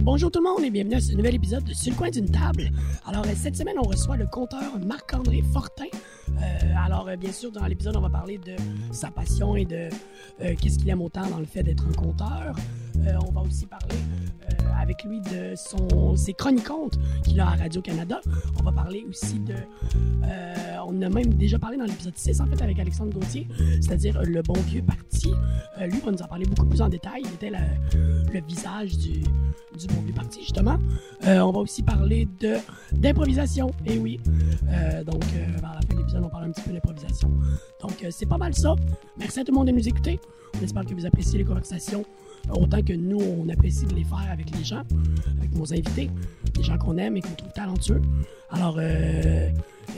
bonjour tout le monde et bienvenue à ce nouvel épisode de Sur le coin d'une table. Alors, euh, cette semaine, on reçoit le conteur Marc-André Fortin. Euh, alors, euh, bien sûr, dans l'épisode, on va parler de sa passion et de qu'est-ce qu'il aime autant dans le fait d'être un conteur. On va aussi parler avec lui de son, ses chroniques-contes qu'il a à Radio-Canada. On va parler aussi de... euh, on a même déjà parlé dans l'épisode 6, en fait, avec Alexandre Gauthier, c'est-à-dire le bon vieux parti. Euh, lui va nous en parler beaucoup plus en détail. Il était le visage du, du bon vieux parti, justement. Euh, on va aussi parler de d'improvisation. Et oui. Euh, donc, vers la fin de l'épisode, on parle un petit peu d'improvisation. Donc, c'est pas mal ça. Merci à tout le monde de nous écouter. On espère que vous appréciez les conversations autant que nous, on apprécie de les faire avec les gens, avec nos invités, les gens qu'on aime et qu'on trouve talentueux. Alors, euh,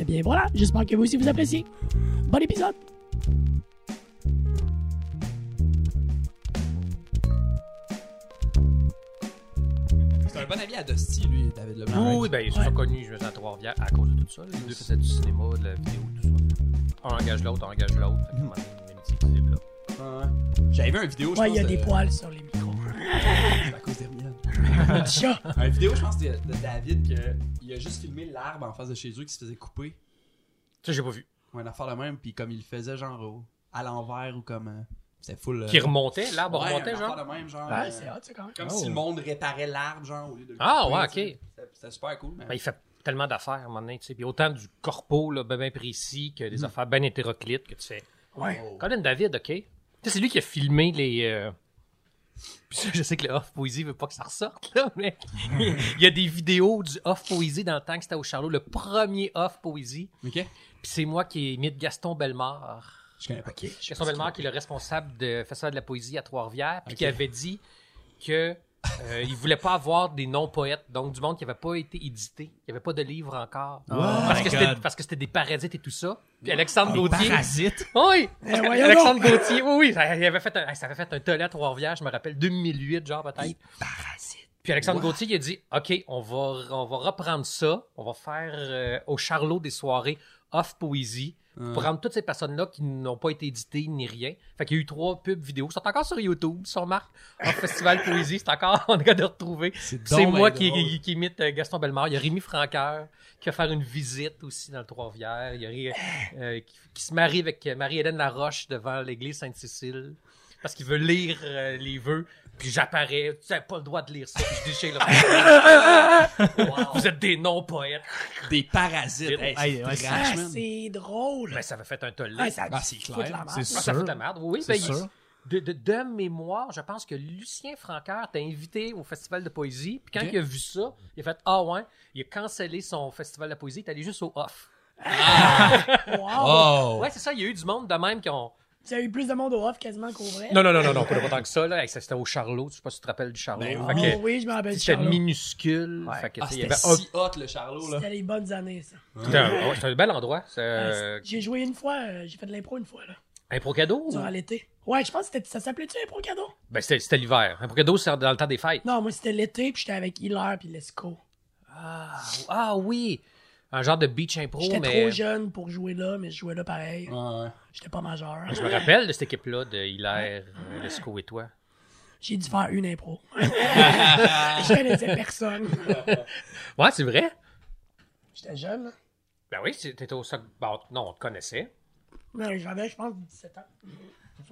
eh bien voilà, j'espère que vous aussi vous appréciez. Bon épisode! C'est un bon ami à Dusty, lui, David Leblanc. Oui, ben, ils se sont Ouais. connus, je vais à Trois-Rivières à cause de tout ça. Les deux faisaient du cinéma, de la vidéo, tout ça. Un engage l'autre, un engage l'autre. Fait un. J'avais vu une vidéo, je Ouais, pense. il y a des de- poils sur les micros. C'est à cause d'Hermione. Du chat! Une vidéo, je pense, de, de David, que il a juste filmé l'arbre en face de chez eux qui se faisait couper. Ça, j'ai pas vu. Ouais, une affaire de même, puis comme il le faisait, genre, au- à l'envers ou comme. euh, C'était full. euh, Qui remontait, l'arbre ouais, remontait, une genre? affaire de même, genre. Ouais, euh, c'est hot, ça, quand même. Comme Oh. si le monde réparait l'arbre, genre, au lieu de le Ah, couper, ouais, tu sais. ok. C'était- C'était super cool, mais. Ben, il fait tellement d'affaires à un moment donné, tu sais. Puis autant du corpo, là, ben, ben précis, que des affaires bien hétéroclites que tu fais. Ouais. Oh. Colin David, ok? Tu sais, c'est lui qui a filmé les. euh, Puis ça, je sais que le off poésie veut pas que ça ressorte, là, mais il y a des vidéos du off poésie dans le temps que c'était au Charlot, le premier off poésie. Ok. Puis c'est moi qui ai imite Gaston Bellemare. Je connais pas. Gaston Bellemare, qui est le responsable de Festival de la poésie à Trois-Rivières, puis qui avait dit que euh, il voulait pas avoir des non-poètes, donc du monde qui avait pas été édité, qui avait pas de livre encore. parce, my que c'était, parce que c'était des parasites et tout ça. Puis Alexandre Gauthier. Parasite. Oui! Eh, Alexandre Gauthier, oui, oui, ça, il avait fait un, ça avait fait un tollé à Trois-Rivières, je me rappelle, 2008, genre peut-être. Puis Alexandre Gauthier, il a dit OK, on va, on va reprendre ça, on va faire euh, au Charlot des soirées off poésie. Pour prendre toutes ces personnes-là qui n'ont pas été éditées ni rien. Fait qu'il y a eu trois pubs vidéo. Ils sont encore sur YouTube, sur Marc, en Festival Poésie. C'est encore, on est de retrouver. C'est moi qui, qui, qui imite euh, Gaston Bellemare. Il y a Rémi Franqueur qui va faire une visite aussi dans le Trois-Rivières. Il y a Ré- euh, qui, qui se marie avec euh, Marie-Hélène Laroche devant l'église Sainte-Cécile. Parce qu'il veut lire euh, les vœux. Puis j'apparais. Tu n'as pas le droit de lire ça. Puis je déchire le Vous êtes des non-poètes. Des parasites. Hey, Hey, c'est ouais, Ah, drôle! Ben, ça va fait un tollé. Ah, ça Ah, c'est clair. C'est Ah, ça fout de la merde. Oui, C'est ben, sûr. De, de, de mémoire, je pense que Lucien Franqueur t'a invité au Festival de poésie. Puis quand il a vu ça, il a fait Ah ouais, il a cancellé son Festival de poésie, il est allé juste au off. Wow! Oh! Ouais, c'est ça, il y a eu du monde de même qui ont. Tu as eu plus de monde au off quasiment qu'au vrai? Non, non, non, non, non, pas de- pas tant que ça. Là. C'était au Charlot, je sais pas si tu te rappelles du Charlot. Ben que oui, je me rappelle du C'était minuscule. Ouais. Fait que, Ah, il y c'était avait si hot, le Charlot, là. C'était les bonnes années, ça. C'était un, ouais, c'était un bel endroit. C'est euh, J'ai joué une fois, euh, j'ai fait de l'impro une fois, là, un pro cadeau? ou- durant l'été. Ouais, je pense que c'était- ça s'appelait-tu impro cadeau? Ben, c'était c'était l'hiver. Un pro cadeau, c'est dans le temps des fêtes. Non, moi c'était l'été, puis j'étais avec Hilaire puis Lesco. Ah, ah oui. Un genre de beach impro, J'étais mais. trop jeune pour jouer là, mais je jouais là pareil. Ouais, ouais. J'étais pas majeur. Je me rappelle de cette équipe-là, de Hilaire, euh, Lescaut et toi. J'ai dû faire une impro. je connaissais personne. Ouais, c'est vrai? J'étais jeune, là. Ben oui, t'étais au soc. Bon, non, on te connaissait. Non, j'avais, je pense, 17 ans.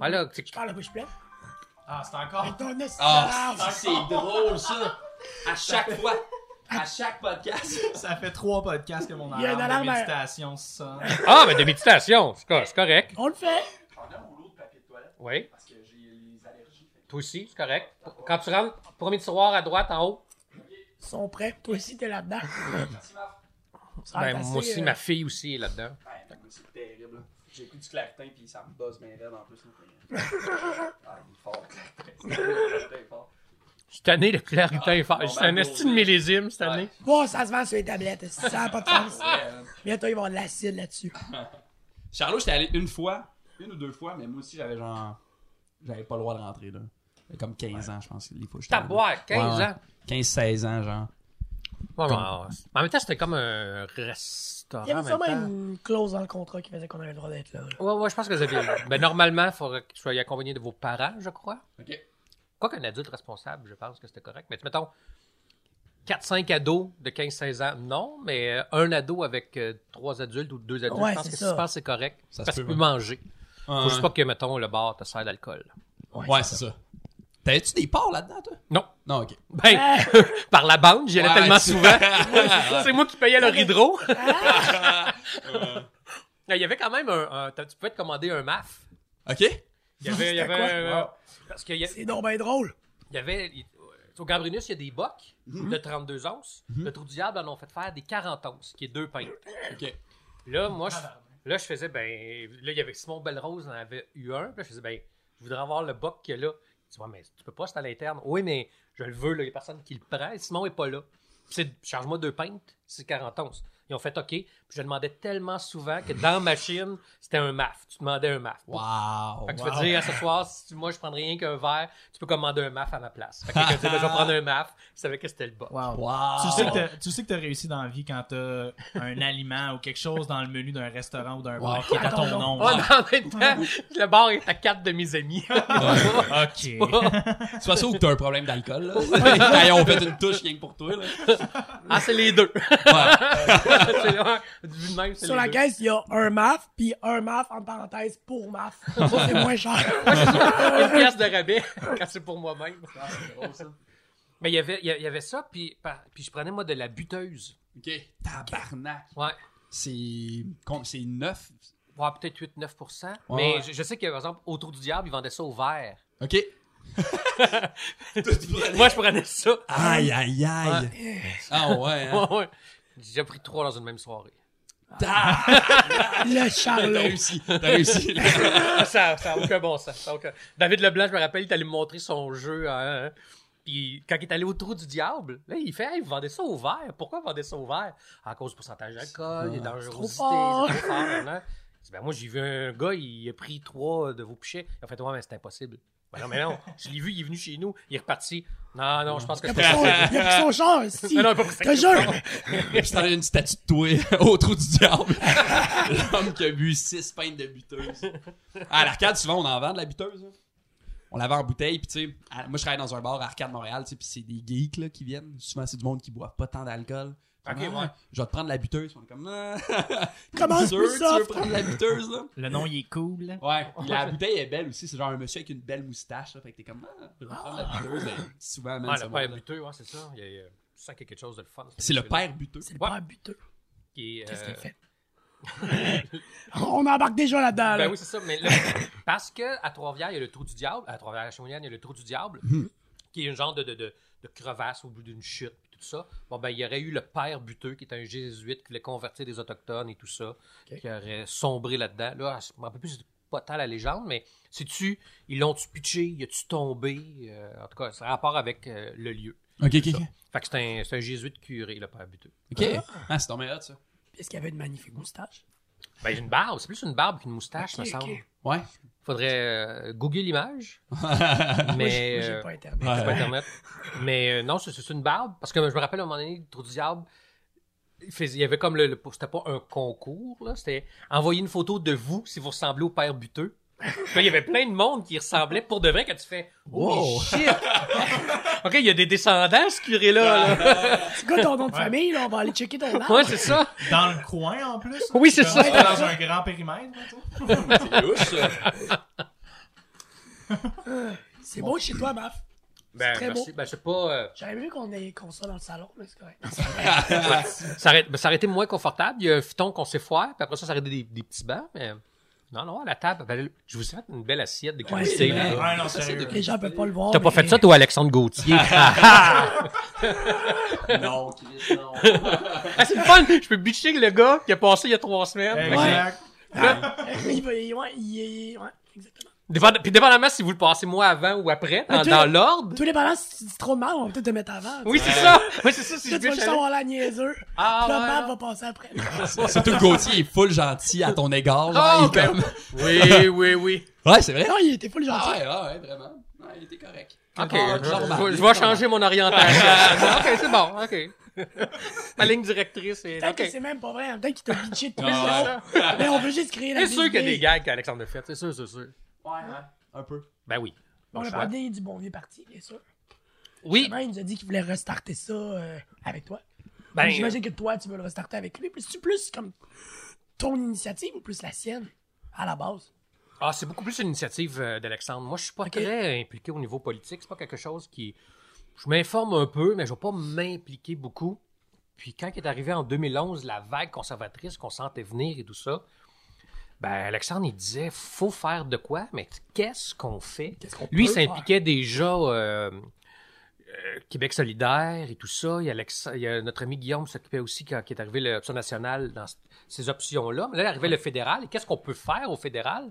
Ah là, tu- Je parle la bouche pleine. Ah, c'est encore? Ah, c'est drôle, ça! À chaque fois, à chaque podcast. Ça fait trois podcasts que mon Il y a une alarme de alarme à- méditation sonne. Ah, ben de méditation, c'est co- c'est correct. On le fait. J'en ai mon lot de papier de toilette Oui, parce que j'ai les allergies. toi aussi, c'est correct. Quand tu rentres, premier tiroir à droite, en haut. Ils sont prêts. Toi aussi, t'es là-dedans. Ça va Ben, être assez, moi aussi, euh, ma fille aussi est là-dedans. Ben, c'est terrible. là. Écouté du claquetin puis ça me bosse bien raide en plus. là. ah, il est fort, le claquetin. Il est fort. Cette année, le claritin est fort. C'est un ben, esti de millésime cette Ouais. année. Bon, ça se vend sur les tablettes. Ça n'a pas de sens. Ouais, hein. Bientôt, ils vont avoir de l'acide là-dessus. Charlot, j'étais allé une fois, une ou deux fois, mais moi aussi j'avais genre. J'avais pas le droit de rentrer là. J'avais comme 15 ans, je pense, les fois T'as boire, 15 Ouais, ouais. ans? 15-16 ans, genre. Ouais, ouais, ouais. En même temps, c'était comme un restaurant. Il y avait sûrement une clause dans le contrat qui faisait qu'on avait le droit d'être là. là. Ouais, ouais, je pense que vous avez. ben, normalement, il faudrait que vous soyez accompagné de vos parents, je crois. Ok. Quoi qu'un adulte responsable, je pense que c'était correct. Mais tu- mettons, 4-5 ados de 15-16 ans, non, mais euh, un ado avec euh, trois adultes ou deux adultes, Ouais, je pense c'est que ça. si tu penses c'est correct. Ça se parce que tu peut, manger. Faut juste pas que, mettons, le bar te sert d'alcool. Ouais, c'est ça. T'avais-tu des porcs là-dedans, toi? Non. Non, ok. Ben, par la bande, j'y allais Ouais, tellement souvent. c'est moi qui payais le hydro. Il y avait quand même un, un- tu pouvais te commander un MAF. ok? Il y avait, il y avait quoi? euh, parce a- C'est donc bien drôle. il y avait, il- au Gambrinus, il y a des bocs Mhm. de 32 onces. Le Trou du Diable en ont fait faire des 40 onces, qui est deux pintes. Ok. Là, moi, je, là, je faisais, ben, là, il y avait Simon Belrose en avait eu un. Puis là, je faisais, ben, je voudrais avoir le boc qu'il y a là. Il dit, ouais, mais tu peux pas, c'est à l'interne. Oui, mais je le veux, là, il y a personne qui le prend. Simon est pas là. Puis c'est, charge-moi deux pintes, c'est 40 onces. Ils ont fait OK. Puis je demandais tellement souvent que dans la machine, c'était un MAF. Tu demandais un MAF. Wow. Fait que tu peux dire, à ce soir, si moi je prendrais rien qu'un verre, tu peux commander un MAF à ma place. Fait que quelqu'un dit, ben, je vais prendre un MAF. Je savais que c'était le bas. Wow. Wow. Tu sais, que t'as- tu sais que t'as réussi dans la vie quand t'as un aliment ou quelque chose dans le menu d'un restaurant ou d'un bar qui est à ton nom. Oh, mais en même temps, le bar est à quatre de mes amis. Ok. Soit ça ou que t'as un problème d'alcool, là. Quand ils ont fait une touche rien que pour toi, là. ah, c'est les deux. Ouais. c'est ouais, vu de même, c'est Sur les la deux. caisse, il y a un MAF, puis un MAF, en parenthèse, pour MAF. Ça, c'est moins cher. Une pièce de rabais quand c'est pour moi-même. Mais il y avait, il y a- il y avait ça, puis, par- puis je prenais moi de la buteuse. Ok. Tabarnak. Ouais. C'est. com- C'est neuf? Ouais, peut-être 8-9%. Ouais, mais ouais. je, je sais que, par exemple, au Trou du Diable, ils vendaient ça au verre. Ok. Moi, je prenais ça. Aïe, aïe, aïe. Ah ouais, hein. Ouais, ouais. J'ai pris trois dans une même soirée. Le T'as Charlot. réussi. T'as réussi. ça, ça a aucun bon sens. ça a aucun- David Leblanc, je me rappelle, il est allé me montrer son jeu. hein, Puis quand il est allé au trou du diable, là, il fait Hey, vous vendez ça au verre. Pourquoi vous vendez ça au verre À cause du pourcentage d'alcool, des dangerosités. fort. c'est ben, moi, j'ai vu un gars, il a pris trois de vos pichets. Il a fait Ouais, mais c'est impossible. Ben non, mais non, je l'ai vu, il est venu chez nous, il est reparti. Non, non, je pense que c'est son, il a pris son char, si. Mais non, a pas pris Te jure. Puis t'en as une statue de toi au trou du diable. L'homme qui a bu 6 pintes de buteuse. À l'arcade, souvent, on en vend de la buteuse. hein. On la vend en bouteille, puis tu sais, moi je travaille dans un bar à Arcade Montréal, tu sais, puis c'est des geeks là, qui viennent. Souvent, c'est du monde qui boit pas tant d'alcool. Ok, Ah, ouais. Je vais te prendre la buteuse. On est comme, ah, Comment tu veux prendre la buteuse, là? Le nom, il est cool. là. Ouais, la bouteille est belle aussi. C'est genre un monsieur avec une belle moustache, là. Fait que t'es comme, ah, je vais prendre la buteuse. Ben, souvent, même, Ah, le père buteux, ouais, c'est ça. Il y a, il y a- tu sens qu'il y a quelque chose de le fun. C'est le père buteux. C'est le père buteux. Qu'est-ce euh, qu'il fait? On embarque déjà là-dedans, là. Ben oui, c'est ça. Mais là, parce que à Trois-Rivières, il y a le trou du diable. À Trois-Rivières, à Shawinigan, il y a le trou du diable, qui est un genre de, de, de, de crevasse au bout d'une chute, tout ça. Bon, ben, il y aurait eu le père buteux, qui est un jésuite, qui voulait convertir des Autochtones et tout ça, qui aurait sombré là-dedans. Là, je me rappelle plus, c'est pas tant la légende, mais sais-tu, ils l'ont-tu pitché, y a-tu tombé? Euh, en tout cas, c'est rapport avec euh, le lieu. Ok, ok. Fait que c'est un, c'est un jésuite curé, le père buteux. Ok. Ah, c'est tombé hot, ça. Est-ce qu'il y avait une magnifique moustache? Ben, une barbe, c'est plus une barbe qu'une moustache, Ok, me semble. ok. Ouais. Faudrait euh, googler l'image. Moi, j'ai- mais moi, j'ai euh, pas Internet. ouais. Internet. Mais euh, non, c'est une barbe. Parce que je me rappelle à un moment donné, Trou du Diable, il, faisait- il y avait comme le. le- C'était pas un concours, là. C'était envoyer une photo de vous si vous ressemblez au père buteux. Il y avait plein de monde qui ressemblait pour de vrai que tu fais. Oh Wow. shit! ok, il y a des descendants, ce curé-là. Là. C'est quoi ton nom de famille, là? On va aller checker ton nom. ouais, c'est ça. Dans le coin, en plus. Oui, c'est ça. Dans un grand périmètre. C'est louche. C'est beau chez toi, Maf. Ben, très merci. beau. Ben, je sais pas. euh, J'aurais vu qu'on ait qu'on soit dans le salon, mais c'est correct. ça, aurait, ben, ça aurait été moins confortable. Il y a un fiton qu'on sait faire, puis après ça, ça aurait été des, des petits bancs, mais. Non, non, à la table. je vous ai fait une belle assiette de Ouais, qualité. c'est. Ouais, non, c'est sérieux. Les gens peuvent pas le voir. T'as pas fait ça, toi, Alexandre Gauthier? ah, non, Chris, non. c'est le fun! Je peux bitcher le gars qui a passé il y a trois semaines. Exact. Ah, il ouais, il est, ouais, exactement. Dépend- Puis dépendamment si vous le passez moi avant ou après, dans, Mais tu- dans l'ordre. Tout dépendant si tu dis trop de mal, on va peut-être te mettre avant. Oui, c'est ça! Oui, c'est ça, si tu vas juste avoir la niaiseux. Ah, le ouais, va passer après. Surtout que Gauthier est full gentil à ton égard. Genre, Ah, il est ben, comme... Oui, oui, oui. Ouais, c'est vrai. Non, il était full gentil. Ah ouais, ah ouais, vraiment. Ouais, il était correct. Ok, Ah, je, je- je vais changer mon orientation. ok, c'est bon, ok. Ma ligne directrice est. Peut-être Ok. que c'est même pas vrai. Peut-être qu'il t'a bitché de tout Ah, ça. Mais on veut juste créer la C'est sûr qu'il y a des gags qu'Alexandre a fait, c'est sûr, c'est sûr. Ouais, ouais. Un peu. Ben oui. On a parlé du bon vieux parti, bien sûr. Oui. Justement, il nous a dit qu'il voulait restarter ça euh, avec toi. Ben, J'imagine que toi, tu veux le restarter avec lui. C'est-tu plus comme ton initiative ou plus la sienne, à la base? Ah, c'est beaucoup plus une initiative euh, d'Alexandre. Moi, je suis pas très impliqué au niveau politique. C'est pas quelque chose qui. Je m'informe un peu, mais je vais pas m'impliquer beaucoup. Puis quand il est arrivé en 2011, la vague conservatrice qu'on sentait venir et tout ça, ben Alexandre, il disait faut faire de quoi, mais qu'est-ce qu'on fait? Qu'est-ce qu'on Lui, il peut s'impliquait déjà euh, euh, Québec solidaire et tout ça. Il y a, Alex- il y a notre ami Guillaume qui s'occupait aussi quand qui est arrivé l'option nationale dans ces options-là. Mais là, il arrivait le fédéral. Et qu'est-ce qu'on peut faire au fédéral?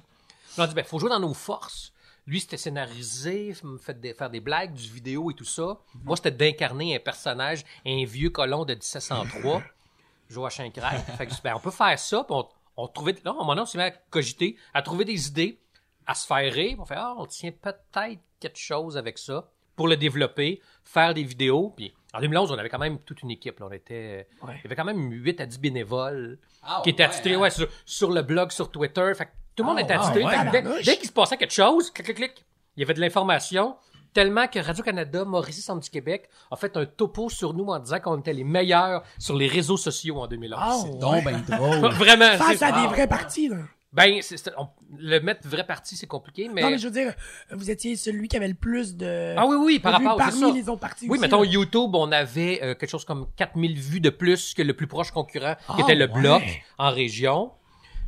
On dit, ben, faut jouer dans nos forces. Lui, c'était scénarisé, des- faire des blagues, du vidéo et tout ça. Moi, c'était d'incarner un personnage, un vieux colon de 1703, Joachim Craig. Fait que, ben, on peut faire ça, puis on, on trouvait, là, à un moment donné, on s'est mis à cogiter, à trouver des idées, à se faire rire. On fait, ah, on tient peut-être quelque chose avec ça pour le développer, faire des vidéos. Puis en 2011, on avait quand même toute une équipe. là. On était, Ouais. il y avait quand même 8 à 10 bénévoles Ah, qui étaient ouais, attitrés hein. ouais, sur, sur le blog, sur Twitter. Fait que tout le monde Ah, était attitré. dès, dès qu'il se passait quelque chose, clic, clic, clic, il y avait de l'information. Tellement que Radio-Canada, Mauricie Centre du Québec, a fait un topo sur nous en disant qu'on était les meilleurs sur les réseaux sociaux en 2011. Ah, C'est donc ben drôle. Vraiment. Face à des vrais partis, là. Ben, on- le mettre vrai parti, c'est compliqué, mais... Non, mais je veux dire, vous étiez celui qui avait le plus de. Ah oui, oui, par rapport parmi ça. les autres partis. Oui, aussi, mettons là. YouTube, on avait euh, quelque chose comme 4000 vues de plus que le plus proche concurrent, qui Ah, était le ouais. Bloc en région.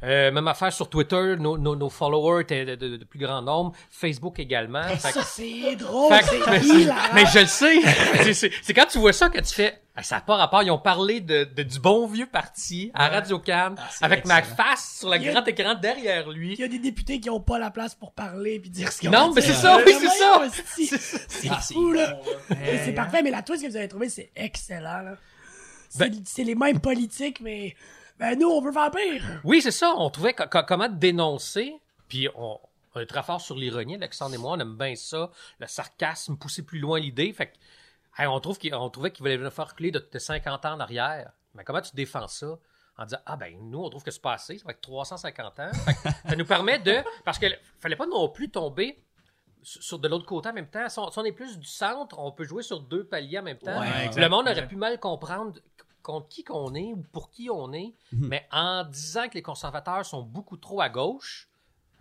Euh, même affaire sur Twitter, nos, nos, nos followers étaient de, de- de plus grand nombre. Facebook également. Que- Ça, c'est drôle, c'est mais, mais je le sais. C'est- c'est c'est quand tu vois ça que tu fais. Ah, Ça n'a pas rapport. Ils ont parlé de, de- du bon vieux parti à Radio Can c'est avec ma face sur le a- grand écran derrière lui. Il y a des députés qui ont pas la place pour parler puis dire ce qu'ils ont Non, mais c'est ça, oui, Mais c'est ça. C'est Ah, c'est fou, là. Mais C'est parfait, mais la twist que vous avez trouvée, c'est excellent, là. C'est Ben- c'est les mêmes politiques, mais ben, nous, on veut faire pire. Oui, c'est ça. On trouvait co- co- comment dénoncer. Puis on, on est très fort sur l'ironie, Alexandre et moi. On aime bien ça. Le sarcasme, pousser plus loin l'idée. Fait que, hey, on, trouve qu'il- on trouvait qu'il voulait nous faire reculer de, de 50 ans en arrière. Mais comment tu défends ça? En disant, ah ben, nous, on trouve que c'est pas assez. Ça va être 350 ans. Fait que ça nous permet de. Parce que fallait pas non plus tomber sur de l'autre côté en même temps. Si on, si on est plus du centre, on peut jouer sur deux paliers en même temps. Ouais, le monde aurait pu mal comprendre contre qui qu'on est ou pour qui on est. Mais en disant que les conservateurs sont beaucoup trop à gauche,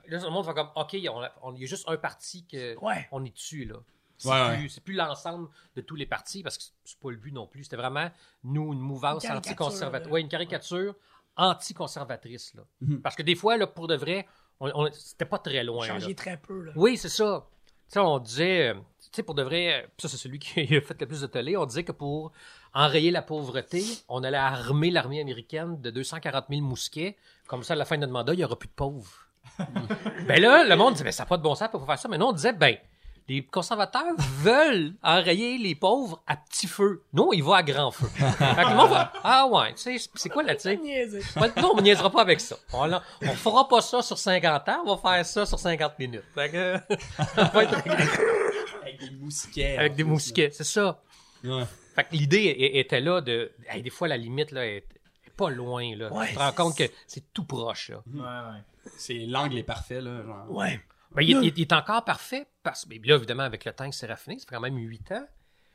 là, le monde va comme, OK, on a- on- il y a juste un parti que Ouais. on est dessus, là. C'est Ouais, plus, c'est plus l'ensemble de tous les partis parce que c'est pas le but non plus. C'était vraiment, nous, une mouvance anticonservatrice. là. Ouais, une caricature anticonservatrice, là. Mhm. Parce que des fois, là, pour de vrai, on, on- c'était pas très loin. Changer très peu, là. Oui, c'est ça. Tu sais, on disait, tu sais, pour de vrai, ça c'est celui qui a fait le plus de télé, on disait que pour enrayer la pauvreté, on allait armer l'armée américaine de 240 000 mousquets. Comme ça, à la fin de notre mandat, il n'y aura plus de pauvres. ben là, le monde disait, ben, ça n'a pas de bon sens pour faire ça. Mais nous, on disait, ben, les conservateurs veulent enrayer les pauvres à petit feu. Nous, il va à grand feu. fait que le monde va, ah ouais, tu sais, c'est quoi là, tu sais? Non, on niaisera pas avec ça. On, on fera pas ça sur 50 ans, on va faire ça sur 50 minutes. Fait que, ça va être réglé. Avec des mousquets. avec des mousquets, c'est ça. Ouais. Fait que l'idée était là de. hey, des fois, la limite là, est, est pas loin. Là. Ouais, tu te rends c'est- compte que c'est tout proche. Là. Ouais, ouais. C'est l'angle est parfait là, genre. Ouais. Ben, il, Là- il- il est encore parfait parce que là, évidemment, avec le temps, il s'est raffiné. Ça fait quand même 8 ans.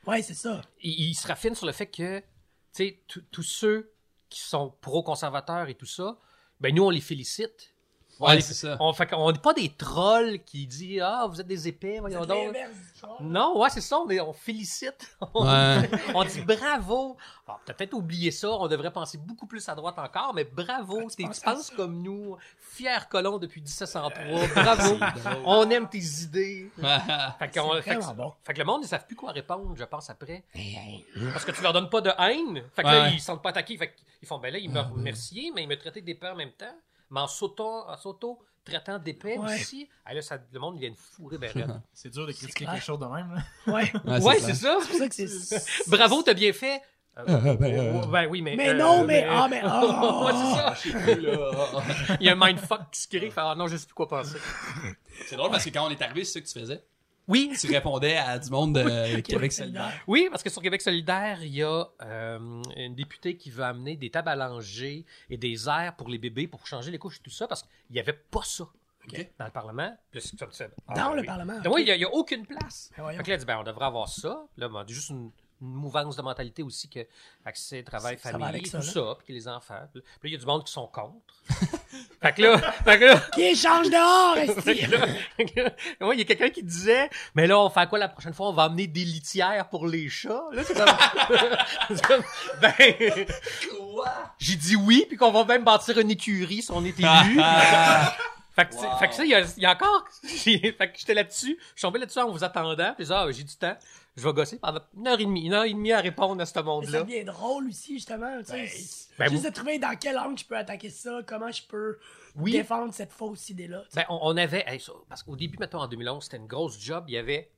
Ouais, c'est ça. Il, il se raffine sur le fait que, tu sais, tous- tous ceux qui sont pro-conservateurs et tout ça, ben nous, on les félicite. On Ouais, c'est ça. On fait qu'on n'est pas des trolls qui disent Ah, vous êtes des épais, voyons C'est donc. Non, ouais, c'est ça, on, est- on félicite. On, Ouais. on dit bravo. Alors, t'as peut-être oublié ça, on devrait penser beaucoup plus à droite encore, mais bravo, t'es- tu penses comme nous, fier colon depuis 1703, bravo. on aime tes idées. Fait, fait que, vraiment bon. fait que le monde, ils savent plus quoi répondre, je pense, après. Parce que tu leur donnes pas de haine. Fait que là, ils se sentent pas attaqués. Fait qu'ils font, ben là, ils me remerciaient, mais ils me traitaient d'épais en même temps. Mais en s'auto, en s'auto-traitant d'épais Ouais. aussi. Ah, là, ça, le monde, vient de fourrer ben. C'est dur de critiquer quelque chose de même. Là. Ouais. Ouais, c'est ça. C'est pour ça que c'est. Bravo, t'as bien fait. Euh, Euh, ben, euh, oh, ben oui, mais. Mais euh, non, mais. Ah, mais. ah. Ouais, c'est ça. Il y a un mindfuck qui se crée. Ah non, je sais plus quoi penser. C'est drôle parce que quand on est arrivé, c'est ça que tu faisais? Oui, Tu répondais à du monde de Québec solidaire. oui, parce que sur Québec solidaire, il y a euh, une députée qui veut amener des tables à langer et des airs pour les bébés pour changer les couches et tout ça parce qu'il n'y avait pas ça. Dans le Parlement. Puis là, c'est comme ça. Ah, Dans ben le oui. Parlement. Ben oui, il n'y a, aucune place. Ben. Fait que là, il dit, ben, on devrait avoir ça. Là, ben, juste une mouvance de mentalité aussi que accès, travail, famille, avec ça, tout là. ça, puis que les enfants. Puis là, il y a du monde qui sont contre. fait que là, fait que là, Qui échange dehors, esti? fait que là, ouais, il y a quelqu'un qui disait, mais là, on fait quoi la prochaine fois? On va amener des litières pour les chats. Là, c'est comme, c'est comme, ben, j'ai dit oui, puis qu'on va même bâtir une écurie si on est élu. Fait que, c'est- fait que ça, il y a, il y a encore. fait que j'étais là-dessus. Je suis tombé là-dessus en vous attendant. Puis ah, j'ai du temps. Je vais gosser pendant une heure et demie. Une heure et demie à répondre à ce monde-là. devient drôle aussi, justement. Tu sais, ben, juste vous- de trouver dans quel angle je peux attaquer ça, comment je peux Oui. défendre cette fausse idée-là. Ben, on, on avait. hey, ça, parce qu'au début, mettons, en 2011, c'était une grosse job. Il y avait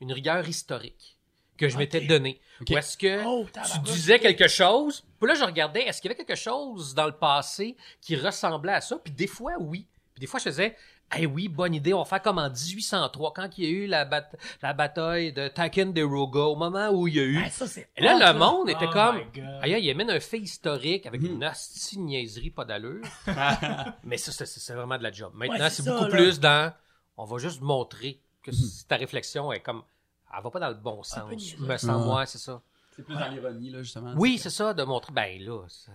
une rigueur historique que je m'étais donnée. Où est-ce que Oh, tu disais quelque chose. Puis là, je regardais, est-ce qu'il y avait quelque chose dans le passé qui ressemblait à ça? Puis des fois, oui. Puis des fois, je faisais, eh oui, bonne idée, on va faire comme en 1803, quand il y a eu la, bat- la bataille de Ticonderoga, au moment où il y a eu... Ah, ça, c'est Et là, le monde était Oh comme... Aïe, il amène un fait historique avec une hostie niaiserie pas d'allure. Mais ça, c'est- vraiment de la job. Maintenant, Ouais, c'est beaucoup là. plus dans... On va juste montrer que si ta réflexion est comme... Elle va pas dans le bon sens. Me semble, Ouais. ouais, c'est ça. C'est plus dans l'ironie, là, justement. Oui, c'est ça, de montrer, ben là, c'est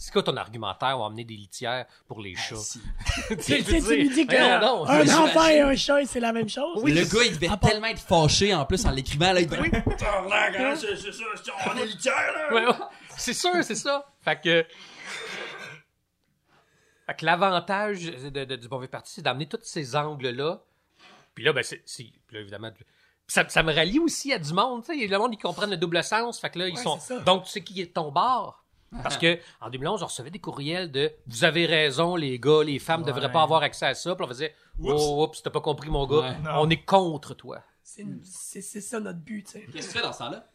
c'est quoi ton argumentaire, on va amener des litières pour les Ah, chats? si. Tu sais, tu dis qu'un j'imagine. enfant et un chat, c'est la même chose. le gars, il devait tellement être fâché en plus en l'écrivant. Là, il devait. Hein, c'est c'est ça, c'est- on est litière, là? C'est sûr, c'est ça. Fait que. Fait que l'avantage de, de- du bon vieux parti, c'est d'amener tous ces angles-là. Puis là, ben, c'est. c'est- puis là, évidemment. Ça, ça me rallie aussi à du monde, tu sais. Le monde, ils comprennent le double sens. Fait que là, ils sont. Donc, tu sais qui est ton bord? Parce que, en 2011, on recevait des courriels de Vous avez raison, les gars, les femmes Ouais. devraient pas avoir accès à ça. Puis on faisait Oh, oups, t'as pas compris, mon gars. Ouais. On est contre toi. C'est ça notre but, tu sais. Qu'est-ce que tu fais dans ce temps-là?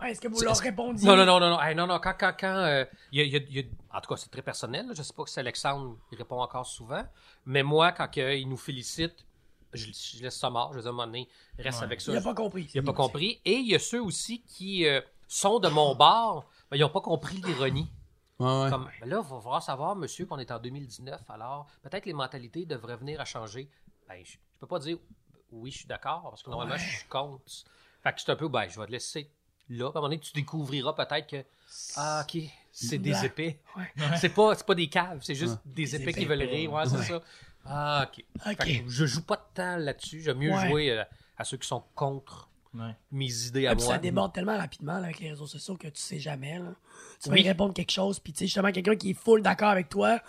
Ouais, Est-ce que vous leur répondiez? Non, non, non, non, non, Hey, non, non, quand, quand, quand, euh, il y a- il y a- il y a- en tout cas, c'est très personnel, là. je sais pas si Alexandre il répond encore souvent, mais moi, quand il nous félicite, je, je laisse ça mort, je un moment donné, reste Ouais. avec ça. Il a pas compris. Il a pas compris. Et il y a ceux aussi qui euh, sont de mon bord, mais ils ont pas compris l'ironie. Ouais, ouais. Comme, ben là, il va falloir savoir, monsieur, qu'on est en 2019, alors peut-être les mentalités devraient venir à changer. Ben, je, je peux pas dire oui, je suis d'accord, parce que normalement, Ouais. je suis contre. Fait que c'est un peu, ben, je vais te laisser là. À un moment donné, tu découvriras peut-être que, ah, ok, c'est des épées. Ouais. C'est pas, c'est pas des caves, c'est juste des Des épées qui épées. veulent rire. Ouais, c'est ça. Ah, ok. Je joue pas de temps là-dessus. J'aime mieux Ouais. jouer euh, à ceux qui sont contre Ouais. mes idées à moi. ça déborde tellement rapidement là, avec les réseaux sociaux que tu sais jamais. Là. Tu vas Oui. y répondre quelque chose, puis tu sais, justement, quelqu'un qui est full d'accord avec toi,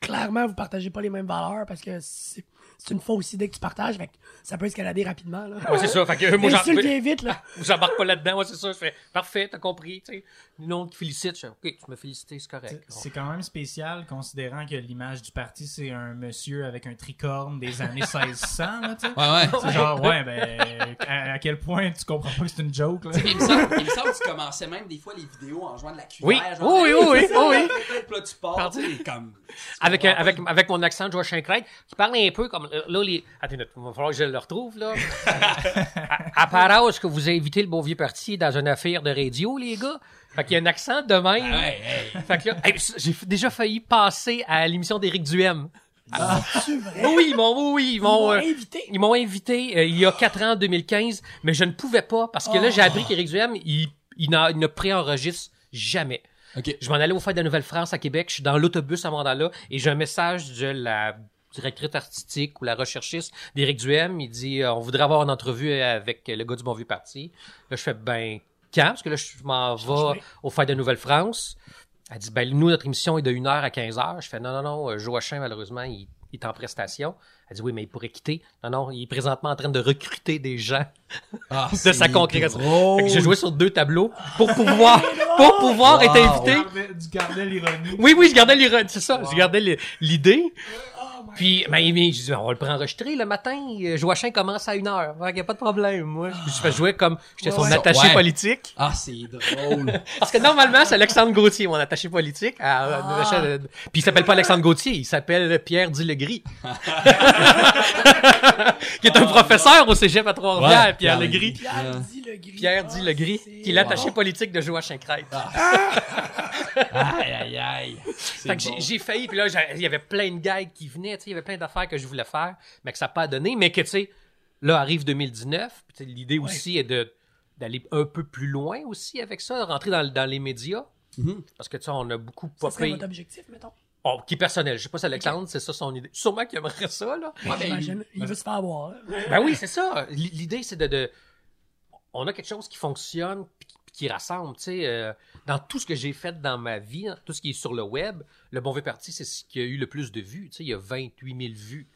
clairement, vous partagez pas les mêmes valeurs parce que c'est c'est une fausse idée que tu partages, fait que ça peut escalader rapidement. Là. Ouais, c'est ça. Fait que moi, j'en- vite, là. J'embarque pas là-dedans, ouais, c'est ça. Je fais parfait, t'as compris, tu sais. Le nom qui félicite, je fais OK, tu me félicites, c'est correct. C'est quand même spécial considérant que l'image du parti, c'est un monsieur avec un tricorne des années 1600, là, tu sais. Ouais, ouais. C'est genre, ouais, ben, à, à quel point tu comprends pas que c'est une joke, là. Il me, semble, il me semble que tu commençais même des fois les vidéos en jouant de la cuillère. Oui. genre, Oui, oui, oui, Puis là, tu pars, tu sais, comme. Avec, euh, avec, avec mon accent de Joachim Craig, qui parle un peu comme. Euh, Là, les. Attends, il va falloir que je le retrouve, là. à, à part est-ce que vous invitez le bon vieux parti dans une affaire de radio, les gars? Fait qu'il y a un accent de même. Ah ouais, hey. Fait que là, hey, j'ai déjà failli passer à l'émission d'Éric Duhem. C'est vrai? Oui, oui, ils m'ont, oui, Ils m'ont, euh, invité. Ils m'ont invité euh, il y a quatre ans, en 2015, mais je ne pouvais pas parce que là, j'ai appris qu'Éric Duhem, il, il, ne préenregistre jamais. Ok. Je m'en allais au Fête de la Nouvelle-France à Québec, je suis dans l'autobus à ce moment-là et j'ai un message de la directrice artistique ou la recherchiste d'Éric Duhem. Il dit euh, on voudrait avoir une entrevue avec le gars du Bon Vieux Parti. Là, je fais ben quand? Parce que là, je m'en vais au Fête de Nouvelle-France. Elle dit, ben, nous, notre émission est de 1h à 15h. Je fais, non, non, non, euh, Joachim, malheureusement, il, il est en prestation. Elle dit, oui, mais il pourrait quitter. Non, non, il est présentement en train de recruter des gens Ah, de c'est sa congrégation. drôle. Fait que j'ai joué sur deux tableaux pour pouvoir, pour pouvoir être invité. Tu gardais- Tu gardais l'ironie. Oui, oui, je gardais l'ironie, c'est ça. Je gardais l'idée. Puis, ben, il- je dis, on va le préenregistrer le matin. Euh, Joachim commence à une heure. Fait qu'il y a pas de problème, moi. Je fais jouer comme, j'étais son Ouais. attaché Ouais. politique. Ah, c'est drôle. Parce que normalement, c'est Alexandre Gauthier, mon attaché politique. à- Ah. de- Puis il s'appelle pas Alexandre Gauthier, il s'appelle Pierre Dillegris. qui est un professeur au cégep à Trois-Rivières, Ouais, Pierre Pierre Legris. Pierre dit le gris. Pierre dit le gris, c'est- qui est l'attaché Wow. politique de Joachim Crête. Aïe, aïe, aïe. Fait que j'ai- j'ai failli, puis là, il y avait plein de gags qui venaient, tu sais, il y avait plein d'affaires que je voulais faire, mais que ça n'a pas donné, mais que, tu sais, là arrive 2019, puis tu sais, l'idée aussi est de d'aller un peu plus loin aussi avec ça, de rentrer dans, dans les médias, Mhm. parce que, tu sais, on a beaucoup popé, votre objectif, mettons. oh, qui est personnel, je sais pas si Alexandre, c'est ça son idée, sûrement qu'il aimerait ça, là. Ouais, ben. Il veut se faire voir. Ben oui, c'est ça. L'idée, c'est de, de- On a quelque chose qui fonctionne puis qui- rassemble. Tu sais, euh, dans tout ce que j'ai fait dans ma vie, dans tout ce qui est sur le web, le Bon Vieux Parti, c'est ce qui a eu le plus de vues. Tu sais, il y a 28 000 vues,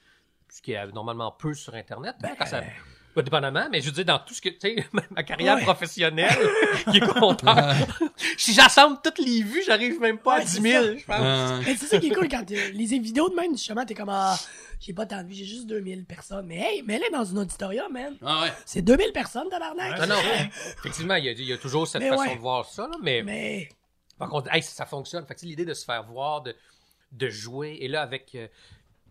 ce qui est normalement peu sur Internet. hein, quand ça- pas dépendamment, mais je veux dire, dans tout ce que, tu sais, ma carrière Ouais. professionnelle, qui est compteur, si j'assemble toutes les vues, j'arrive même pas à Ouais, 10 c'est 000, ça. je pense. Mais c'est ça qui est cool quand euh, les vidéos de même, justement, t'es comme, ah, j'ai pas tant de vues, j'ai juste 2000 personnes. Mais hey, mets-les dans une auditorium, man. ah ouais. C'est 2000 personnes, tabarnak. Non, non, effectivement, il y a, il y a toujours cette Mais façon ouais. de voir ça, là, mais... Mais, Par contre, hey, ça, ça fonctionne. Fait que, tu sais, l'idée de se faire voir, de, de jouer, et là, avec euh,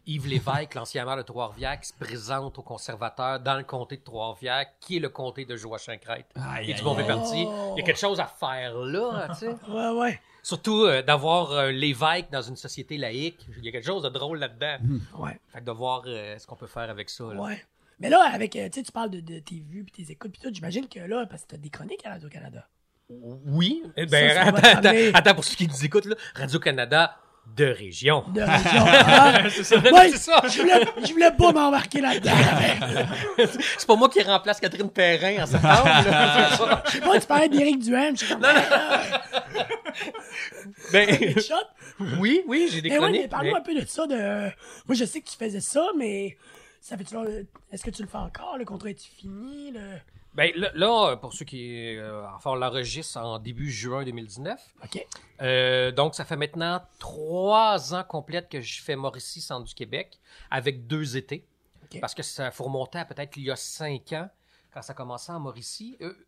Yves Lévesque, l'ancien maire de Trois-Rivières, qui se présente aux conservateurs dans le comté de Trois-Rivières, qui est le comté de Joachim Crête. Aïe, Et du bon parti. Il y a quelque chose à faire là, tu sais. ouais, ouais. Surtout euh, d'avoir euh, l'évêque dans une société laïque. Il y a quelque chose de drôle là-dedans. Ouais, Fait que de voir euh, ce qu'on peut faire avec ça. Là. ouais. Mais là, avec, euh, tu sais, tu parles de, de tes vues puis tes écoutes puis tout, j'imagine que là, parce que t'as des chroniques à Radio-Canada. Oui. Eh Ben, ça attends, attends, attends, pour ceux qui nous écoutent, là, Radio-Canada de région. De région. hein? c'est ça. Ouais, c'est ça. Je voulais, je voulais pas m'embarquer là-dedans. C'est pas moi qui remplace Catherine Perrin en septembre. là. Je sais pas, tu parlais d'Éric Duhem, je suis comme, ah, ben, oui, oui, j'ai des Mais ouais, chroniques. mais parle-moi mais- un peu de ça. De... Moi, je sais que tu faisais ça, mais ça fait Est-ce que tu le fais encore? Le contrat est-tu fini? Le... Ben, là, là, pour ceux qui... Euh, enfin, on l'enregistre en début juin 2019. OK. Euh, donc, ça fait maintenant trois ans complètes que je fais Mauricie, Centre du Québec, avec deux étés. OK. Parce que ça faut remonter à peut-être il y a cinq ans, quand ça commençait en Mauricie. Eux,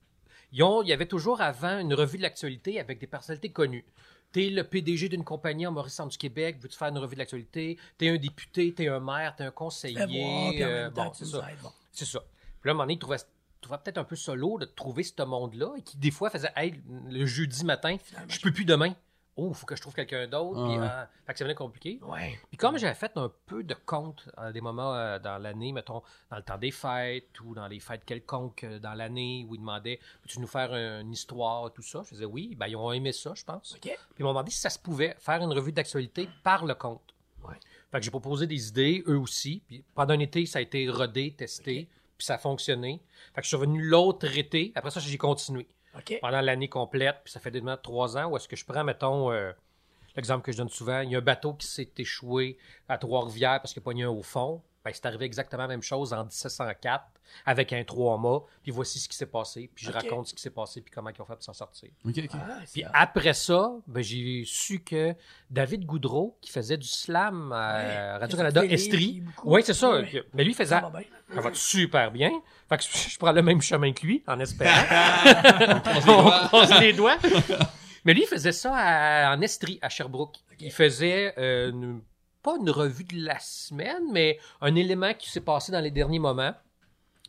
ils ont- il y avait toujours avant une revue de l'actualité avec des personnalités connues. T'es le PDG d'une compagnie en Mauricie, Centre du Québec, veux-tu faire une revue de l'actualité? T'es un député, t'es un maire, t'es un conseiller. Euh, bon, c'est nous ça. bon. C'est ça. Puis là, à un moment donné, il trouvait, trouvait peut-être un peu solo de trouver ce monde-là et qui, des fois, faisait Hey, le jeudi matin, je peux plus demain. Oh, il faut que je trouve quelqu'un d'autre. Ah Puis, ouais. fait que ça devenait compliqué. Ouais. Puis comme j'avais fait un peu de compte à des moments euh, dans l'année, mettons, dans le temps des fêtes ou dans les fêtes quelconques euh, dans l'année où ils demandaient Peux-tu nous faire une histoire, tout ça Je faisais oui. Ben, ils ont aimé ça, je pense. Puis ils m'ont demandé si ça se pouvait faire une revue d'actualité par le compte. Ouais. Fait que j'ai proposé des idées, eux aussi. Puis pendant un été, ça a été rodé, testé, puis ça a fonctionné. Fait que je suis revenu l'autre été. Après ça, j'ai continué pendant l'année complète, puis ça fait déjà trois ans, où est-ce que je prends, mettons, euh, l'exemple que je donne souvent, il y a un bateau qui s'est échoué à Trois-Rivières parce qu'il n'y a pas eu un au fond. Ben, c'est arrivé exactement la même chose en 1704 avec un trois-mâts, puis voici ce qui s'est passé, puis je raconte ce qui s'est passé, puis comment ils ont fait pour s'en sortir. Ah, c'est Puis après ça, ben, j'ai su que David Goudreau, qui faisait du slam à Ouais. Radio-Canada Estrie, beaucoup. oui, c'est ça, Ouais. mais lui faisait Ça va bien. ça va super bien. Fait que je prends le même chemin que lui, en espérant. On croise les doigts. Mais lui, il faisait ça à- en Estrie, à Sherbrooke. Il faisait euh, une- pas une revue de la semaine, mais un élément qui s'est passé dans les derniers moments.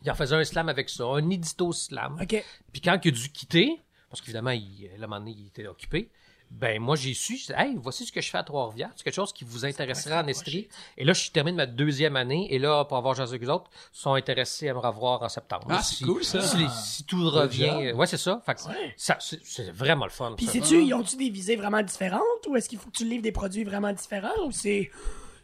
Il en faisait un slam avec ça, un édito slam. OK. Puis quand il a dû quitter, parce qu'évidemment, il, à un moment donné, il était occupé, ben moi, j'ai su, hey, voici ce que je fais à Trois-Rivières. C'est quelque chose qui vous intéresserait en Estrie. Et là, je termine ma deuxième année. Et là, pour avoir jasé avec eux autres, sont intéressés à me revoir en septembre. Ah, c'est Si- cool, ça. Si, les- si tout revient. Ouais, c'est ça. Fait que Ouais. ça, c'est c'est vraiment le fun. Puis sais-tu, ils ont-tu des visées vraiment différentes ou est-ce qu'il faut que tu livres des produits vraiment différents ou c'est.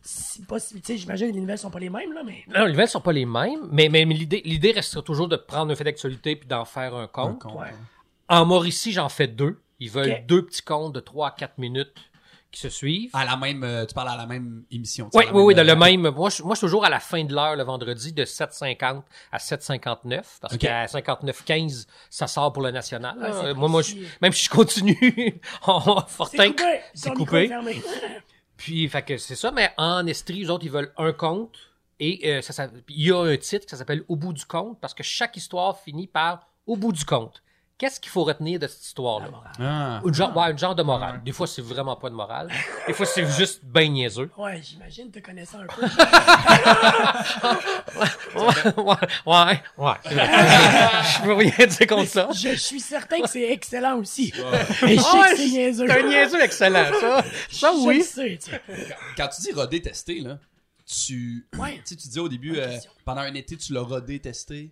C'est pas. si- Tu sais, j'imagine que les nouvelles sont pas les mêmes, là, mais. Non, les nouvelles sont pas les mêmes, mais, mais, mais l'idée, l'idée reste toujours de prendre un fait d'actualité puis d'en faire un Un compte. Ouais. En Mauricie, j'en fais deux. Ils veulent deux petits comptes de 3 à 4 minutes qui se suivent. À la même, euh, tu parles à la même émission. tu sais, Oui, oui, oui, dans le euh, même. Moi, je, moi, je suis toujours à la fin de l'heure le vendredi de 7h50 à 7h59 parce Ok. qu'à 59h15, ça sort pour le national. Ouais, là. c'est moi, moi, je- même si je continue en C'est Fortin. coupé! c'est coupé. Puis, fait que c'est ça, mais en Estrie, eux autres, ils veulent un compte. Et euh, ça, ça- il y a un titre qui s'appelle Au bout du compte, parce que chaque histoire finit par Au bout du compte. Qu'est-ce qu'il faut retenir de cette histoire-là? Ah. Une genre, ouais, une genre de morale. Des fois, c'est vraiment pas de morale. Des fois, c'est juste ben niaiseux. Ouais, j'imagine te connaissant un peu. Ouais, ouais, ouais. ouais. Je peux rien dire contre ça. Je suis certain que c'est excellent aussi. Mais je sais Ah ouais, que c'est niaiseux. C'est un niaiseux excellent, ça. Ça, Je oui. sais, tu sais. Quand tu dis rodé testé, là, tu. Ouais. Tu sais, tu disais au début, euh, pendant un été, tu l'as rodé testé?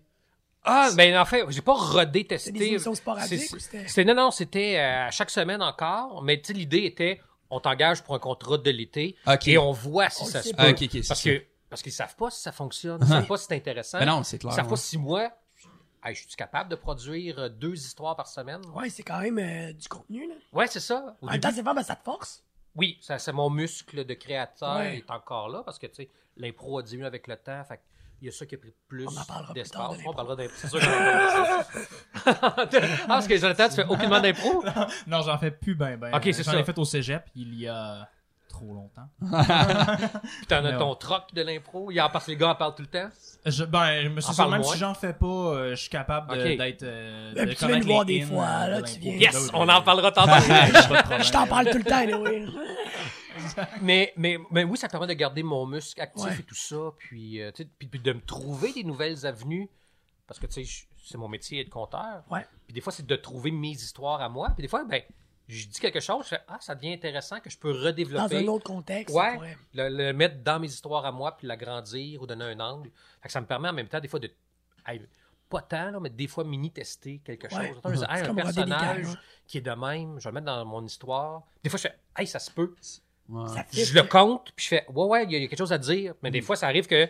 Ah, ben en fait, j'ai pas rodé testé. C'est des émissions sporadiques C'est- ou c'était- c'était- non, non, c'était euh, à chaque semaine encore. Mais tu sais, l'idée était, on t'engage pour un contrat de l'été et on voit si On ça se sait peut. Ah, ok, ok, c'est parce que parce qu'ils savent pas si ça fonctionne, ils savent pas si c'est intéressant. Mais non, c'est clair. Ils savent ouais. pas si moi, hey, je suis capable de produire euh, deux histoires par semaine. Ouais, c'est quand même euh, du contenu, là. Ouais, c'est ça. Au En début- temps, c'est pas ben, ça te force. Oui, ça, c'est mon muscle de créateur Ouais. est encore là parce que tu sais, l'impro a diminué avec le temps. Fait il y a ça qui a pris plus On en parlera plus d'espace. On parlera d'impro. C'est sûr qu'on en ah, parce que Jonathan, tu fais aucunement d'impro? Non, j'en fais plus ben ben. Ok, c'est J'en ça. ai fait au cégep il y a trop longtemps. Puis t'en as ton troc de l'impro? Il y a parce que les gars en parlent tout le temps? Je, ben, je me suis En dit, parle même moins. si j'en fais pas, euh, je suis capable d'être. Euh, Ben, de puis tu viens voir des fois, euh, de là, l'impro. tu viens. Yes, D'autres, on euh, en parlera tantôt. Je t'en parle tout le temps, anyway. Mais, mais, mais oui, ça permet de garder mon muscle actif Ouais. et tout ça. Puis, euh, puis, puis de me trouver des nouvelles avenues. Parce que, tu sais, je- c'est mon métier être conteur. Ouais. Puis des fois, c'est de trouver mes histoires à moi. Puis des fois, ben, je dis quelque chose, je fais Ah, ça devient intéressant que je peux Dans redévelopper. un autre contexte. Ouais, pourrait- le, le mettre dans mes histoires à moi, puis l'agrandir ou donner un angle. Fait que ça me permet en même temps, des fois, de. hey, pas tant, là, mais des fois, mini-tester quelque chose. Attends, je dis, hey, un personnage qui est de même, je vais le mettre dans mon histoire. Des fois, je fais Hey, ça se peut. Ouais. Je le compte, puis je fais Ouais, ouais, il y, a- il y a quelque chose à dire. Mais Mm. des fois, ça arrive que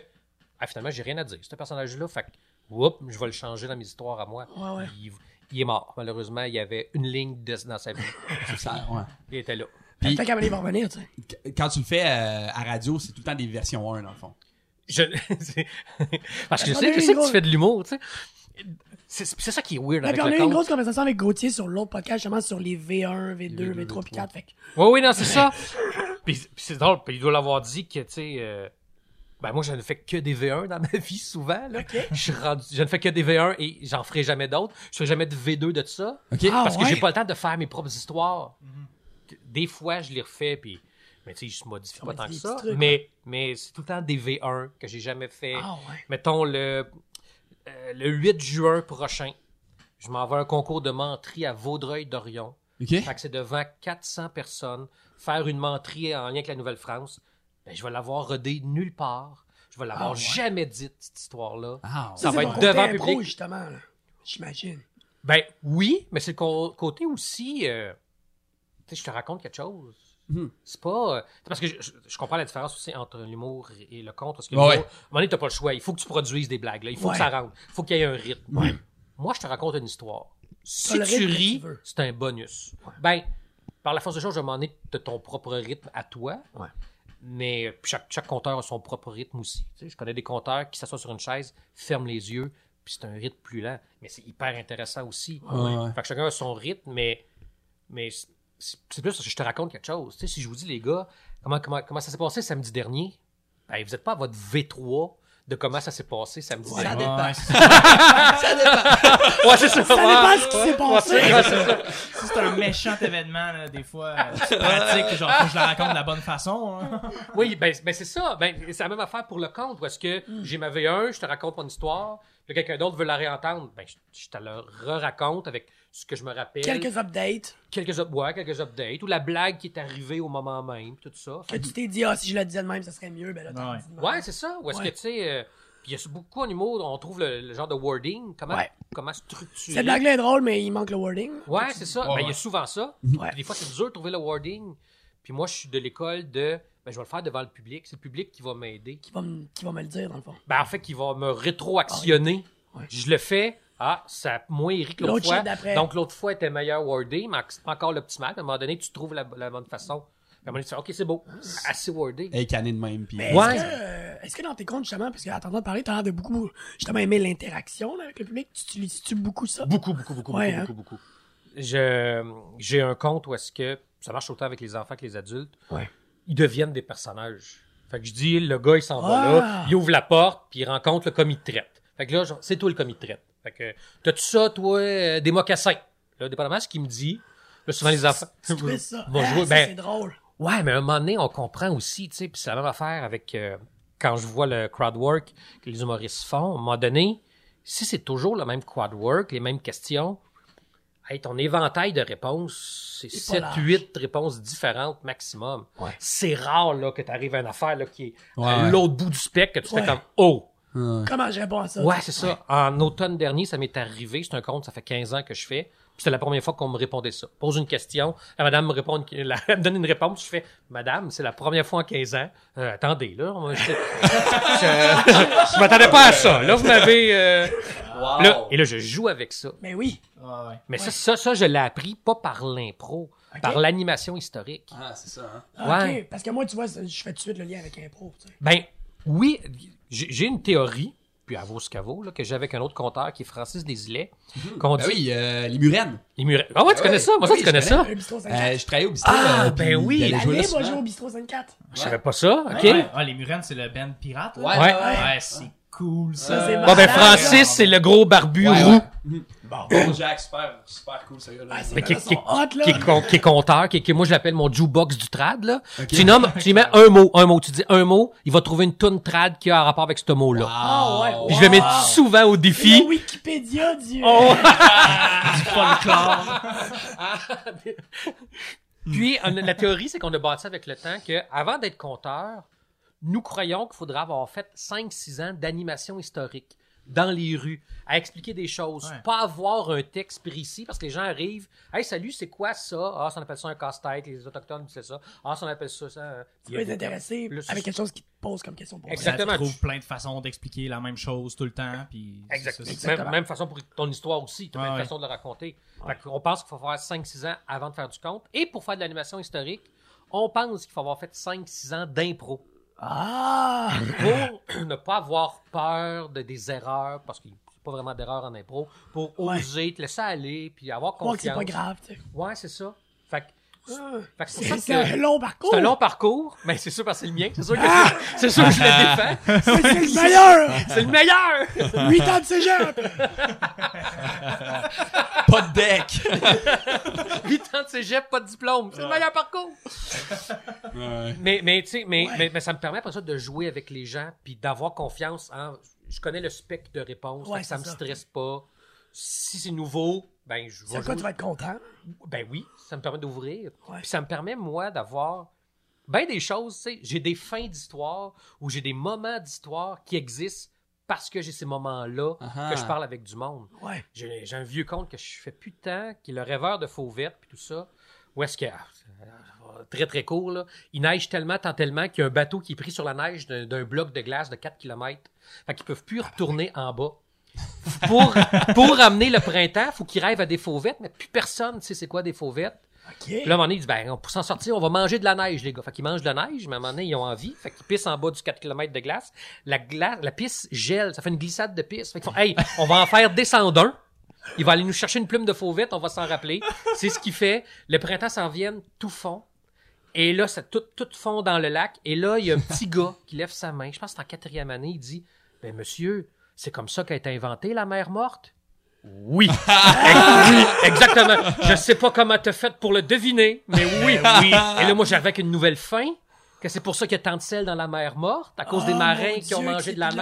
ah, finalement, j'ai rien à dire. Ce personnage-là, fait whoop, je vais le changer dans mes histoires à moi. Ouais, ouais. Il, il est mort. Malheureusement, il y avait une ligne de- dans sa vie. Ça, ouais. Il était là. Puis- Peut-être qu'elle va revenir, tu sais. Qu- Quand tu le fais euh, à radio, c'est tout le temps des versions 1, dans le fond. Je... Parce que je sais, je sais que tu fais de l'humour, tu sais. C'est ça qui est weird avec on a eu une compte. grosse conversation avec Gauthier sur l'autre podcast, justement, sur les V1, V2, V3, puis 4. Fait Oui, oui, non, c'est ça. puis, puis c'est drôle, puis il doit l'avoir dit que, tu sais, euh, ben moi, je ne fais que des V1 dans ma vie, souvent, là. Ok. Je, suis rendu- je ne fais que des V1 et j'en ferai jamais d'autres. Je ferai jamais de V2 de ça. OK? Ah, parce que ouais. j'ai pas le temps de faire mes propres histoires. Des fois, je les refais, puis... Mais tu sais, je modifie On pas tant que ça. trucs, mais mais c'est tout le temps des V1 que j'ai jamais fait. ah ouais. Mettons le, euh, le 8 juin prochain, je m'en vais à un concours de menterie à Vaudreuil-Dorion. OK? Fait que c'est devant 400 personnes. Faire une menterie en lien avec la Nouvelle-France, ben, je vais l'avoir rodée nulle part. Je vais l'avoir Ah ouais. jamais dite, cette histoire-là. Ah, Ça va être devant impro, public. justement. J'imagine. Ben oui, mais c'est le côté aussi. euh, tu sais, je te raconte quelque chose. Mhm. C'est pas. euh, parce que je, comprends la différence aussi entre l'humour et, le conte. Parce que Ouais, à un moment donné, t'as pas le choix. Il faut que tu produises des blagues. Là. Il faut que ça rentre. Il faut qu'il y ait un rythme. Moi, je te raconte une histoire. Si le tu ris, c'est un bonus. Ben, par la force des choses, je vais m'en ai de ton propre rythme à toi. Ouais. Mais chaque, chaque compteur a son propre rythme aussi. Tu sais, je connais des compteurs qui s'assoient sur une chaise, ferment les yeux, puis c'est un rythme plus lent. Mais c'est hyper intéressant aussi. Ouais, ouais. Fait que chacun a son rythme, mais, mais c'est c'est plus parce que je te raconte quelque chose. Tu sais, si je vous dis, les gars, comment, comment, comment ça s'est passé samedi dernier, ben, vous n'êtes pas à votre V3 de comment ça s'est passé samedi Ça dernier. dépend. Ouais, c'est- Ouais, c'est ça. Ça ouais. dépend ce qui s'est Ouais, passé. c'est- ouais, c'est ça. si c'est un méchant événement, là, des fois, euh, c'est pratique, genre, faut que je la raconte de la bonne façon. hein. Oui, ben, ben c'est ça. Ben, c'est la même affaire pour le compte, où est-ce que j'ai ma V1, je te raconte mon histoire, puis quelqu'un d'autre veut la réentendre, ben, je, je te la re-raconte avec ce que je me rappelle. Quelques updates. quelques, ouais, quelques updates, ou la blague qui est arrivée au moment même, tout ça. Que tu t'es dit, ah, si je le disais de même, ça serait mieux. Ben là, Ouais. dit de même. Ouais, c'est ça. Ou est-ce Ouais. que, tu sais, euh, puis il y a beaucoup en humour, on trouve le, le genre de wording, comment, Ouais. comment structurer. Cette blague-là est drôle, mais il manque le wording. Ouais, c'est ça. Ouais, Ben, il y a souvent ça. Ouais. Puis Des fois, c'est dur de trouver le wording. Puis moi, je suis de l'école de, ben, je vais le faire devant le public. C'est le public qui va m'aider. Qui va, me, qui va me le dire, dans le fond. Ben, en fait, qui va me rétroactionner. Ouais. Je le fais. Ah, ça a moins ri que l'autre fois. Donc, l'autre fois était meilleur wordé, mais c'est pas encore l'optimal. À un moment donné, tu trouves la, la bonne façon. Puis à un moment donné, tu fais, OK, c'est beau. C'est assez wordé. Et cané de même. Puis, Ouais. est-ce, que, euh, dans tes comptes, justement, parce qu'à t'entendre parler, t'as l'air de beaucoup, justement, aimer l'interaction avec le public, tu utilises-tu beaucoup ça? Beaucoup, beaucoup, beaucoup, Ouais, beaucoup, hein? beaucoup, beaucoup. Je, j'ai un compte où est-ce que ça marche autant avec les enfants que les adultes. Ouais. Ils deviennent des personnages. Fait que je dis, le gars, il s'en va Ah! là, il ouvre la porte, puis il rencontre le commis de traite. Fait que là, genre, c'est toi le commis de traite. Fait que, t'as-tu ça, toi, euh, des mocassins? Là, dépendamment de ce qu'il me dit, là, souvent les enfants Tu trouves ça? vont Ah, Ben, c'est drôle. Ouais, mais à un moment donné, on comprend aussi, tu sais, puis c'est la même affaire avec euh, quand je vois le crowd work que les humoristes font. À un moment donné, si c'est toujours le même crowd work, les mêmes questions, hey, ton éventail de réponses, c'est C'est pas 7, large. 8 réponses différentes maximum. Ouais. C'est rare là, que tu arrives à une affaire là, qui est Ouais, à l'autre bout du spectre, que tu Ouais. fais comme Oh! Comment je réponds à ça? Ouais, c'est ça. En automne dernier, ça m'est arrivé. C'est un compte, ça fait 15 ans que je fais. Puis C'était la première fois qu'on me répondait ça. Pose une question, la madame me répond, une- la- elle me donne une réponse, je fais, madame, c'est la première fois en 15 ans. Euh, attendez, là, moi, je, je, je m'attendais pas à ça. Là, vous m'avez, euh, là, et là, je joue avec ça. Mais oui. Ah ouais. Mais ça, ça, ça, je l'ai appris pas par l'impro, par l'animation historique. Ah, c'est ça, hein. Ah, Ouais. OK. Parce que moi, tu vois, je fais tout de suite le lien avec impro. tu sais. Ben, oui, j'ai j'ai une théorie, puis à vaut ce vaut, là, que j'ai avec un autre conteur qui est Francis Desilets, qu'on Ben dit, oui, euh, les Murennes. les murets- Ah ouais, tu Ouais, connais ça? Moi, ça, oui, tu connais ça? Le bistrot 54. Euh, je travaillais au bistrot. Ah, euh, ben oui, j'allais La jouer là Lib a souvent. joué au bistrot 54. Je savais pas ça, ok? Ouais. Ah, les Murennes, c'est le band pirate. là? Ouais, Ouais. ouais, ouais. Ouais, c'est cool ça. Ça, Bon, ben. Francis, c'est le gros barbu Ouais, roux, ouais. Bon. Bon, Jack, super, super cool, ce gars-là. Ah, Mais qui- qui, hot, là. qui est, qui est compteur, qui est, qui- moi, je l'appelle mon jukebox du trad, là. Tu nommes, tu lui mets un mot, un mot, tu dis un mot, il va trouver une toune trad qui a un rapport avec ce mot-là. Ah, ouais. Puis je le mets Wow. souvent au défi. Wikipédia du... Oh! folklore. Puis, on a- la théorie, c'est qu'on a bâti avec le temps que, avant d'être compteur, nous croyons qu'il faudra avoir fait 5-6 ans d'animation historique dans les rues, à expliquer des choses, Ouais. pas avoir un texte précis, parce que les gens arrivent, « Hey, salut, c'est quoi ça? Ah, ça on appelle ça un casse-tête, les Autochtones, c'est ça. Ah, ça on appelle ça, ça... Tu peux t'intéresser avec quelque chose qui te pose comme question pour. Ça Exactement. trouve plein de façons d'expliquer la même chose tout le temps. Puis c'est Exact. ça, Exactement. Même, même façon pour ton histoire aussi. Tu as Ouais, une ouais. façon de le raconter. Fait qu'on pense qu'il faut faire 5-6 ans avant de faire du compte. Et pour faire de l'animation historique, on pense qu'il faut avoir fait 5-6 ans d'impro. Ah! Pour ne pas avoir peur de des erreurs, parce qu'il n'y a pas vraiment d'erreurs en impro, pour Ouais. oser te laisser aller, puis avoir Moi, que c'est confiance. pas grave, tu sais. Ouais, c'est ça. Fait que c'est pour C'est ça c'est un long parcours. c'est un long parcours, mais c'est sûr parce que c'est le mien. C'est sûr que, c'est sûr que je le défends. Mais c'est le meilleur! C'est le meilleur! 8 ans de cégep! Pas de deck. 8 ans de cégep, pas de diplôme. C'est le meilleur parcours! Ouais. Mais, mais, tu sais, mais, Ouais. mais, mais ça me permet après ça de jouer avec les gens puis d'avoir confiance en. Je connais le spectre de réponse, Ouais, ça c'est me ça. stresse pas. Si c'est nouveau, ben je vais quoi, tu vas être content? Ben oui, ça me permet d'ouvrir. Ouais. Puis ça me permet, moi, d'avoir ben des choses, tu sais. J'ai des fins d'histoire ou j'ai des moments d'histoire qui existent parce que j'ai ces moments-là que je parle avec du monde. Ouais. J'ai un vieux conte que je fais plus de temps, qui est le rêveur de Fauvette, puis tout ça. Où est-ce que. ah, Très, très court, là. Il neige tellement, tant tellement qu'il y a un bateau qui est pris sur la neige d'un d'un bloc de glace de 4 km. Fait qu'ils peuvent plus retourner en bas. Pour, pour amener le printemps, faut qu'ils rêvent à des fauvettes, mais plus personne ne sait c'est quoi des fauvettes. OK. Puis là, à un moment donné, ils disent, ben, pour s'en sortir, on va manger de la neige, les gars. Fait qu'ils mangent de la neige, mais à un moment donné, ils ont envie. Fait qu'ils pissent en bas du 4 km de glace. La glace, la pisse gèle. Ça fait une glissade de pisse. Fait qu'ils font, hey, on va en faire descendre un. Il va aller nous chercher une plume de fauvette, on va s'en rappeler. C'est ce qui fait. Le printemps s'en vient, tout fond. Et là, ça tout, tout fond dans le lac. Et là, il y a un petit gars qui lève sa main. Je pense que c'est en quatrième année. Il dit, ben, monsieur, c'est comme ça qu'a été inventée la mer morte? Oui. oui, exactement. Je sais pas comment t'as fait pour le deviner, mais oui, oui. Et là, moi, j'arrive avec une nouvelle fin, que c'est pour ça qu'il y a tant de sel dans la mer morte, à cause des Oh, marins qui ont Dieu, mangé de la de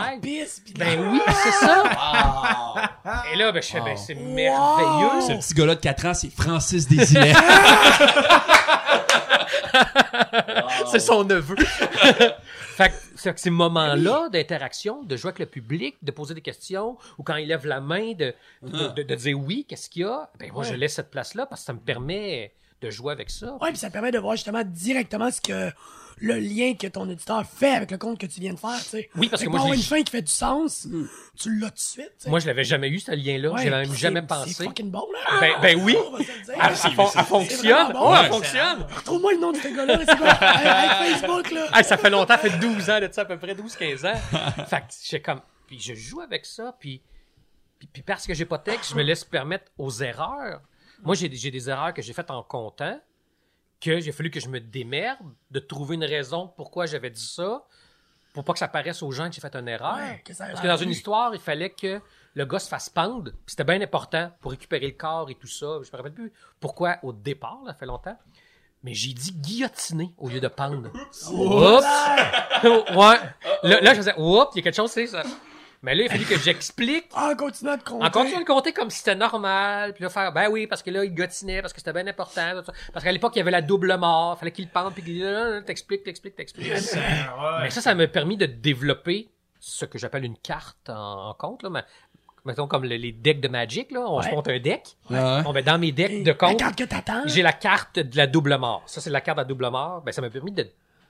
Ben oui, c'est ça. Et là, ben, je fais, ben, c'est Wow. merveilleux. Ce petit gars-là de 4 ans, c'est Francis Desilets. C'est son neveu. Fait que ces moments-là d'interaction, de jouer avec le public, de poser des questions, ou quand il lève la main, de, de, de- de dire oui, qu'est-ce qu'il y a, ben moi, je laisse cette place-là parce que ça me permet de jouer avec ça. Ouais, puis ça permet de voir justement directement ce que le lien que ton auditeur fait avec le compte que tu viens de faire, tu sais. Oui, parce Fait que moi, pour avoir une fin qui fait du sens, tu l'as tout de suite. Moi, je l'avais jamais eu, ce lien-là. Ouais, J'avais même jamais pensé. C'est fucking bon, là. Ben, ben oui. Elle, elle fon- elle C'est fonctionne. bon. Ouais, elle fonctionne. Retrouve-moi le nom de ce gars-là, c'est quoi? Avec Facebook, là. Hey, ça fait longtemps, ça fait 12 ans de ça, à peu près 12-15 ans. fait que j'ai comme. Puis je joue avec ça, puis, puis, puis parce que j'ai pas de texte, je me laisse permettre aux erreurs. Moi, j'ai j'ai des erreurs que j'ai faites en comptant, que j'ai fallu que je me démerde de trouver une raison pourquoi j'avais dit ça, pour pas que ça paraisse aux gens que j'ai fait une erreur. Ouais, que Parce que dans une histoire, il fallait que le gars se fasse pendre. Puis c'était bien important pour récupérer le corps et tout ça. Je me rappelle plus pourquoi au départ, là, ça fait longtemps. Mais j'ai dit guillotiner au lieu de pendre. Oups! ouais. Là, là, je faisais, oups, il y a quelque chose, c'est ça. Mais là, il a fallu que j'explique Ah, continue de compter. en continuant de compter comme si c'était normal, puis là faire ben oui parce que là il gotinait parce que c'était bien important, tout ça. parce qu'à l'époque il y avait la double mort, fallait qu'il pende puis qu'il t'expliques, t'expliques, t'expliques. Mais ça, ça m'a permis de développer ce que j'appelle une carte en, en compte là, mais mettons comme le- les decks de Magic là, on se monte un deck. Ouais. Bon ben dans mes decks de La compte, carte que t'attends. j'ai la carte de la double mort. Ça c'est la carte de la double mort, ben ça m'a permis de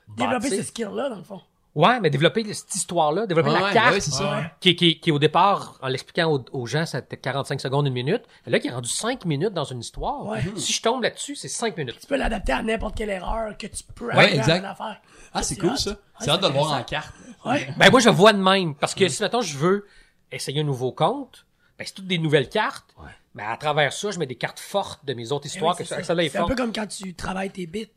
Développer bâtir- ce skill-là, dans le fond. Ouais, mais développer cette histoire-là, développer Ouais, la carte ouais, c'est ça. Ouais. qui, qui, qui au départ, en l'expliquant aux, aux gens, c'était 45 secondes, une minute. Là, qui est rendu 5 minutes dans une histoire. Ouais. Si je tombe là-dessus, c'est 5 minutes. Tu peux l'adapter à n'importe quelle erreur que tu peux à affaire. Ah, c'est cool, hot. ça. Ouais, C'est hâte de le voir en carte. Ouais. Ben, moi, je vois de même. Parce que si, maintenant je veux essayer un nouveau compte, ben, c'est toutes des nouvelles cartes. Mais à travers ça, je mets des cartes fortes de mes autres Eh histoires. que c'est ça, ça. ça là est C'est un peu comme quand tu travailles tes bits.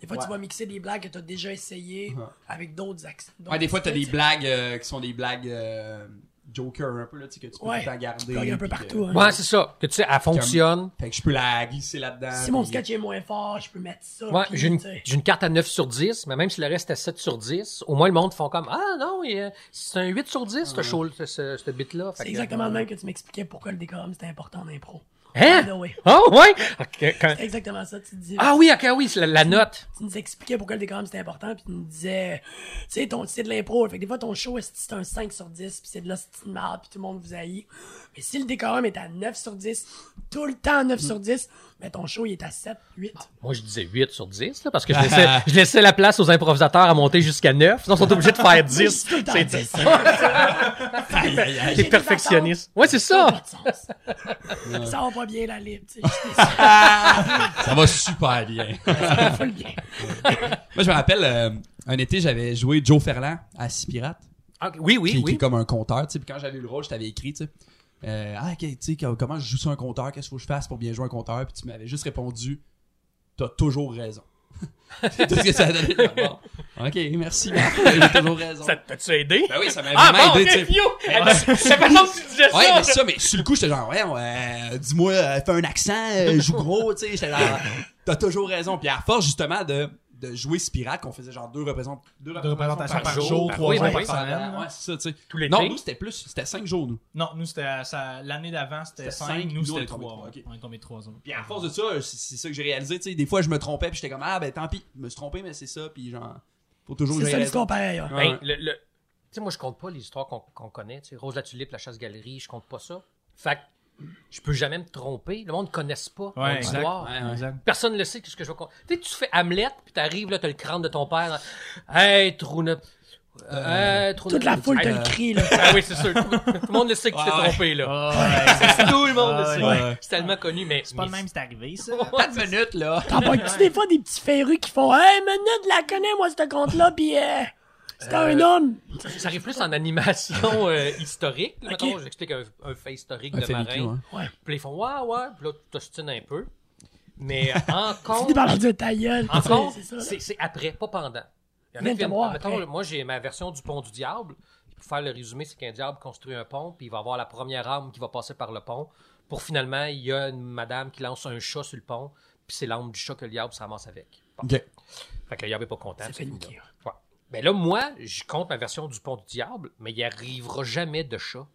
Tu. Des fois, tu vas mixer des blagues que tu as déjà essayées avec d'autres accents. Ouais, des fois, t'as des blagues euh, qui sont des blagues euh, Joker un peu, là, tu sais, que tu peux Ouais. tout garder. Tu un peu partout. que- hein. Ouais, c'est ça. Que tu sais, elle fonctionne. Fait que je peux la glisser là-dedans. Si mon sketch est moins fort, je peux mettre ça. Ouais, j'ai une, tu carte à 9 sur 10, mais même si le reste est 7 sur 10, au moins le monde font comme Ah non, a- c'est un 8 sur 10, ce show, ce, ce, ce bit-là. C'est exactement le même que tu m'expliquais pourquoi le décorum c'était important en impro. Hein? Oh, ouais! Ok, quand- C'est exactement ça. Tu dis. Ah oui, ok, oui, c'est la, la note. tu nous expliquais pourquoi le décorum c'était important, puis tu nous disais, tu sais, ton- c'est de l'impro, fait que des fois ton show est- c'est un 5 sur 10, puis c'est de la de merde, puis tout le monde vous haït? Mais si le décorum est à 9 sur 10, tout le temps 9 sur 10, mais ton show il est à 7, 8. Moi, je disais 8 sur 10, là, parce que je laissais, je laissais la place aux improvisateurs à monter jusqu'à 9. Sinon, ils sont obligés de faire 10. C'est tout le temps C'est 10. Aïe, aïe, aïe. T'es perfectionniste. Ouais, c'est Ça a ça. pas de sens. Ça va pas bien la libre, Ça va super bien. full bien. Moi, je me rappelle, euh, un été, j'avais joué Joe Ferland à Six Pirates. Ah, oui, oui, qui, qui est oui. comme un tu sais. Puis quand j'avais eu le rôle, je t'avais écrit, tu sais. Euh, ah, ok, tu sais, co- comment je joue sur un compteur, qu'est-ce qu'il faut que je fasse pour bien jouer un compteur, puis tu m'avais juste répondu, t'as toujours raison. C'est tout ce que ça a donné. Ok, merci, Marc, j'ai toujours raison. Ça t'a-tu aidé? Ben oui, ça m'avait Ah vraiment bon, aidé, tu ok, sais. yo! Je sais pas que tu disais ça. Ouais, mais ça, mais sur le coup, j'étais genre, ouais, ouais dis-moi, euh, fais un accent, euh, joue gros, tu sais. J'étais genre, t'as toujours raison. Puis à force, justement, de, de jouer Spirat, qu'on faisait genre deux, représent- deux De représentations par jour, jour, par- trois oui, jours oui, par oui, semaine. Ouais, c'est ça, tu sais. Non, nous, c'était plus, c'était cinq jours, nous. Non, nous, c'était ça- l'année d'avant, c'était C'était 5, cinq, nous, c'était est tombé 3. trois, ok. On est tombé 3 jours. Puis à force de ça, c'est c'est ça que j'ai réalisé, tu sais. Des fois, je me trompais, puis j'étais comme, ah, ben tant pis, je me suis trompé, mais c'est ça, puis genre, faut toujours C'est ça l'histoire pareil. Ouais. Ben, le, le- tu sais, moi, je compte pas les histoires qu'on qu'on connaît. Tu sais, Rose la Tulipe, la chasse-galerie, je compte pas ça. Fait que je peux jamais me tromper. Le monde ne connaisse pas mon exact. histoire. Ouais, ouais. Exact. Personne ne le sait, qu'est-ce que je vais. Tu sais, tu fais Hamlet, puis t'arrives, là, t'as le crâne de ton père. Hey, Trouna. Hey, Trouna. Toute la foule te le crie, là. Ah oui, c'est sûr. Tout, tout le monde le sait que tu t'es trompé, là. Tout le monde le sait. C'est tellement connu, mais. c'est pas le même, c'est arrivé, ça. Quatre minutes, là. T'en pognes-tu des fois des petits férus qui font Hey, minute, la connais, moi, ce compte-là, pis euh, c'était un homme. Ça arrive plus en animation euh, historique. Mettons, j'explique un, un fait historique Un de fait marin. ouais. Ouais. Puis là, ils font ouais, ouais. Puis là, tu t'ostines un peu. Mais euh, en Tu compte, par ta gueule. en tu sais, compte, c'est ça. là. c'est c'est après, pas pendant. Il y en Viens a de qui te voir mettons, après. moi, j'ai ma version du pont du diable. Pour faire le résumé, c'est qu'un diable construit un pont, puis il va avoir la première arme qui va passer par le pont. Pour finalement, il y a une madame qui lance un chat sur le pont, puis c'est l'arme du chat que le diable se ramasse avec. Bon. Ok. Fait que le diable est pas content. C'est c'est fini là. Ben là, moi, je compte ma version du pont du diable, mais il arrivera jamais de chat.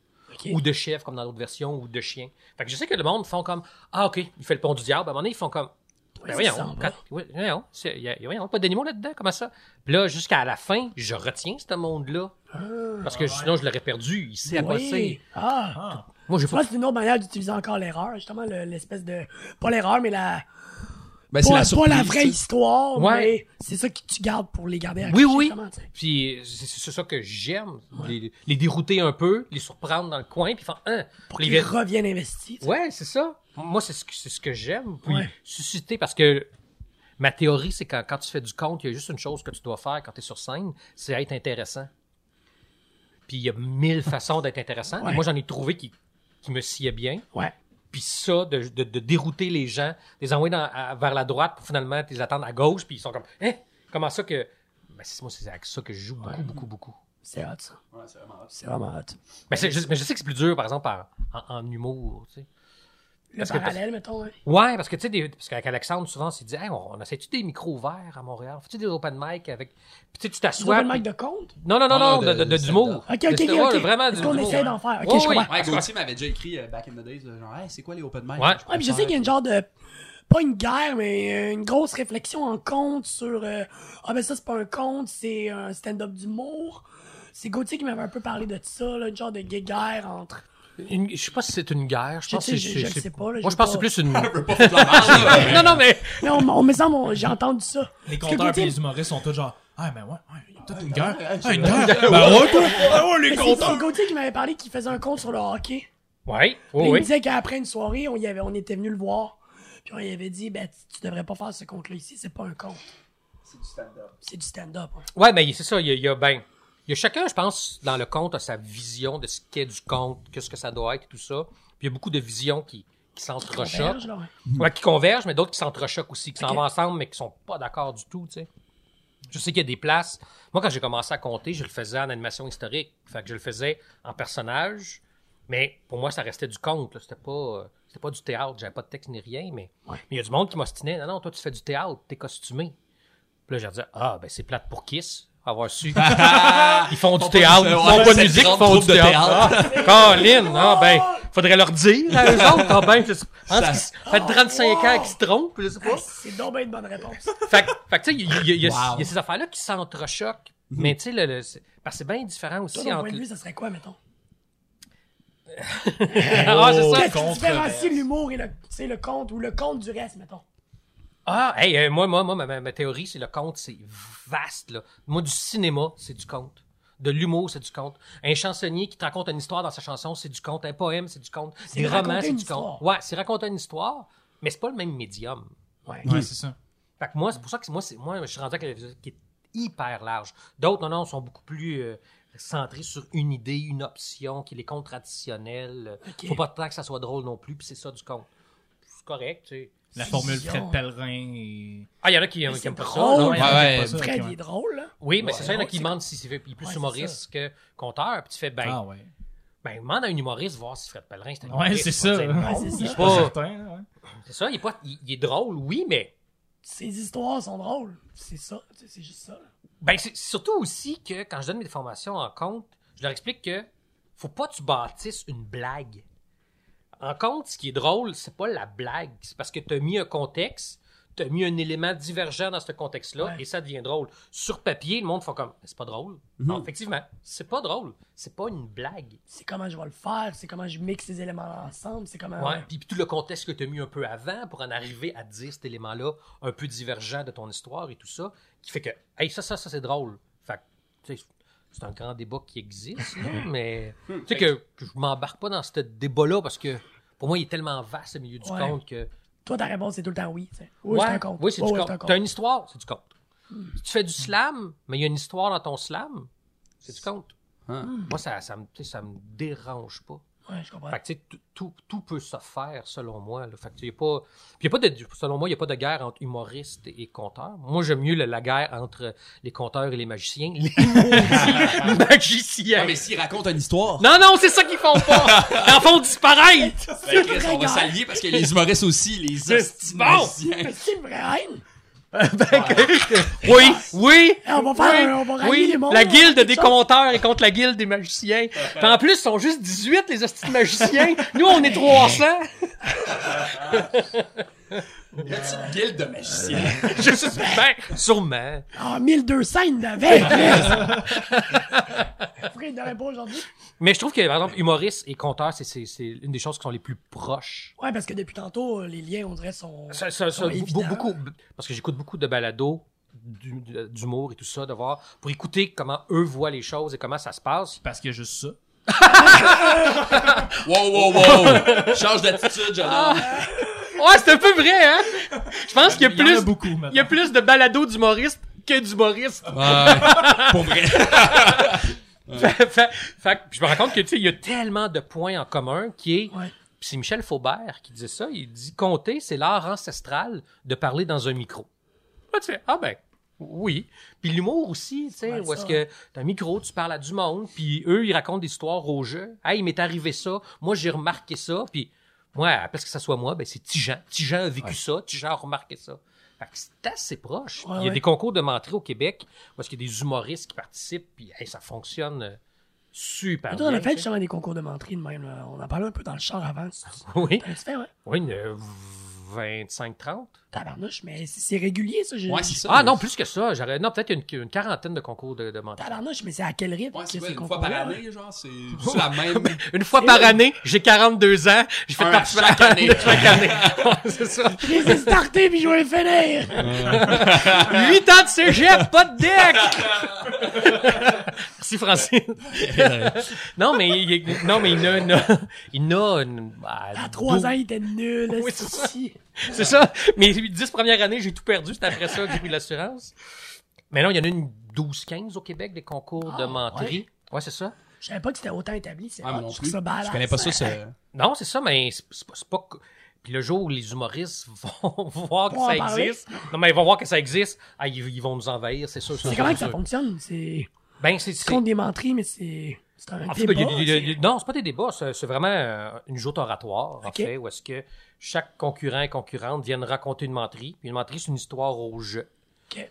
Ou de chef, comme dans l'autre version, ou de chien. Fait que je sais que le monde font comme Ah, ok, il fait le pont du diable. À un moment donné, ils font comme Ben voyons, quand- oui, voyons, voyons, pas d'animaux là-dedans, comment ça? Puis là, jusqu'à la fin, je retiens ce monde-là. Parce que sinon, je l'aurais perdu. Sait à. Oui. Ah. Ah. Moi, Je pense que c'est une autre manière d'utiliser encore l'erreur, justement, le- l'espèce de. Pas l'erreur, mais la. Ben, c'est la pas la vraie histoire, Ouais. mais c'est ça que tu gardes pour les garder Oui, accrochés, oui. sais. Puis c'est ça que j'aime. Les, les dérouter un peu, les surprendre dans le coin, puis faire hein, Pour les qu'ils ver- reviennent investis. tu sais. Ouais, c'est ça. Moi, c'est ce que, c'est ce que j'aime. Puis Ouais. susciter, parce que ma théorie, c'est quand, quand tu fais du conte, il y a juste une chose que tu dois faire quand tu es sur scène, c'est être intéressant. Puis il y a mille façons d'être intéressant. Ouais. Moi, j'en ai trouvé qui, qui me sciaient bien. Ouais. Puis ça, de, de, de dérouter les gens, de les envoyer dans- à- vers la droite pour finalement les attendre à gauche, puis ils sont comme, hein, comment ça que... Ben, c'est moi, c'est avec ça que je joue beaucoup, beaucoup, beaucoup. C'est hot, ça. Ouais, c'est vraiment hot. C'est vraiment hot. Mais, c'est- je, mais je sais que c'est plus dur, par exemple, en, en- en humour, tu sais. Le Parce que- parallèle, mettons, hein. Ouais, parce que tu sais, des- parce qu'avec Alexandre, souvent, c'est dit, hey, on, on essaie-tu des micros ouverts à Montréal? Fais-tu des open mic avec. Puis tu sais, tu Tu t'assois. le puis- mic de compte? Non, non, non, Non, non, de- de, de, de, de d'humour. Ok, De ok, ok. vraiment Est-ce qu'on essaie d'en faire? Ok, je comprends. Ouais, Gauthier m'avait déjà écrit euh, back in the days, genre, hey, c'est quoi les open mic? Ouais. Je peux Ouais, puis je sais qu'il y a une genre de. Pas une guerre, mais une grosse réflexion en compte sur. euh, ah, ben ça, c'est pas un conte, c'est un stand-up d'humour. C'est Gauthier qui m'avait un peu parlé de ça, là, une genre de guerre entre. Une- je sais pas si c'est une guerre. Je pense que c'est. je sais pas, là, Moi, je pense que c'est plus une. Mais- non, non, mais. Mais on, on me semble, j'ai entendu ça. Les compteurs et les humoristes sont tous genre Ah, ben ouais, ouais, il y a peut-être une guerre. Ah, une guerre. Ben ouais, toi. Ah ouais, les Mais c'est- Gauthier qui m'avait parlé qu'il faisait un compte sur le hockey. Ouais, oui, Il me disait qu'après une soirée, on, y avait, on était venu le voir. Puis on lui avait dit, ben, tu, devrais pas faire ce compte-là ici, c'est pas un compte. C'est du stand-up. C'est du stand-up. hein. Ouais, mais c'est ça, il y a, il y a ben. Il y a chacun, je pense, dans le conte, a sa vision de ce qu'est du conte, qu'est-ce que ça doit être et tout ça. Puis il y a beaucoup de visions qui, qui s'entrechoquent. Ouais. Ouais, qui convergent, mais d'autres qui s'entrechoquent aussi, qui s'en vont ensemble, mais qui sont pas d'accord du tout, tu sais. Je sais qu'il y a des places. Moi, quand j'ai commencé à compter, je le faisais en animation historique. Fait que je le faisais en personnage. Mais pour moi, ça restait du conte. C'était pas, c'était pas du théâtre. J'avais pas de texte ni rien. Mais mais il y a du monde qui m'ostinait. Non, non, toi, tu fais du théâtre. T'es costumé. Puis là, j'ai dit, ah, ben, c'est plate pour Kiss. Avoir su. ils font du théâtre. Ils ouais, font pas de musique. Ils font du théâtre. Ah, Colin, ah, ben, faudrait leur dire, à eux autres. Ah, ben, je sais pas. Je pense Ça- fait 35 ans qu'ils se trompent, je sais pas. Ah, c'est donc bien une bonne réponse. Fait, que- fait que, tu sais, il y, a- ces affaires-là qui s'entrechoquent. Mais, tu sais, le, le- c'est parce que c'est bien différent Toi, aussi ton entre. point de vue, ça serait quoi, mettons? ah, c'est ça. Qu'est-ce qui différencie l'humour et le, tu sais, le conte ou le conte du reste, mettons? Ah, hey, euh, moi, moi, moi, ma, ma- ma théorie, c'est le conte, c'est vaste, là. Moi, du cinéma, c'est du conte. De l'humour, c'est du conte. Un chansonnier qui te raconte une histoire dans sa chanson, c'est du conte. Un poème, c'est du conte. Des romans, c'est du conte. Ouais, c'est raconter une histoire, mais c'est pas le même médium. Ouais. Ouais, c'est ça. Fait que moi, c'est pour ça que moi, c'est, moi, je suis rendu avec la qui est hyper large. D'autres, non, non, sont beaucoup plus euh, centrés sur une idée, une option, qui est les contes traditionnels. Faut pas tant que ça soit drôle non plus, puis c'est ça du conte. C'est correct, tu sais. La formule. Fred Pellerin et. Ah, il y en a qui, Mais qui c'est aiment pas ça. drôle. là. Ouais, ouais, pas ça, Fred, il est drôle, là. Oui, mais c'est ça, il y en a qui c'est- demandent si c'est plus Ouais, c'est humoriste que conteur, puis tu fais, ben, Ah ouais. ben, demande à un humoriste voir si Fred Pellerin, c'est un Ouais, humoriste. c'est ça. Ouais, c'est Il est ça. Pas certain. C'est ça, il est, pas, il, il est drôle, oui, mais Ses histoires sont drôles. C'est ça. C'est juste ça. là. Ben, c'est surtout aussi que quand je donne mes formations en compte, je leur explique que faut pas que tu bâtisses une blague. En compte, ce qui est drôle, c'est pas la blague. C'est parce que tu as mis un contexte, tu as mis un élément divergent dans ce contexte-là, Ouais. et ça devient drôle. Sur papier, le monde fait comme, c'est pas drôle. Non, effectivement, c'est pas drôle. C'est pas une blague. C'est comment je vais le faire. C'est comment je mixe ces éléments ensemble. C'est comment. Ouais. Puis, puis tout le contexte que tu as mis un peu avant pour en arriver à dire cet élément-là un peu divergent de ton histoire et tout ça, qui fait que, hey, ça, ça, ça, c'est drôle. Fait que, c'est un grand débat qui existe, là, mais tu sais que, que je m'embarque pas dans ce débat-là parce que pour moi, il est tellement vaste au milieu du Ouais. conte que. Toi, ta réponse, c'est tout le temps oui. Oui, Ouais, c'est un conte. Oui, c'est Ouais, du conte. T'as une histoire, c'est du conte. Si tu fais du slam, mais il y a une histoire dans ton slam, c'est du conte. Ah. Moi, ça, ça, me, ça me dérange pas. Ouais, je comprends. Fait que, tu sais, tout- tout, peut se faire, selon moi. Là. Fait que, y a pas, puis y a pas de, selon moi, il n'y a pas de guerre entre humoristes et conteurs. Moi, j'aime mieux la, la guerre entre les conteurs et les magiciens. Les magiciens. Ah, mais s'il raconte une histoire, Non, non, c'est ça qu'ils font pas. Ils en font disparaître. ben, Chris, vrai on va s'allier parce que les humoristes aussi, les hosties bon. magiciens. Mais c'est haine. Oui, oui. On va faire oui, un- on va oui, les mondes, la guilde des conteurs est contre la guilde des magiciens. Puis en plus, ils sont juste 18, les hosties de magiciens. Nous, on est 300. Y une guilde de magiciens? Je sais, ben, sûrement. Ah, 1200, il n'avait. Pourquoi il n'aurait pas aujourd'hui? Mais je trouve que, par exemple, humoriste et conteur, c'est, c'est, c'est une des choses qui sont les plus proches. Ouais, parce que depuis tantôt, les liens, on dirait, sont. Ça, ça, ça, sont be- évidents. beaucoup, parce que j'écoute beaucoup de balados, d'humour et tout ça, de voir, pour écouter comment eux voient les choses et comment ça se passe. Parce qu'il y a juste ça. Wow, wow, wow! Change d'attitude, jeune homme. Ouais, c'est un peu vrai, hein? Je pense qu'il y a Il y en a plus, beaucoup, il y a plus de balados d'humoristes que d'humoristes. Ouais, pour vrai. fait, fait- je me rends compte que, tu sais, il y a tellement de points en commun qui est, Ouais. Puis c'est Michel Faubert qui disait ça. Il dit compter, c'est l'art ancestral de parler dans un micro. Là, tu fais, ah ben, Oui. Puis l'humour aussi, tu sais, où est-ce que t'as un micro, tu parles à du monde, puis eux, ils racontent des histoires au jeu. Hey, il m'est arrivé ça, moi j'ai remarqué ça, puis moi, parce que ça soit moi, ben c'est Tijan. Tijan a vécu ça, Tijan a remarqué ça. Fait que c'est assez proche. Ouais, il y a ouais. des concours de menterie au Québec est-ce qu'il y a des humoristes qui participent, puis hey, ça fonctionne euh, super toi, on bien. a fait justement des concours de menterie de même. là. On en parlait un peu dans le char avant. Oui, T'as-tu fait, ouais? oui, une euh, 25-30. Tabarnouche, mais c'est régulier, ça. j'ai- Ouais, c'est ça. Ah non, plus que ça. J'aurais, non, peut-être une, une quarantaine de concours de, de. Tabarnouche, mais c'est à quel rythme Ouais, que une fois par année, genre, c'est c'est la même. Une fois par année, j'ai 42 ans, j'ai fait participer à chaque la année. Chaque année. C'est ça. Je les ai startés puis je vais les finir. 8 ans de cégep, pas de deck! Merci, Francine. non, mais, il, non, mais il a, il a, il a une, bah, À trois 12 ans, il était nul. Oui, c'est ça. C'est ça. Mes 10 premières années, j'ai tout perdu. C'est après ça que j'ai pris l'assurance. Mais non, il y en a une 12-15 au Québec, des concours de Ah, menterie. Ouais, c'est ça. Je savais pas que c'était autant établi. C'est Ah, moi non je trouve plus. ça badass. Je connais pas ça, c'est. Non, c'est ça, mais c'est c'est pas, c'est pas que- Puis le jour où les humoristes vont voir que ça existe, non, mais ils vont voir que ça existe, ah, ils, ils vont nous envahir, c'est sûr. C'est comment que ça fonctionne? C'est Ben, c'est, contre des menteries, mais c'est c'est un En fait, débat. il y a- il y a- c'est- non, c'est pas des débats, c'est, vraiment euh, une joute oratoire, en Ok. fait, où est-ce que chaque concurrent et concurrente viennent raconter une menterie. Puis une menterie, c'est une histoire au jeu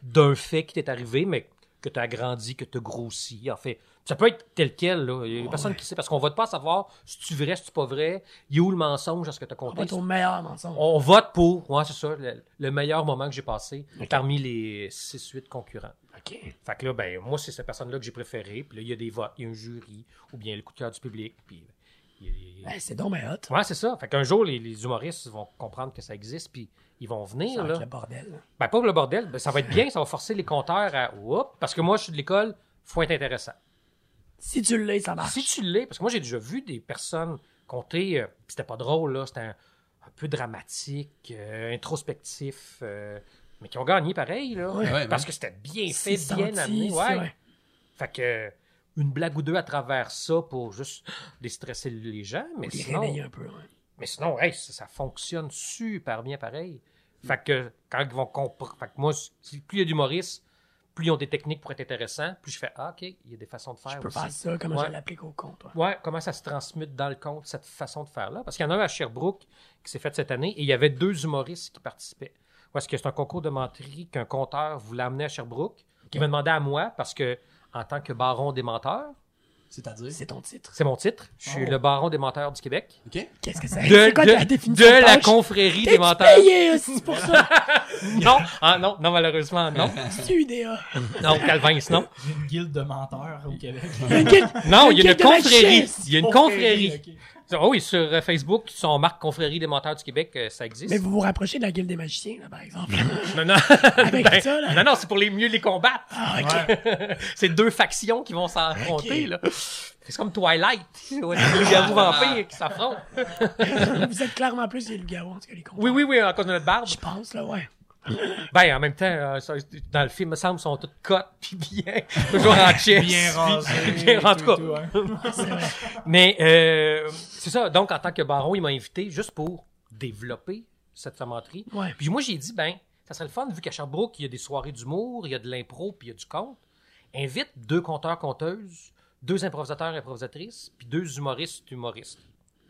d'un fait qui t'est arrivé, mais que tu as grandi, que tu as grossi. En fait, ça peut être tel quel. Là. Il y a personne qui sait, parce qu'on vote pas à savoir si tu vrai, si tu pas vrai, il y a où le mensonge à ce que tu as On compté. être au meilleur mensonge. On vote pour, ouais, c'est ça, le, le meilleur moment que j'ai passé parmi les 6-8 concurrents. OK. Fait que là, ben, moi, c'est cette personne-là que j'ai préférée. Puis là, il y a des votes, il y a un jury, ou bien le coup de cœur du public. Puis Ouais, c'est donc bien hot. Ouais, c'est ça. Fait qu'un jour, les, les humoristes vont comprendre que ça existe, puis ils vont venir, Ça va là. être le bordel. Ben, pas le bordel, ben, ça va être bien, ça va forcer les compteurs à, Oups, parce que moi, je suis de l'école, faut être intéressant. Si tu l'as, ça marche. Si tu l'es, parce que moi, j'ai déjà vu des personnes compter, euh, c'était pas drôle, là, c'était un, un peu dramatique, euh, introspectif, euh, mais qui ont gagné pareil, là. Ouais. Ouais, parce ouais. que c'était bien fait, bien senti, amené, ouais. ouais. Fait que, une blague ou deux à travers ça pour juste déstresser les gens, mais Les sinon, un peu, ouais. mais sinon, hey, ça, ça fonctionne super bien pareil. Fait que quand ils vont comprendre. Fait que moi, plus il y a d'humoristes, plus ils ont des techniques pour être intéressants, plus je fais Ah, OK, il y a des façons de faire. Je peux aussi. faire ça, comment Ouais. je l'applique au compte. ouais. Ouais, comment ça se transmute dans le compte, cette façon de faire-là. Parce qu'il y en a un à Sherbrooke qui s'est fait cette année et il y avait deux humoristes qui participaient. Parce que c'est un concours de menterie qu'un compteur voulait amener à Sherbrooke, qui m'a demandé à moi parce que, en tant que baron des menteurs, C'est-à-dire? C'est ton titre. c'est mon titre. Je suis Oh. le baron des menteurs du Québec. OK? Qu'est-ce que c'est? De, C'est? Quoi de- ta définition de la tâche? confrérie des T'es-tu menteurs? payé aussi, pour ça? Non, ah non, non, malheureusement, non. C'est UDA. Non, Calvin, non. J'ai une guilde de menteurs au Québec. Non, il y a une Guilde de la confrérie. chaise. Il y a une confrérie. ok. Oh oui, sur euh, Facebook, son marque Confrérie des menteurs du Québec, euh, ça existe. Mais vous vous rapprochez de la guilde des magiciens, là, par exemple. Non, non. Avec Ben, ça, là. non, non, c'est pour les mieux les combattre. Ah, ok. c'est deux factions qui vont s'affronter, là. C'est comme Twilight. Les loups vampires qui s'affrontent. vous êtes clairement plus les loups-garous, en tout cas, les comptes. Oui, oui, oui, à cause de notre barbe. Je pense, là, ouais. Ben, en même temps, euh, ça, dans le film, il me semble, ils sont toutes cotes, puis bien, toujours en chest. Bien rasé. puis- bien, en tout tout, vrai. Mais euh, c'est ça. Donc, en tant que baron, il m'a invité juste pour développer cette menterie. Ouais. Puis moi, j'ai dit, ben, ça serait le fun, vu qu'à Sherbrooke, il y a des soirées d'humour, il y a de l'impro, puis il y a du conte. Invite deux conteurs, conteuses, deux improvisateurs, improvisatrices, puis deux humoristes,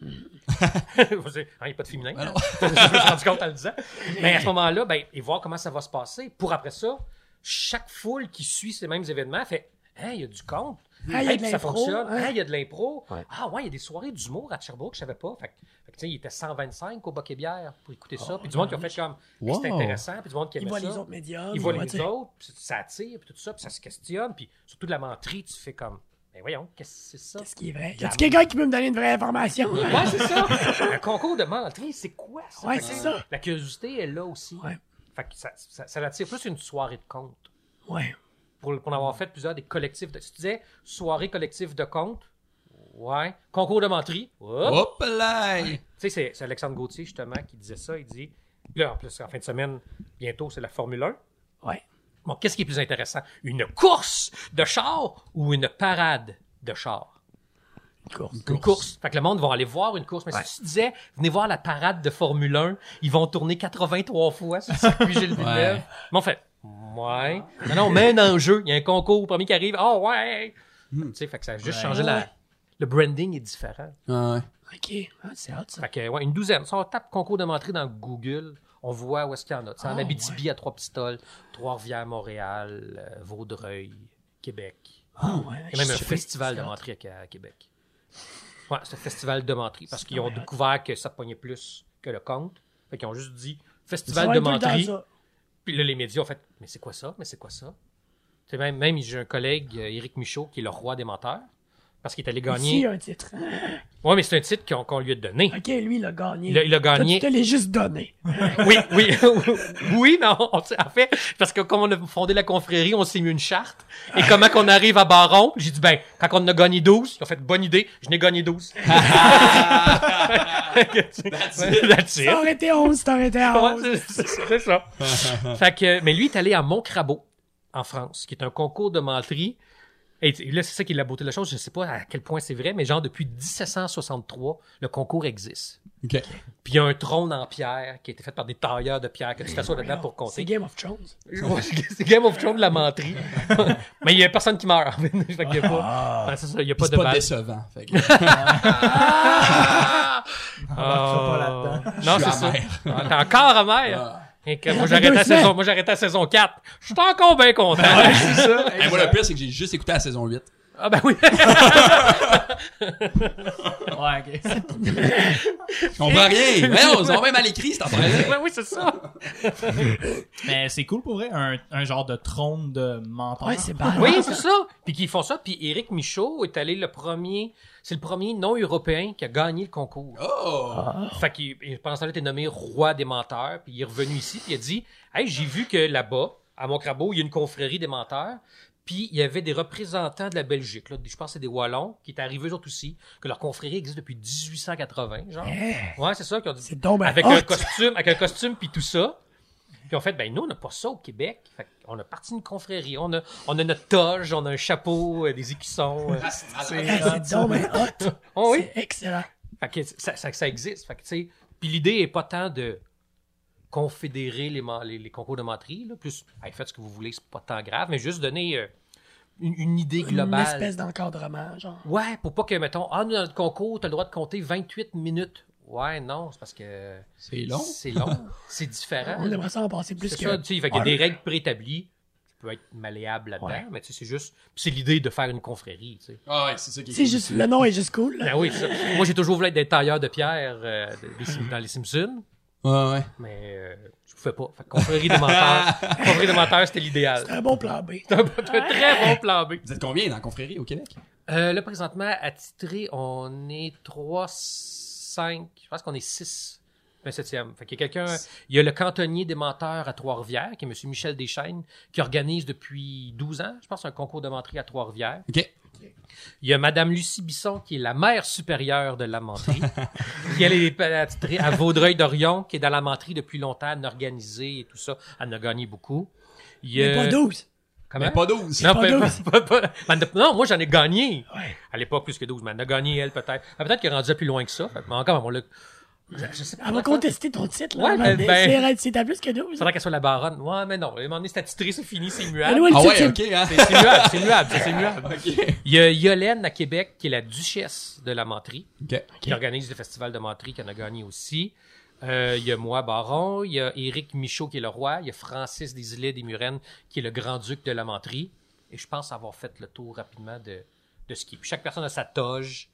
hein, il n'y a pas de féminin. Ah non. je me suis rendu compte en le disant. Mais à ce moment-là, ben, et voir comment ça va se passer. Pour après ça, chaque foule qui suit ces mêmes événements fait Hein, il y a du conte. Ah, Hey, ça fonctionne. hein? Hein, il y a de l'impro. Ouais. Ah ouais, il y a des soirées d'humour à Sherbrooke, je savais pas. Fait, que- fait que, tu sais, il était 125 au Boc et Bière pour écouter ça. puis du monde qui a fait comme, Hey, c'est Wow. intéressant. Puis du monde qui Ils aimait voient ça. les autres médias. Ils voient les autres, puis ça attire, puis tout ça, puis ça se questionne. Puis surtout de la menterie, tu fais comme, ben voyons, qu'est-ce que c'est ça? Qu'est-ce qui est vrai? Y a quelqu'un qui peut me donner une vraie information? Ouais, c'est ça. Un concours de menterie, c'est quoi ça? Ouais, c'est ça. La curiosité est là aussi. Ouais. Fait que ça, ça, ça attire plus une soirée de conte. Ouais. Pour, pour en avoir fait plusieurs des collectifs. De, si tu disais soirée collective de conte, ouais. Concours de menterie, hop. Hop là! Tu sais, c'est, c'est Alexandre Gauthier, justement, qui disait ça. Il dit, là, en plus, en fin de semaine, bientôt, c'est la Formule 1. Ouais. Bon, qu'est-ce qui est plus intéressant? Une course de char ou une parade de char? Une course. Une course. Fait que le monde va aller voir une course. Mais si tu disais, venez voir la parade de Formule 1, ils vont tourner 83 fois sur le circuit Gilles Villeneuve. Ouais. Mais en fait, Ouais. Non, non, mais un enjeu. Il y a un concours, premier qui arrive. Oh, ouais. Hmm. Tu sais, fait que ça a juste Ouais. changé la. Le branding est différent. Ah, ouais. Ok, ah, c'est hot ça. Fait que, ouais, une douzaine. Si on tape concours de menterie dans Google, on voit où est-ce qu'il y en a. C'est en Abitibi à Trois-Pistoles, Trois-Rivières, Montréal, euh, Vaudreuil, Québec. Ah ouais. Il y a même un festival de menterie à, à Québec. Ouais, c'est un festival de menterie parce qu'ils ont découvert que ça pognait plus que le compte. Fait qu'ils ont juste dit festival va de menterie. Puis là, les médias ont fait Mais c'est quoi ça? Mais c'est quoi ça? Tu sais, même, même j'ai un collègue, euh, Éric Michaud, qui est le roi des menteurs. Parce qu'il est allé Ici, gagner. un titre. Ouais, mais c'est un titre qu'on lui a donné. Ok, lui, il a gagné. Il a, il a Toi, gagné. tu te l'es juste donné. Oui, oui, oui, mais on, on- en fait, parce que comme on a fondé la confrérie, on s'est mis une charte. Et comment qu'on arrive à Baron, j'ai dit, ben, quand on a gagné 12, ils ont fait bonne idée, je n'ai gagné 12. That's it. Ça aurait été 11, ça aurait été Ouais, 11. c'est- ça. fait que, mais lui est allé à Montcrabeau, en France, qui est un concours de menterie. Et là, c'est ça qui est la beauté de la chose. Je sais pas à quel point c'est vrai, mais genre depuis 1763, le concours existe. OK. Puis il y a un trône en pierre qui a été fait par des tailleurs de pierre que tu t'assois dedans pour C'est compter. Game of Thrones. Ouais, c'est Game of Thrones de la menterie. mais il y a personne qui meurt. fait qu'il y a pas, c'est ça, il y a pas c'est de pas balle. décevant. Fait que, là-dedans. Ah. Non, Je c'est suis ça. amer. Ah, T'es encore amer. Et que moi, j'arrête semaines. saison, moi, j'arrête à saison 4. Je suis encore bien content. c'est ça. Hey, moi, le pire, c'est que j'ai juste écouté la saison 8. Ah, ben oui. Ouais, ok. Je comprends rien. Ils ont même mal écrit, cette. Ouais, oui, c'est ça. Mais c'est cool pour vrai, un, un genre de trône de menteur. Ouais, c'est. Oui, c'est ça. Puis qu'ils font ça. Puis Éric Michaud est allé le premier, c'est le premier non-européen qui a gagné le concours. Oh! Fait qu'il, il- pendant ce temps-là, il était nommé roi des menteurs, puis il est revenu ici, puis il a dit Hey, j'ai vu que là-bas, à Montcrabeau, il y a une confrérie des menteurs, puis il y avait des représentants de la Belgique, là, je pense que c'est des Wallons, qui étaient arrivés eux autres aussi, que leur confrérie existe depuis 1880, genre. Ouais, c'est ça, qui ont dit. Ben Avec hot. un costume, avec un costume, puis tout ça. Puis en fait, ben nous, on n'a pas ça au Québec. Fait on a parti d'une confrérie. On a, on a notre toge, on a un chapeau, euh, des écussons. euh. Hey, C'est donc ben hot. Oh oui. C'est excellent. Fait que ça, ça, ça existe. Fait que, tu sais, puis l'idée est pas tant de confédérer les, man- les, les concours de menterie, là. Plus, hey, faites ce que vous voulez, c'est pas tant grave, mais juste donner euh, une, une idée Une globale. espèce d'encadrement, genre. Ouais, pour pas que, mettons, ah, nous, dans notre concours, t'as le droit de compter 28 minutes. Ouais, non, c'est parce que. C'est long. C'est long. c'est différent. On aimerait ça en passer plus C'est que. ça, tu sais, qu'il y a des règles préétablies. Tu peux être malléable là-dedans, Ouais. mais tu sais, c'est juste. c'est l'idée de faire une confrérie, tu sais. Ah ouais, c'est ça qui est C'est cool juste, le nom est juste cool. là. Ben oui, ça. Moi, j'ai toujours voulu être des tailleurs de pierre euh, dans les Simpsons. Ouais, ouais. Mais euh, je pouvais pas. Fait que confrérie des menteurs, confrérie des menteurs, c'était l'idéal. C'est un bon plan B. C'est un, un très bon plan B. Vous êtes combien dans la confrérie au Québec? Euh, là, présentement, attitré, on est 3, 5, je pense qu'on est 6. 27e. Fait qu'il y a quelqu'un, il y a le cantonnier des menteurs à Trois-Rivières, qui est M. Michel Deschaines, qui organise depuis 12 ans, je pense, un concours de menterie à Trois-Rivières. OK. Il y a Madame Lucie Bisson, qui est la mère supérieure de la menterie. Puis elle est attitrée à Vaudreuil-Dorion, qui est dans la menterie depuis longtemps, elle a organisé et tout ça. Elle en a gagné beaucoup. Il y a... Mais pas 12. Comment? Mais pas 12. Non, pas pas- 12. pas- pas- non, moi j'en ai gagné. Ouais. À l'époque, plus que 12, mais elle en a gagné, elle, peut-être. Peut-être qu'elle est rendue plus loin que ça. Mais encore, on l'a. Je, je sais pas. Elle va contester ton titre, là. Ouais, ben- ben- c'est- C'est plus que 12. Faudrait qu'elle soit la baronne. Ouais, mais non. À un moment donné, c'est attitré, c'est fini, c'est muable. Ah ouais, c'est- ok, hein? C'est c'est muable, c'est muable, c'est. Il y a Yolène à Québec, qui est la duchesse de la menterie, Ok. qui organise le festival de menterie, qui en a gagné aussi. Euh, il y a moi, Baron. Il y a Éric Michaud, qui est le roi. Il y a Francis des Îlets des Murennes, qui est le grand-duc de la menterie. Et je pense avoir fait le tour rapidement de, de ce qui est. Puis chaque personne a sa toge.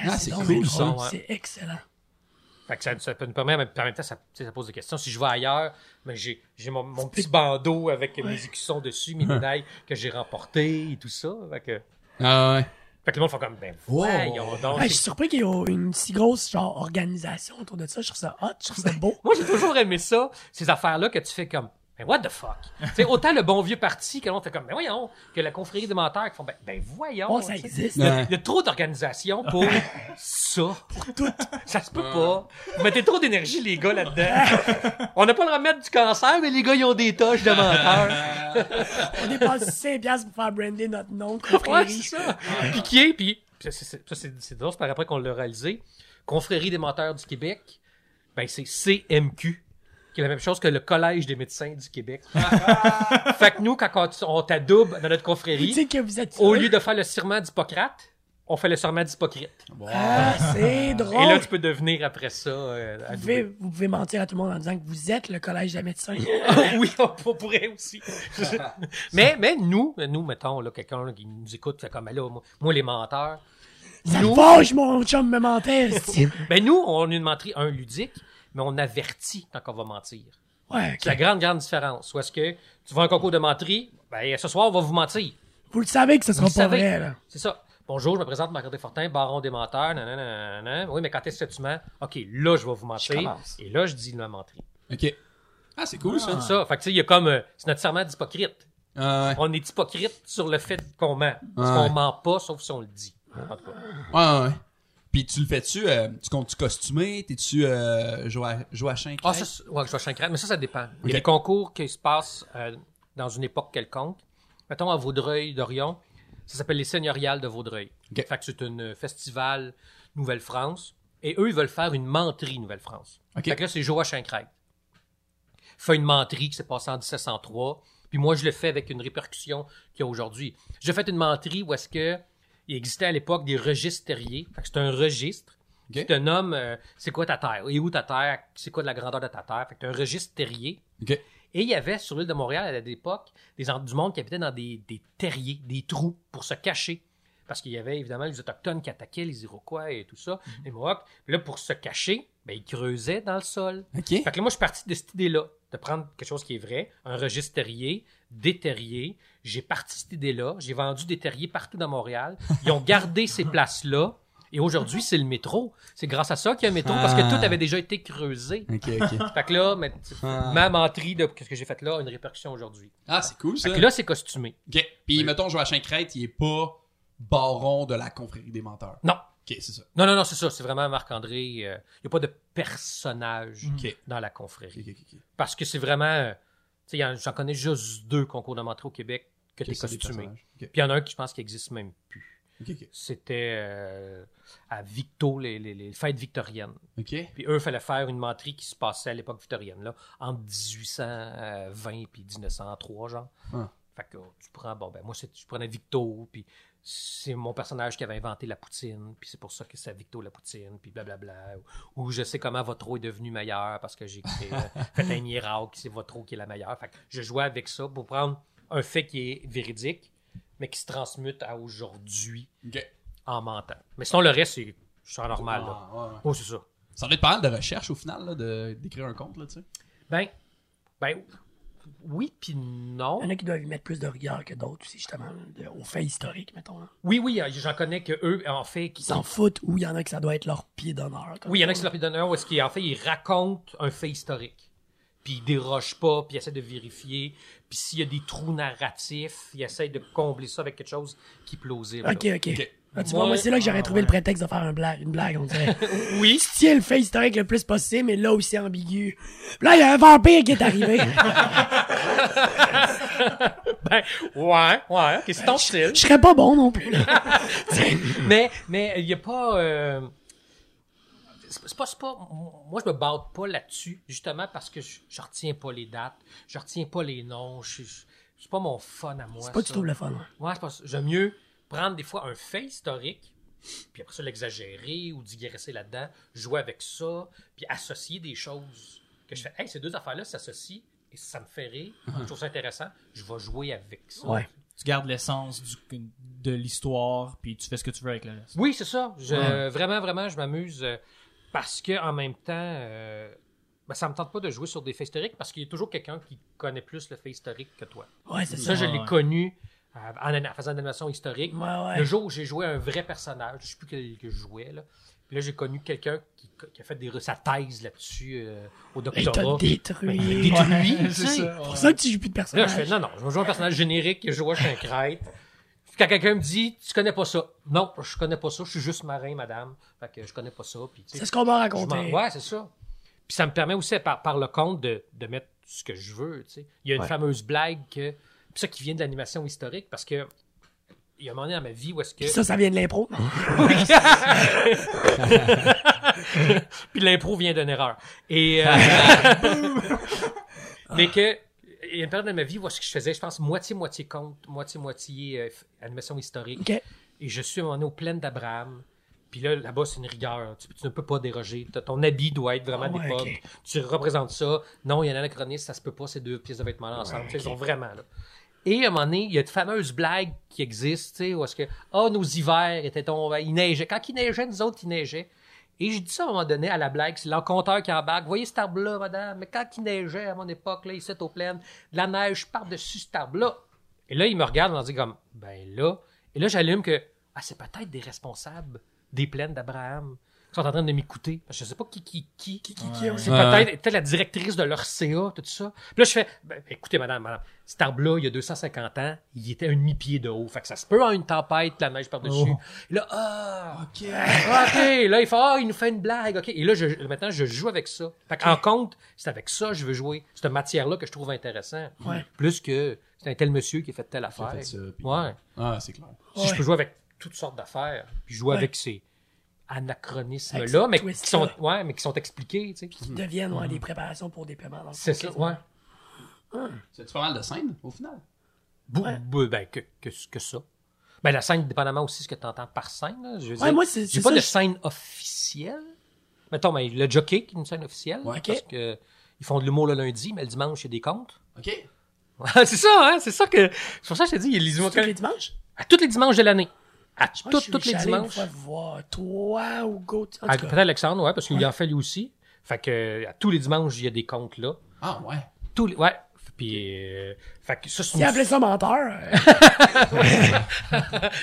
Ah, c'est donc cool, ça. C'est excellent. Fait que ça, ça peut nous permettre, mais en même temps, ça, tu sais, ça pose des questions. Si je vais ailleurs, mais j'ai, j'ai mon, mon petit bandeau avec mes écussons dessus, mes médailles que j'ai remportées et tout ça. Fait que, Ah ouais. fait que le monde fait comme, ben, Wow. voyons donc. Ouais, je suis surpris qu'il y ait une si grosse genre organisation autour de ça. Je trouve ça hot, je trouve ça beau. Moi, j'ai toujours aimé ça, ces affaires-là que tu fais comme, ben, what the fuck? sais, autant le bon vieux parti que l'on fait comme, ben, voyons, que la confrérie des menteurs qui font, ben, ben voyons. Oh, ça existe. Il y, a, il y a trop d'organisations pour ça. Pour tout. Ça se peut pas. Vous mettez trop d'énergie, les gars, là-dedans. On n'a pas le remède du cancer, mais les gars, ils ont des toches de menteurs. On dépasse 5 piastres pour faire brander notre nom. Ouais, c'est ça. Puis qui est, puis ça, c'est- c'est- c'est c'est drôle, c'est par après qu'on l'a réalisé. Confrérie des menteurs du Québec, ben c'est CMQ, qui est la même chose que le Collège des médecins du Québec. fait que nous, quand on, t'adoube dans notre confrérie, dites que vous êtes au lieu de faire le serment d'Hippocrate, on fait le serment d'Hypocrite. Ah, c'est drôle. Et là, tu peux devenir après ça euh, vous, pouvez, vous pouvez mentir à tout le monde en disant que vous êtes le collège des médecins. oui, on, on pourrait aussi. mais, mais nous, nous, mettons, là, quelqu'un qui nous écoute, fait comme, là, moi, moi, les menteurs, Ça me Nous- fâche, mon chum me mentait. esti. ben nous, on a une menterie, un, ludique, mais on avertit quand on va mentir. Ouais. C'est la grande, grande différence. Soit est-ce que tu vas à un concours de menterie, ben, ce soir, on va vous mentir. Vous le savez que ce sera Vous pas vrai, là. C'est ça. Bonjour, je me présente Marc-André Fortin, baron des menteurs, nanana, nanana. Oui, mais quand est-ce que tu mens? OK, là, je vais vous mentir. Et là, je dis la menterie. OK. Ah, c'est cool, ça. C'est ça. Fait que, tu sais, il y a comme, euh, c'est notre serment d'hypocrite. Ah, ouais. On est hypocrite sur le fait qu'on ment. Parce Ouais. qu'on ment pas, sauf si on le dit. En tout cas. Ouais, ouais. Puis tu le fais-tu, euh, tu comptes-tu costumé? T'es-tu euh, Joa- Joachim? Ah, Crête? ça, ouais, vais changer, mais ça, ça dépend. Il y a des concours qui se passent euh, dans une époque quelconque. Mettons à Vaudreuil d'Orion, ça s'appelle les Seigneuriales de Vaudreuil. Fait que c'est un euh, festival Nouvelle-France. Et eux, ils veulent faire une menterie Nouvelle-France. Ok. Fait que là, c'est Joachim Crête. Fait une menterie qui s'est passée en 1703. Puis moi, je le fais avec une répercussion qu'il y a aujourd'hui. J'ai fait une menterie où est-ce que il existait à l'époque des registres terriers. C'est un registre Ok. qui te euh, c'est quoi ta terre, et où ta terre, c'est quoi de la grandeur de ta terre? Fait que un registre terrier. Et il y avait sur l'île de Montréal à l'époque des du monde qui habitait dans des, des terriers, des trous pour se cacher. Parce qu'il y avait évidemment les Autochtones qui attaquaient les Iroquois et tout ça, les Mohawks. Puis là, pour se cacher, ben, ils creusaient dans le sol. OK. Fait que là, moi, je suis parti de cette idée-là, de prendre quelque chose qui est vrai, un registre terrier, des terriers. J'ai parti cette idée-là. J'ai vendu des terriers partout dans Montréal. Ils ont gardé ces places-là. Et aujourd'hui, c'est le métro. C'est grâce à ça qu'il y a un métro, parce que Ah. tout avait déjà été creusé. OK, OK. Fait que là, Ah. ma menterie de ce que j'ai fait là a une répercussion aujourd'hui. Ah, c'est cool, ça. Fait que là, c'est costumé. OK. Puis, mettons, Joachim Crête, il est pas baron de la confrérie des menteurs. Non. OK, c'est ça. Non, non, non, c'est ça. C'est vraiment Marc-André. euh, Il n'y a pas de personnage dans la confrérie. Parce que c'est vraiment. Tu j'en connais juste deux concours de menterie au Québec que c'est des costumé. Puis il y en a un qui je pense qui existe même plus. C'était euh, à Victo, les, les- les fêtes victoriennes. Puis eux, il fallait faire une menterie qui se passait à l'époque victorienne, là, entre 1820 puis 1903, genre. Ah. Fait que tu prends, bon, ben moi, je prenais Victo, puis c'est mon personnage qui avait inventé la poutine, puis c'est pour ça que c'est Victo la poutine, puis blablabla. Ou, ou je sais comment votre eau est devenue meilleure parce que j'ai créé, euh, fait un miracle, c'est votre eau qui est la meilleure. Fait que je jouais avec ça pour prendre un fait qui est véridique, mais qui se transmute à aujourd'hui en mentant. Mais sinon, le reste, c'est normal, là. Ah, ouais, ouais. Oh, c'est ça. Ça doit être pas mal de recherche au final, là, de- d'écrire un conte, là, tu sais. Ben, ben, oui puis non. Il y en a qui doivent y mettre plus de rigueur que d'autres aussi, justement, de- aux faits historiques, mettons. là. Oui, oui, euh, j'en connais que eux, en fait, qui Ils s'en foutent ou il y en a que ça doit être leur pied d'honneur. Oui, il y en a qui se leur d'honneur où est-ce qu'en fait, ils racontent un fait historique. Puis ils dérogent pas, puis ils essaient de vérifier. Puis s'il y a des trous narratifs, ils essayent de combler ça avec quelque chose qui est plausible. Ok, ok. Ok. Ah, tu vois, moi, Ouais. c'est là que j'aurais Ah, trouvé ouais. le prétexte de faire un blague, une blague, on dirait. Oui. Tiens le fait historique le plus possible, mais là aussi ambigu. Là, il y a un vampire qui est arrivé. Ben, ouais, ouais, ok, c'est ton style. Je serais pas bon non plus. là. mais mais il y a pas euh, c'est pas, c'est pas moi je me bats pas là-dessus justement parce que je, je retiens pas les dates je retiens pas les noms je, je- c'est pas mon fun à moi C'est pas du tout le fun. ouais. Ouais, c'est pas ça. j'aime mieux prendre des fois un fait historique puis après ça l'exagérer ou digresser là-dedans jouer avec ça puis associer des choses que je fais hey ces deux affaires là s'associent et ça me fait rire je trouve ça intéressant je vais jouer avec ça Ouais. Tu gardes l'essence de l'histoire, puis tu fais ce que tu veux avec le reste. Oui, c'est ça. Je, Ouais. Vraiment, vraiment, je m'amuse euh, parce que en même temps, euh, ben, ça me tente pas de jouer sur des faits historiques parce qu'il y a toujours quelqu'un qui connaît plus le fait historique que toi. Ouais, c'est Ça, ça. je l'ai ouais. connu euh, en, faisant de l'animation historique. Ouais, ouais. Le jour où j'ai joué un vrai personnage, je sais plus quel que je jouais, là. Puis là, j'ai connu quelqu'un qui, qui a fait des, sa thèse là-dessus euh, au Il t'a doctorat. détruit. Ben, détruit, Ouais, tu c'est ça, pour ça que tu joues plus de Là, je personnage. fais, non, non, je vais jouer un personnage générique, je joue un crête. Quand quelqu'un me dit, tu connais pas ça. Non, je connais pas ça, je suis juste marin, madame. Fait que je connais pas ça. C'est ce qu'on m'a raconté. Ouais, c'est ça. Puis ça me permet aussi, par, par le compte, de, de mettre ce que je veux, tu sais. Il y a une Ouais. fameuse blague que, ça qui vient de l'animation historique, parce que, il y a un moment donné dans ma vie où est-ce que... Puis ça, ça vient de l'impro. Puis l'impro vient d'une erreur. Et euh, mais que il y a une période de ma vie où ce que je faisais, je pense, moitié-moitié conte, moitié-moitié euh, animation historique. Et je suis à un moment donné aux plaines d'Abraham. Puis là, là-bas, c'est une rigueur. Tu, tu ne peux pas déroger. Ton habit doit être vraiment ouais, d'époque. Tu représentes ça. Non, il y a un anachroniste, ça se peut pas, ces deux pièces de vêtements-là ensemble. Ils sont vraiment là. Et à un moment donné, il y a de fameuses blagues qui existent, tu sais, où est-ce que, ah, nos hivers étaient tombés, il neigeait. Quand il neigeait, nous autres, il neigeait. Et j'ai dit ça à un moment donné à la blague, c'est l'enconteur qui embarque. Voyez cet arbre-là, madame, mais quand il neigeait à mon époque, là, ici, aux plaines, de la neige par-dessus cet arbre-là. Et là, il me regarde et on dit comme, ben là. Et là, j'allume que, ah, c'est peut-être des responsables des plaines d'Abraham sont en train de m'écouter. Parce que Je sais pas qui, qui, qui. Qui, qui, qui, C'est Ouais. peut-être peut-être la directrice de leur CA, tout ça. Puis là, je fais, ben, écoutez, madame, madame, cet arbre-là, il y a 250 ans, il était un demi-pied de haut. Fait que ça se peut avoir une tempête, la neige par-dessus. Oh. Là, ah, OK. Ah, OK. Là, il fait, ah, il nous fait une blague. OK. Et là, je, maintenant, je joue avec ça. Fait qu'en compte, c'est avec ça que je veux jouer. Cette matière-là que je trouve intéressant. Ouais. Plus que c'est un tel monsieur qui a fait telle affaire. fait ça, puis- Ouais. Ah, c'est clair. Si je peux jouer avec toutes sortes d'affaires, puis jouer Ouais. avec ces Avec anachronismes-là, mais qui sont, ouais, mais qui sont expliqués, tu sais. qui deviennent ouais, des préparations pour des paiements. C'est ça, ouais. C'est pas mal de scènes, au final? Bou- Ouais. bou- ben, que, que, que ça. Ben, la scène, dépendamment aussi de ce que tu entends par scène. Là, je veux Ouais, dire, moi, c'est- j'ai c'est pas ça, de je- scène officielle. Mettons, ben, le jockey, qui est une scène officielle. Ouais. Parce que ils font de l'humour le lundi, mais le dimanche, il y a des comptes. OK. c'est ça, hein? C'est ça que. C'est pour ça que je te dis, il y a les humours- tous les dimanches? À tous les dimanches de l'année. À tous je les dimanches. voir toi ou Go. Tout Ah, Peut-être Alexandre, ouais, parce qu'il en fait lui aussi. Fait que à tous les dimanches, il y a des comptes là. Ah, ouais. Tous les, ouais. Puis, euh, fait que ça, c'est si appelait ça menteur, euh, Ben,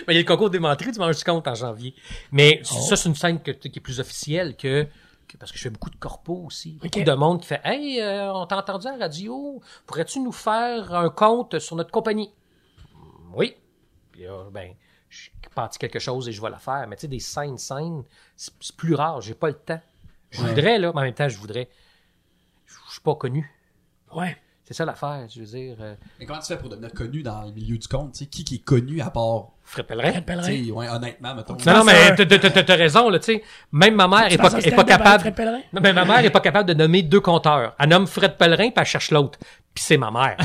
il y a le concours des menteries du manche du compte en janvier. Mais Oh. ça, c'est une scène que- qui est plus officielle que, que- parce que je fais beaucoup de corpos aussi. Ok. Beaucoup de monde qui fait Hey, euh, on t'a entendu à la radio, pourrais-tu nous faire un compte sur notre compagnie? Oui. Puis là, ben, je suis parti quelque chose et je vais la faire. Mais tu sais, des scènes, scènes, c'est plus rare, j'ai pas le temps. Je Ouais. voudrais, là, mais en même temps, je voudrais. Je je suis pas connu. ouais. C'est ça l'affaire, je veux dire. euh, Mais comment tu fais pour devenir connu dans le milieu du compte? tu sais? Qui qui est connu à part. Fred Pellerin. Fred Pellerin. tu sais, Ouais, honnêtement, mettons. Non, non, mais t'as- t'as t'as- t'as raison, là, tu sais. Même ma mère est pas, est pas capable. Fred Pellerin? Non, mais ma mère est pas capable de nommer deux compteurs. Elle nomme Fred Pellerin, puis elle cherche l'autre. Puis c'est ma mère.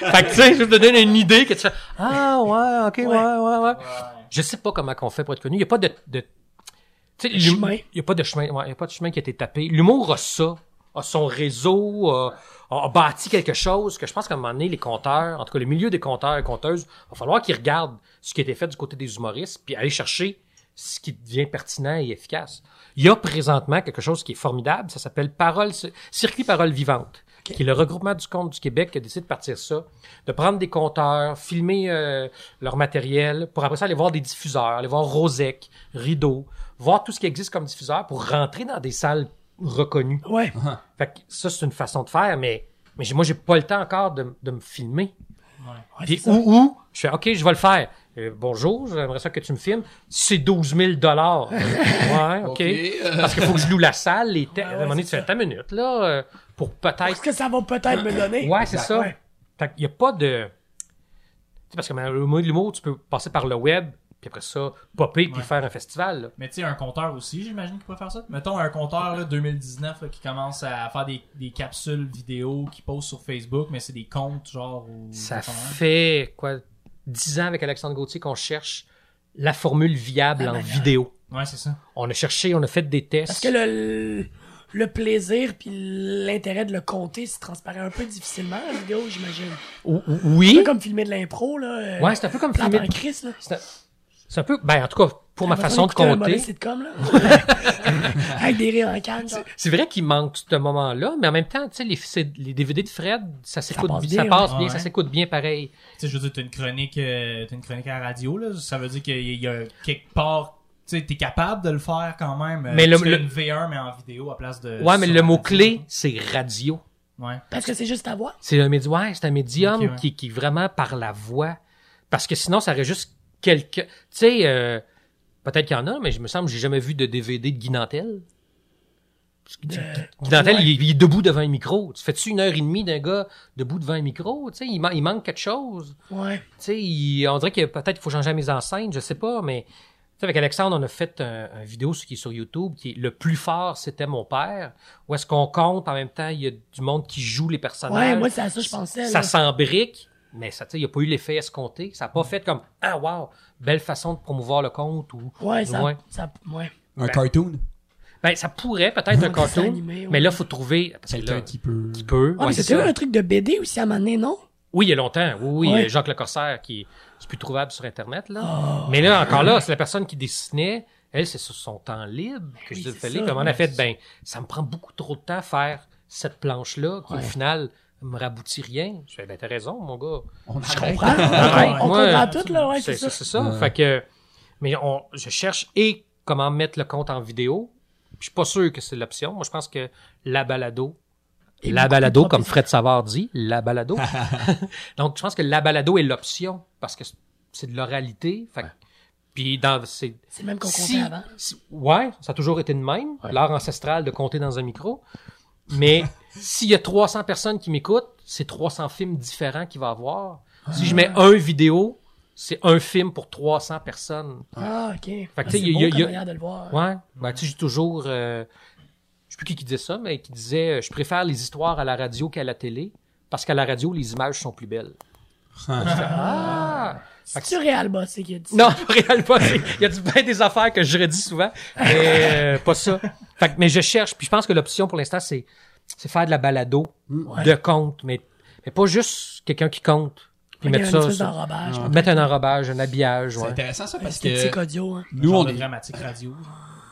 fait que, tu sais, je vais te donner une idée que tu fais, ah, ouais, ok, ouais, ouais, ouais. Je sais pas comment qu'on fait pour être connu. Il y a pas de, de tu sais, chemin. Il y a pas de chemin, ouais, il y a pas de chemin qui a été tapé. L'humour a ça, a son réseau, a, a bâti quelque chose que je pense qu'à un moment donné, les compteurs, en tout cas le milieu des compteurs et compteuses, il va falloir qu'ils regardent ce qui a été fait du côté des humoristes, puis aller chercher ce qui devient pertinent et efficace. Il y a présentement quelque chose qui est formidable, ça s'appelle Parole, Circuit Parole Vivante, qui est le regroupement du compte du Québec qui a décidé de partir ça, de prendre des compteurs, filmer euh, leur matériel, pour après ça aller voir des diffuseurs, aller voir Rosec, Rideau, voir tout ce qui existe comme diffuseur pour rentrer dans des salles reconnues. Ouais. Fait que ça, c'est une façon de faire, mais, mais j'ai- moi, j'ai pas le temps encore de, de me filmer. Ouais, Puis ça. où, je fais, OK, je vais le faire. Euh, bonjour, j'aimerais ça que tu me filmes. C'est 12 000 dollars. ouais, OK. Parce qu'il faut que je loue la salle, les te- Ouais, à un moment donné, tu fais ça. ta minute, là, euh, pour Est-ce peut-être... que ça va peut-être me donner? Ouais, c'est ça. Ouais. Fait qu'il y a pas de... Tu sais, parce que dans le mot de l'humour, tu peux passer par le web, puis après ça, popper, puis Ouais. faire un festival, là. Mais tu sais, un compteur aussi, j'imagine qu'il pourrait faire ça. Mettons un compteur là, 2019 là, qui commence à faire des, des capsules vidéo qui posent sur Facebook, mais c'est des comptes genre. Ou Ça fait, quoi, 10 ans avec Alexandre Gauthier qu'on cherche la formule viable La en manière. vidéo. Ouais, c'est ça. On a cherché, on a fait des tests. Parce que le, le plaisir puis l'intérêt de le compter se transparaît un peu difficilement en vidéo, j'imagine. Ou- ou- Un Oui. peu comme filmer de l'impro, là. euh, Ouais, c'est un peu comme filmer. en crise, là. C'est un, peu, ben, en tout cas, pour ma façon de compter. mauvais sitcom, là. Avec des rires en canne, genre. C'est vrai qu'il manque ce moment-là, mais en même temps, tu sais, les, les DVD de Fred, ça s'écoute passe bien, bien, ça passe bien, Ouais. ça s'écoute bien pareil. Tu sais, je veux dire, t'as une chronique, euh, t'as une chronique à la radio, là. Ça veut dire qu'il y y a quelque part. Tu sais, t'es capable de le faire quand même. euh, Mais le- tu fais le- une V1, mais en vidéo à place de. Ouais, mais le mot-clé, radio. c'est radio. Ouais. Parce que c'est juste ta voix. C'est un médium, ouais, c'est un médium ouais. qui, qui est vraiment par la voix. Parce que sinon, ça aurait juste quelqu'un. Tu sais, euh, peut-être qu'il y en a, mais je me semble que j'ai jamais vu de DVD de Guy Nantel. Guy Nantel, ouais. il, est- il est debout devant un micro. Tu fais-tu une heure et demie d'un gars debout devant un micro? Tu sais, il, man- il manque quelque chose. Ouais. Tu sais, il- on dirait que peut-être qu'il faut changer la mise en scène, je sais pas, mais sais, avec Alexandre, on a fait un, un vidéo qui est sur YouTube qui est le plus fort, c'était mon père. Où est-ce qu'on compte en même temps, il y a du monde qui joue les personnages. Ouais, moi, c'est à ça que je pensais. ça s'embrique, mais ça, tu sais, il n'y a pas eu l'effet escompté. Ça n'a pas fait comme ah wow, belle façon de promouvoir le compte ou Ouais, ça. Ouais. ça ouais. Un cartoon? ben ça pourrait peut-être un cartoon, animé, ouais. mais là faut trouver Quelqu'un qui peut. qui peut. Ouais, mais ouais, c'est c'était ça. un truc de BD aussi à un moment donné, non? Oui, il y a longtemps. Oui, oui, Ouais. Jacques Le Corsaire qui c'est plus trouvable sur internet là. Oh. Mais là encore là, c'est la personne qui dessinait. Elle, c'est sur son temps libre que Oui, je ça. comment on a fait? Ben, ça me prend beaucoup trop de temps à faire cette planche là qui Ouais. au final me raboutit rien. Je fais ben t'as raison mon gars. On Je comprends. Ouais, on ouais. comprend tout, là, ouais, c'est c'est ça. c'est ça. Ouais. Fait que, mais on, je cherche et comment mettre le compte en vidéo. Je suis pas sûr que c'est l'option. Moi, je pense que la balado, Et la balado, comme Fred Savard dit, la balado. Donc, je pense que la balado est l'option parce que c'est de l'oralité. Fait que- puis dans c'est C'est le même qu'on comptait si, avant. si- ouais, ça a toujours été de même, l'art ancestral de compter dans un micro. Mais s'il y a 300 personnes qui m'écoutent, c'est 300 films différents qu'il va avoir. Si je mets un vidéo, c'est un film pour 300 personnes. Ah, ok. que, Ah, tu sais, c'est il y a- y a- de le voir. Ouais. Ben, tu sais, j'ai toujours, euh, je sais plus qui qui disait ça, mais qui disait, euh, je préfère les histoires à la radio qu'à la télé, parce qu'à la radio, les images sont plus belles. Ah! C'est réel, boss, qui a dit ça? Non, réellement pas. C'est- Il y a du bien des affaires que je redis souvent, mais euh, pas ça. Fait que, mais je cherche, puis je pense que l'option pour l'instant, c'est c'est faire de la balado Ouais. de compte, mais, mais pas juste quelqu'un qui compte, puis mettre ça, d'enrobage. mettre un enrobage, un habillage, C'est ouais. intéressant ça parce que audio, hein. nous on est. dramatique radio.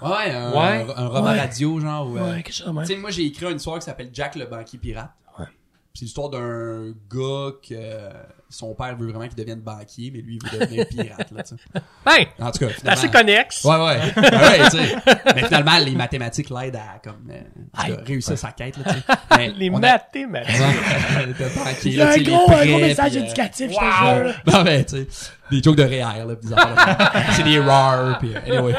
Ouais, un, Ouais. un, un roman Ouais. radio genre. ou, euh, Ouais, quelque chose de même. Tu sais, moi j'ai écrit une histoire qui s'appelle Jack le banquier pirate. Ouais. C'est l'histoire d'un gars que euh, son père veut vraiment qu'il devienne banquier, mais lui il veut devenir pirate là. tu. Ben, En tout cas, c'est finalement. assez connexe. Ouais, ouais. ouais, tu sais. Mais finalement, les mathématiques l'aident à comme, euh, cas, réussir sa quête, là, tu sais. Les a- mathématiques. Ouais, banquier, Il y a là, un gros, un gros message puis, euh, éducatif, je te jure. Non, mais, tu sais, des jokes de REER, là, pis. C'est des rares, pis, anyway.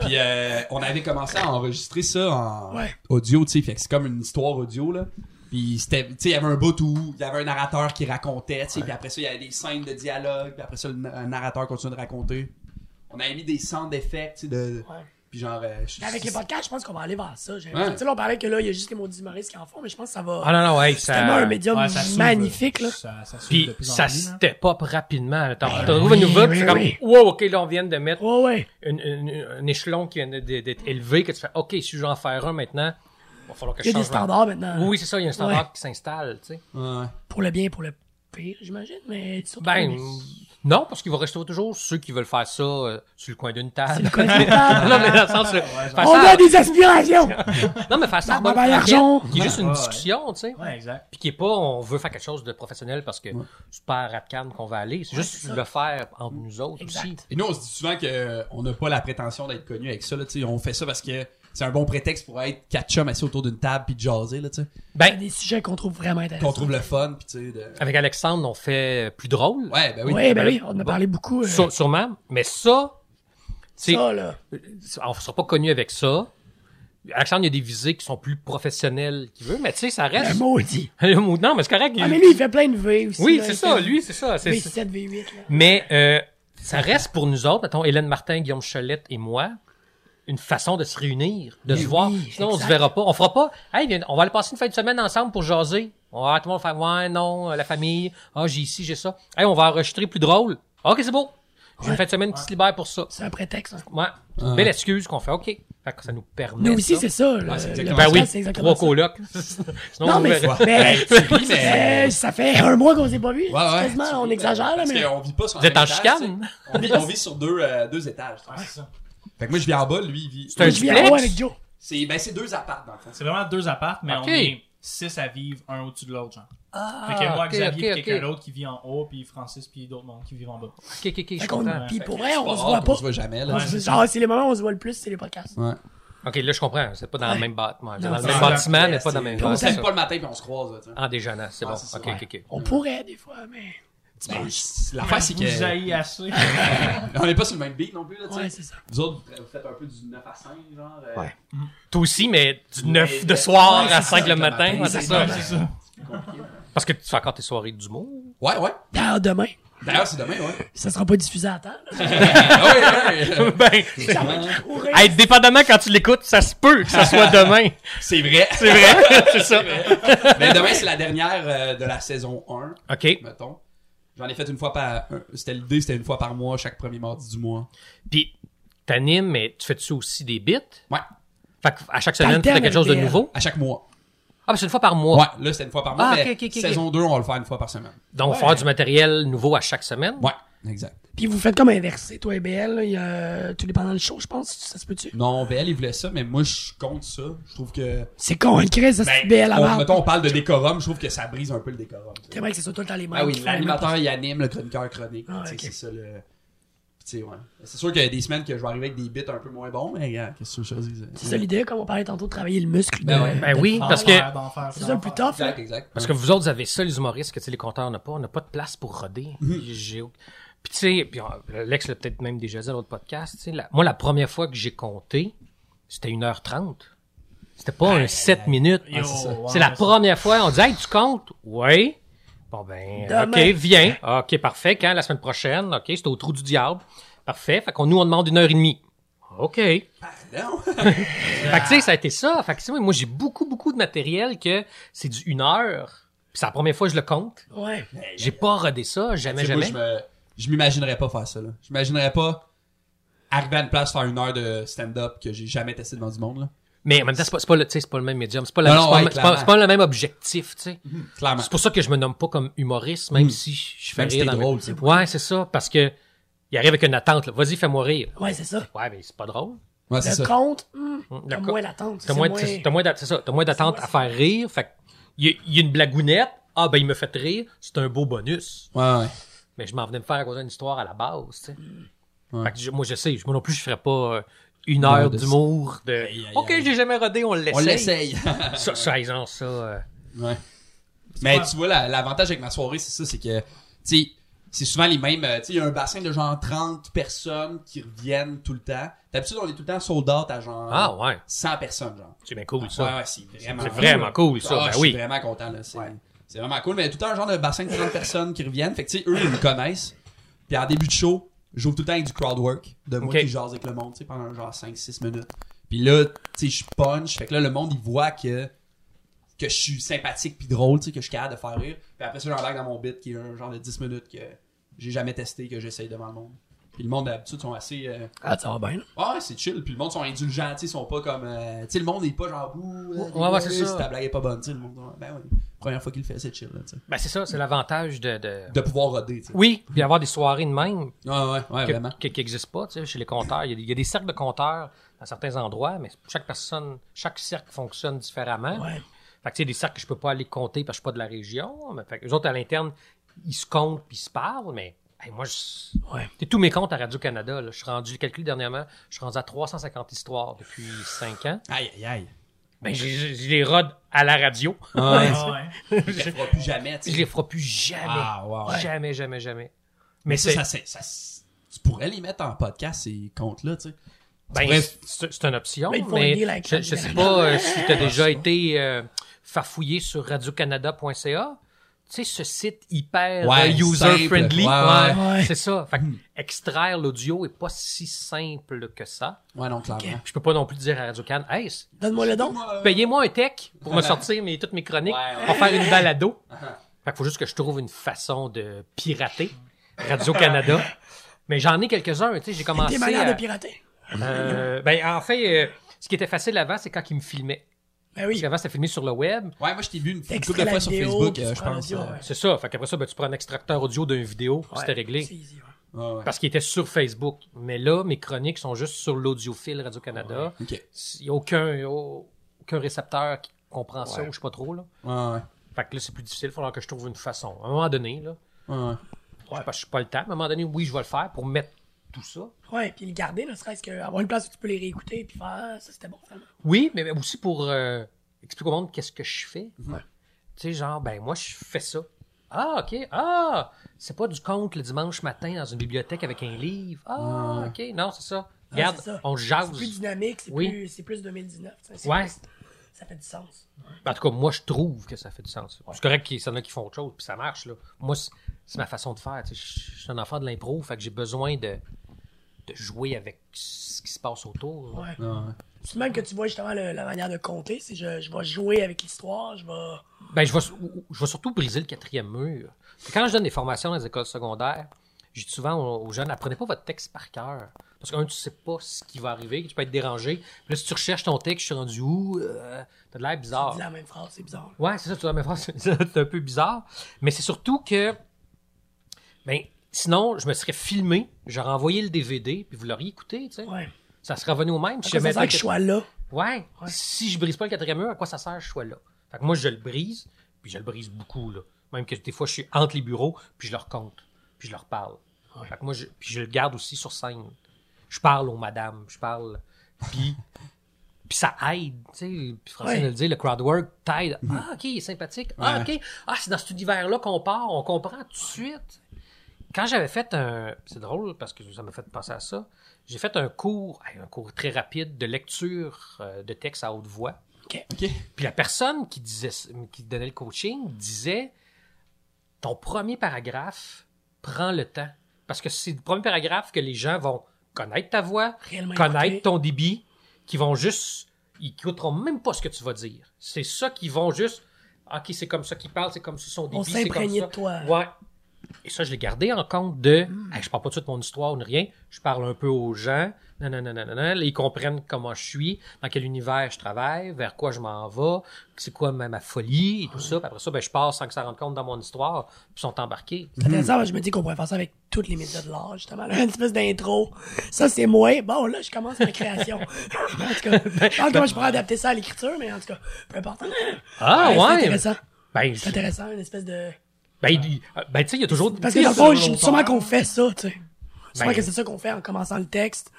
Puis, euh, on avait commencé à enregistrer ça en Ouais. audio, tu sais, fait que c'est comme une histoire audio, là. Puis c'était, tu sais, il y avait un bout où il y avait un narrateur qui racontait, tu sais, puis après ça, il y avait des scènes de dialogue, puis après ça, le narrateur continuait de raconter. On avait mis des sound effects, tu sais, de... Ouais. Puis genre... euh, je- Avec les podcasts, je pense qu'on va aller vers ça. Tu sais, là, on parlait que là, il y a juste les maudits humoristes qui en font, mais je pense que ça va. Ah non, non, hey, c'est tellement un médium Ouais, ça s'ouvre, magnifique, là. Ça, ça Puis ça step up rapidement. T'en Ben trouves oui, une nouvelle, c'est comme, oui. wow, ok, là, on vient de mettre Ouais, ouais. une, une- un échelon qui vient d'être élevé, que tu fais, ok, si je veux en faire un maintenant, va falloir que Il y je a des standards maintenant. Oui, oui, c'est ça, il y a un standard Ouais. qui s'installe, tu sais. Ouais. Pour le bien et pour le pire, j'imagine, mais surtout. Ben, non, parce qu'il va rester toujours ceux qui veulent faire ça euh, sur le coin d'une table. le coin d'une table. non, mais dans le sens, euh, faire On ça, a des aspirations! non, mais faire ça Dans en bonne ma franquette, l'argent. qui est juste Ouais, une ouais. discussion, tu sais. Ouais, exact. Puis qui est pas, on veut faire quelque chose de professionnel parce que c'est pas à qu'on va aller. C'est juste le faire entre nous autres Exact. aussi. Et nous, on se dit souvent qu'on n'a pas la prétention d'être connu avec ça. Là, tu sais. on fait ça parce que c'est un bon prétexte pour être quatre chums assis autour d'une table puis de jaser. Là, tu sais. Ben, des sujets qu'on trouve vraiment intéressants. Qu'on trouve le fun. Puis, tu sais, de... avec Alexandre, on fait plus drôle. Ouais, ben oui. Oui, ben oui, on en a parlé beaucoup. euh, Sûre- sûrement. Mais ça, ça, là. on sera pas connu avec ça. Alexandre, il y a des visées qui sont plus professionnelles qu'il veut, mais tu sais, ça Le reste. maudit. non, mais c'est correct. Ah, mais lui, il fait plein de V aussi. oui, c'est ça, fait lui, c'est ça. c'est- c'est- V7, V8, là. Mais euh, ça reste pour nous autres, mettons, Hélène Martin, Guillaume Cholette et moi, une façon de se réunir, de Mais se voir. Sinon, on se verra pas. On fera pas. Hey, viens, on va aller passer une fin de semaine ensemble pour jaser. Ouais, tout le monde va faire ouais, non, euh, la famille. Ah, j'ai ici, j'ai ça. Hey, on va enregistrer plus drôle. Ok, c'est beau. J'ai une fin de semaine qui se libère pour ça. C'est un prétexte. hein. Ouais. C'est une belle excuse qu'on fait. Ok. Fait que ça nous permet. Nous aussi, c'est ça. le- c'est le exactement Ben oui, c'est exactement trois ça. colocs. Sinon, Non, on mais, mais, Oui, mais- euh, ça fait un mois qu'on s'est pas vu. Ouais, ouais. Quasiment, on exagère, là, Parce mais. qu'on vit pas sur Vous êtes en chicane? On vit, on sur deux, euh, deux étages. c'est ça. Fait que moi, je vis en bas, lui, il vit. C'est un duplex? avec Joe. C'est, ben, c'est deux apparts, dans le fond. C'est vraiment deux appartes, mais on est six à vivre un au-dessus de l'autre, genre. Ah, fait que moi, Xavier, puis quelqu'un d'autre qui vit en haut, puis Francis, puis d'autres mondes qui vivent en bas. Ok, ok, ok, je Fait qu'on- comprends. Puis pour vrai, on se voit pas. se voit jamais, là. On Ouais, se- c'est ça. Genre, c'est les moments où on se voit le plus, c'est les podcasts. Ouais. Ok, là, je comprends. C'est pas dans le même bâtiment. Dans le même bâtiment, mais Ouais, pas dans le même On on bâtiment. s'aime s'aime pas le matin puis on se croise. En déjeunant, c'est Ouais, bon. ok, ouais. ok, ok. On pourrait, des fois, mais. Ben, c'est- L'affaire, c'est que. assez. On est pas sur le même beat non plus, là, tu sais. Ouais, ça. Vous autres, vous faites un peu du 9 à 5, genre. euh, Ouais. Toi aussi, mais du 9 Ouais, de soir ouais, à c'est 5 ça, le matin. matin, ouais, c'est ça. C'est ça. Parce que tu fais encore tes soirées d'humour. Ouais, ouais. D'ailleurs, demain. D'ailleurs, c'est demain, ouais. Ça sera pas diffusé à temps. Ah oui, oui. ben, Ça va hey, dépendamment quand tu l'écoutes, ça se peut que ça soit demain. C'est vrai. C'est vrai, c'est ça. Mais demain, c'est la dernière euh, de la saison 1, OK. mettons. J'en ai fait une fois par... un- C'était l'idée, c'était une fois par mois, chaque premier mardi du mois. Puis, t'animes, mais tu fais-tu aussi des bits? Ouais, Fait à chaque semaine, tu fais quelque chose de nouveau? à chaque mois. Ah, c'est une fois par mois. Ouais, là, c'était une fois par mois, Ah, mais ok, ok, ok, saison 2, on va le faire une fois par semaine. Donc, Ouais. faire du matériel nouveau à chaque semaine? Ouais, exact. Puis vous faites comme inversé, toi et BL. là, Il y a tout dépendant le show, je pense. Ça se peut-tu? Non, BL, il voulait ça, mais moi, je compte ça. Je trouve que... C'est con, une crise de Ben, BL à on, mettons, on parle de décorum, je trouve que ça brise un peu le décorum. C'est vrai que c'est ça tout le temps les mêmes. Ah oui, l'animateur, il anime, le chroniqueur chronique. Ah, tu sais, ok. C'est ça le... Tu sais, ouais. C'est sûr qu'il y a des semaines que je vais arriver avec des bits un peu moins bons, mais regarde, qu'est-ce que je te dise? C'est ça l'idée, comme on parlait tantôt, de travailler le muscle. Ben de- ouais. Ben de- oui, parce que- C'est ça le plus tough. hein. Exact, exact. Parce que vous autres, vous avez ça, les humoristes, que tu sais, les compteurs n'ont pas. On n'a pas de place pour roder. J'ai- Puis tu sais, puis euh, Lex l'a peut-être même déjà dit à l'autre podcast, tu sais, la- moi, la première fois que j'ai compté, c'était 1h30. C'était pas un 7 minutes. Yo, c'est la première fois, on dit, hey, tu comptes? Oui. Bon, ben, Demain. OK, viens. OK, parfait. Quand? La semaine prochaine. OK, c'est au trou du diable. Parfait. Fait qu'on nous, on demande une heure et demie. OK. Fait Non. que, tu sais, ça a été ça. Fait que, tu sais, moi, j'ai beaucoup, beaucoup de matériel que c'est du une heure. Puis c'est la première fois que je le compte. Ouais. J'ai pas rodé ça, jamais, moi, jamais. Je m'imaginerais pas faire ça, là. Je m'imaginerais pas arriver à une place faire une heure de stand-up que j'ai jamais testé devant du monde, là. Mais en même temps, c'est pas, c'est pas, le, tu sais, c'est pas le même médium. C'est pas, la- Non, pas, le- c'est pas- clairement. c'est pas le même objectif, tu sais. Clairement. C'est pour ça que je me nomme pas comme humoriste, même si je fais Même si rire t'es dans drôle, c'est Ouais, c'est ça. Parce que, il arrive avec une attente, là. Vas-y, fais-moi rire. Ouais, c'est ça. Ouais, mais c'est pas drôle. Ouais, c'est Le ça. compte, hum, Le t'as co- moins d'attente. T'as c'est moins, moins- t'as- t'as moins d'a- c'est ça, t'as moins d'attente à faire rire. Fait que, il y, y a une blagounette. Ah, ben, il me fait rire. C'est un beau bonus. Ouais, ouais. Mais je m'en venais me faire causer une histoire à la base, tu sais. Ouais. Fait que je- moi, je sais. Moi non plus, je ferais pas euh, une heure d'humour de. aïe, ok, aïe. j'ai jamais rodé, on l'essaye. On l'essaye. Ça, ça, exemple, ça. euh, ouais. Mais tu vois, la- l'avantage avec ma soirée, c'est ça, c'est que, tu sais, c'est souvent les mêmes, euh, tu sais, il y a un bassin de genre 30 personnes qui reviennent tout le temps. D'habitude, on est tout le temps sold out à genre Ah, ouais. 100 personnes, genre. C'est bien cool, Ouais, ça. ouais, c'est vraiment C'est vraiment cool, ça. Ah, ben je oui. suis vraiment content, là. C'est, c'est vraiment cool. Mais il y a tout le temps un genre de bassin de 30 personnes qui reviennent. Fait que, tu sais, eux, ils me connaissent. Puis en début de show, j'ouvre tout le temps avec du crowd work. De moi qui jase avec le monde, tu sais, pendant genre 5-6 minutes. Puis là, tu sais, je punch. Fait que là, le monde, il voit que, que je suis sympathique puis drôle, tu sais, que je suis capable de faire rire. Puis après ça, j'embarque dans mon bit qui est un genre de 10 minutes que j'ai jamais testé, que j'essaye devant le monde. Puis le monde, d'habitude, sont assez... euh, Ah, ça va bien. là. ah ouais, c'est chill. Puis le monde sont indulgents, tu sais, ils sont pas comme. euh, tu sais, le monde est pas genre bouh. euh, Ouais, ouais, c'est si ça. Ta blague est pas bonne, tu sais, le monde. Ben oui. Première fois qu'il le fait, c'est chill, là, tu sais. Ben, c'est ça, c'est l'avantage de, de... De pouvoir roder, tu sais. Oui, puis avoir des soirées de même Ouais, ouais, ouais, que- vraiment. que- qui n'existent pas, tu sais, chez les compteurs. Il y, a, des- il y a des cercles de compteurs à certains endroits, mais chaque personne, chaque cercle fonctionne différemment. Ouais. Fait que, tu sais, des cercles que je peux pas aller compter parce que je suis pas de la région. Mais, fait que les autres, à l'interne, ils se comptent puis ils se parlent, mais hey, moi, je... Ouais. Tous mes comptes à Radio-Canada. là. Je suis rendu, calculé dernièrement, je suis rendu à 350 histoires depuis 5 ans. Aïe, aïe, aïe. Ben, j'ai- j'ai j'ai les rod à la radio. Ouais, Ah, ouais. tu le feras plus jamais, tu Je sais. les ferai plus jamais. Ah, ouais, ouais. Jamais, jamais, jamais. Mais ça, c'est- ça, c'est- ça, c'est- tu pourrais les mettre en podcast, ces comptes-là, tu sais. Ben, c'est c'est une option, Mais un mais je, je sais pas euh, si tu as déjà été euh, farfouillé sur radiocanada.ca. Tu sais, ce site hyper Ouais, euh, user-friendly. Ouais, ouais. Ouais. C'est ça. Fait que extraire l'audio est pas si simple que ça. Ouais, non, clairement. Je peux pas non plus dire à Radio Can, hey, Donne-moi le don. payez-moi un tech pour me sortir mes, toutes mes chroniques. Ouais, ouais. On va faire une balado. Fait qu'il faut juste que je trouve une façon de pirater Radio-Canada. Mais j'en ai quelques-uns, tu sais, j'ai commencé Des manières à... de pirater. Euh, ben, en fait, euh, ce qui était facile avant, c'est quand ils me filmaient. Ben Parce oui. qu'avant, c'était filmé sur le web. Ouais, moi, je t'ai vu une, une T'extrais couple de la fois sur vidéo, Facebook, puis euh, je prends pense. l'audio, euh, ouais. C'est ça. Fait qu'après ça, ben, tu prends un extracteur audio d'une vidéo, puis c'était réglé. c'est easy, ouais. ouais, ouais. Parce qu'il était sur Facebook. Mais là, mes chroniques sont juste sur l'audiophile Radio-Canada. Ok. Il n'y a aucun, il y a aucun récepteur qui comprend ça, ou je sais pas trop. Là. Ouais, ouais. Fait que là, c'est plus difficile. Il faudra que je trouve une façon. À un moment donné, là, Ouais, ouais. je sais pas, je suis pas le temps. À un moment donné, oui, je vais le faire pour mettre tout ça. Ouais, puis le garder, ne serait-ce qu'avoir une place où tu peux les réécouter, puis faire, ah, ça c'était bon, finalement. Oui, mais aussi pour euh, expliquer au monde qu'est-ce que je fais. Ouais. Tu sais, genre, ben moi, je fais ça. Ah, OK. Ah, c'est pas du conte le dimanche matin dans une bibliothèque avec un livre. Ah, OK. Non, c'est ça. Regarde, c'est ça. on C'est jase. plus dynamique, c'est Oui. plus, c'est plus 2019. tu sais, c'est Ouais. plus- ça fait du sens. En tout cas, moi, je trouve que ça fait du sens. C'est correct qu'il y en a qui font autre chose, puis ça marche. Là. Moi, c'est- c'est ma façon de faire. tu sais. Je je suis un enfant de l'impro, fait que j'ai besoin de, de jouer avec ce qui se passe autour. Ouais. Ouais. C'est même que tu vois justement le- la manière de compter. C'est je, je vais jouer avec l'histoire, je vais. Ben, je vais, je vais surtout briser le quatrième mur. Quand je donne des formations dans les écoles secondaires, je dis souvent aux, jeunes, apprenez pas votre texte par cœur. Parce que, un, tu sais pas ce qui va arriver, tu peux être dérangé. Puis là, si tu recherches ton texte, je suis rendu où? Euh, T'as de l'air Tu bizarre. dis la même phrase, c'est bizarre. Ouais, c'est ça, tu vois, mais France, c'est un peu bizarre. Mais c'est surtout que, ben, sinon, je me serais filmé, j'aurais envoyé le DVD, puis vous l'auriez écouté, tu sais. Ouais. Ça serait revenu au même. Si Ça jamais sert que je sois là? Ouais. Ouais. Si je brise pas le quatrième mur, à quoi ça sert que je sois là? Fait que moi, je le brise, puis je le brise beaucoup, là. Même que des fois, je suis entre les bureaux, puis je leur compte, puis je leur parle. Fait que moi, je, puis je le garde aussi sur scène. Je parle aux madames, je parle, puis... Puis ça aide, tu sais. Puis Francine le dit, le crowd work t'aide. Ah, ok, il est sympathique. Ah, ok. Ah, c'est dans cet univers-là qu'on part, on comprend tout de suite. Quand j'avais fait un. C'est drôle parce que ça m'a fait penser à ça. J'ai fait un cours, un cours très rapide de lecture euh, de texte à haute voix. OK. Puis la personne qui disait, qui donnait le coaching disait ton premier paragraphe prend le temps parce que c'est le premier paragraphe que les gens vont connaître ta voix, Réellement connaître écouter. ton débit, qui vont juste ils écouteront même pas ce que tu vas dire. C'est ça qui vont juste OK, c'est comme ça qu'il parle, c'est comme ça son débit, On ça. de toi. Ouais. Et ça, je l'ai gardé en compte de. Hmm. Hey, je parle pas tout de mon histoire ou de rien. Je parle un peu aux gens. Non, non, non, non, non, non. Là, ils comprennent comment je suis, dans quel univers je travaille, vers quoi je m'en vais, c'est quoi ma, ma folie et tout ça. Puis après ça, ben, je passe sans qu'ils s'en rendent compte dans mon histoire, puis ils sont embarqués. C'est intéressant, je me dis qu'on pourrait faire ça avec tous les médias de l'art, justement. là. Une espèce d'intro. Ça, c'est moi. Bon, là, je commence ma création. en tout cas, je pense que moi, je pourrais adapter ça à l'écriture, mais en tout cas, peu importe. Ah, C'est ouais. intéressant. Ben, C'est intéressant, une espèce de. Ben, il- ben, tu sais, il y a toujours. Parce que dans sais, le fond, je- sûrement qu'on fait ça, tu sais. Sûrement Ben- que c'est ça qu'on fait en commençant le texte.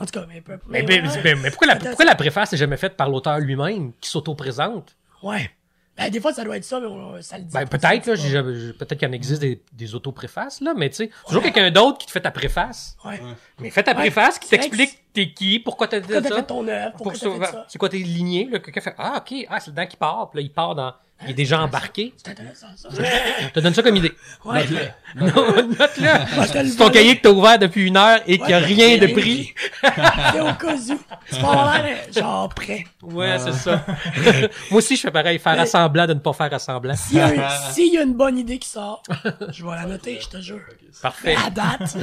En tout cas, mais peu. Mais, mais mais- ouais. mais- mais pourquoi, la, Intéressant. pourquoi la préface n'est jamais faite par l'auteur lui-même, qui s'auto-présente? Ouais. Ben, des fois, ça doit être ça, mais on- ça le dit. Ben, pas, peut-être, ça, là, peut-être qu'il en existe des, des auto-préfaces, là, mais tu sais, toujours quelqu'un d'autre qui te fait ta préface. Ouais. Mais fais ta Ouais, préface qui t'explique t'es qui, pourquoi t'as dit Pourquoi t'as ça. fait ton œuvre? pour Pourquoi t'as ça- fait ça? c'est quoi tes lignées, là, quelqu'un fait, ah, ok, ah, c'est dedans qui part, puis là, il part dans, il est déjà embarqué. C'est intéressant, ça. Je te donne ça comme idée. Ouais. Non, Note-le. Moi, je te le C'est ton cahier que t'as ouvert depuis une heure et qu'il n'y a rien de pris. C'est au cas où. C'est pas genre, prêt. Ouais, c'est ça. Moi aussi, je fais pareil, faire Mais- assemblant de ne pas faire assemblant. S'il y, y a une bonne idée qui sort, je vais la noter, je te jure. Parfait. À date,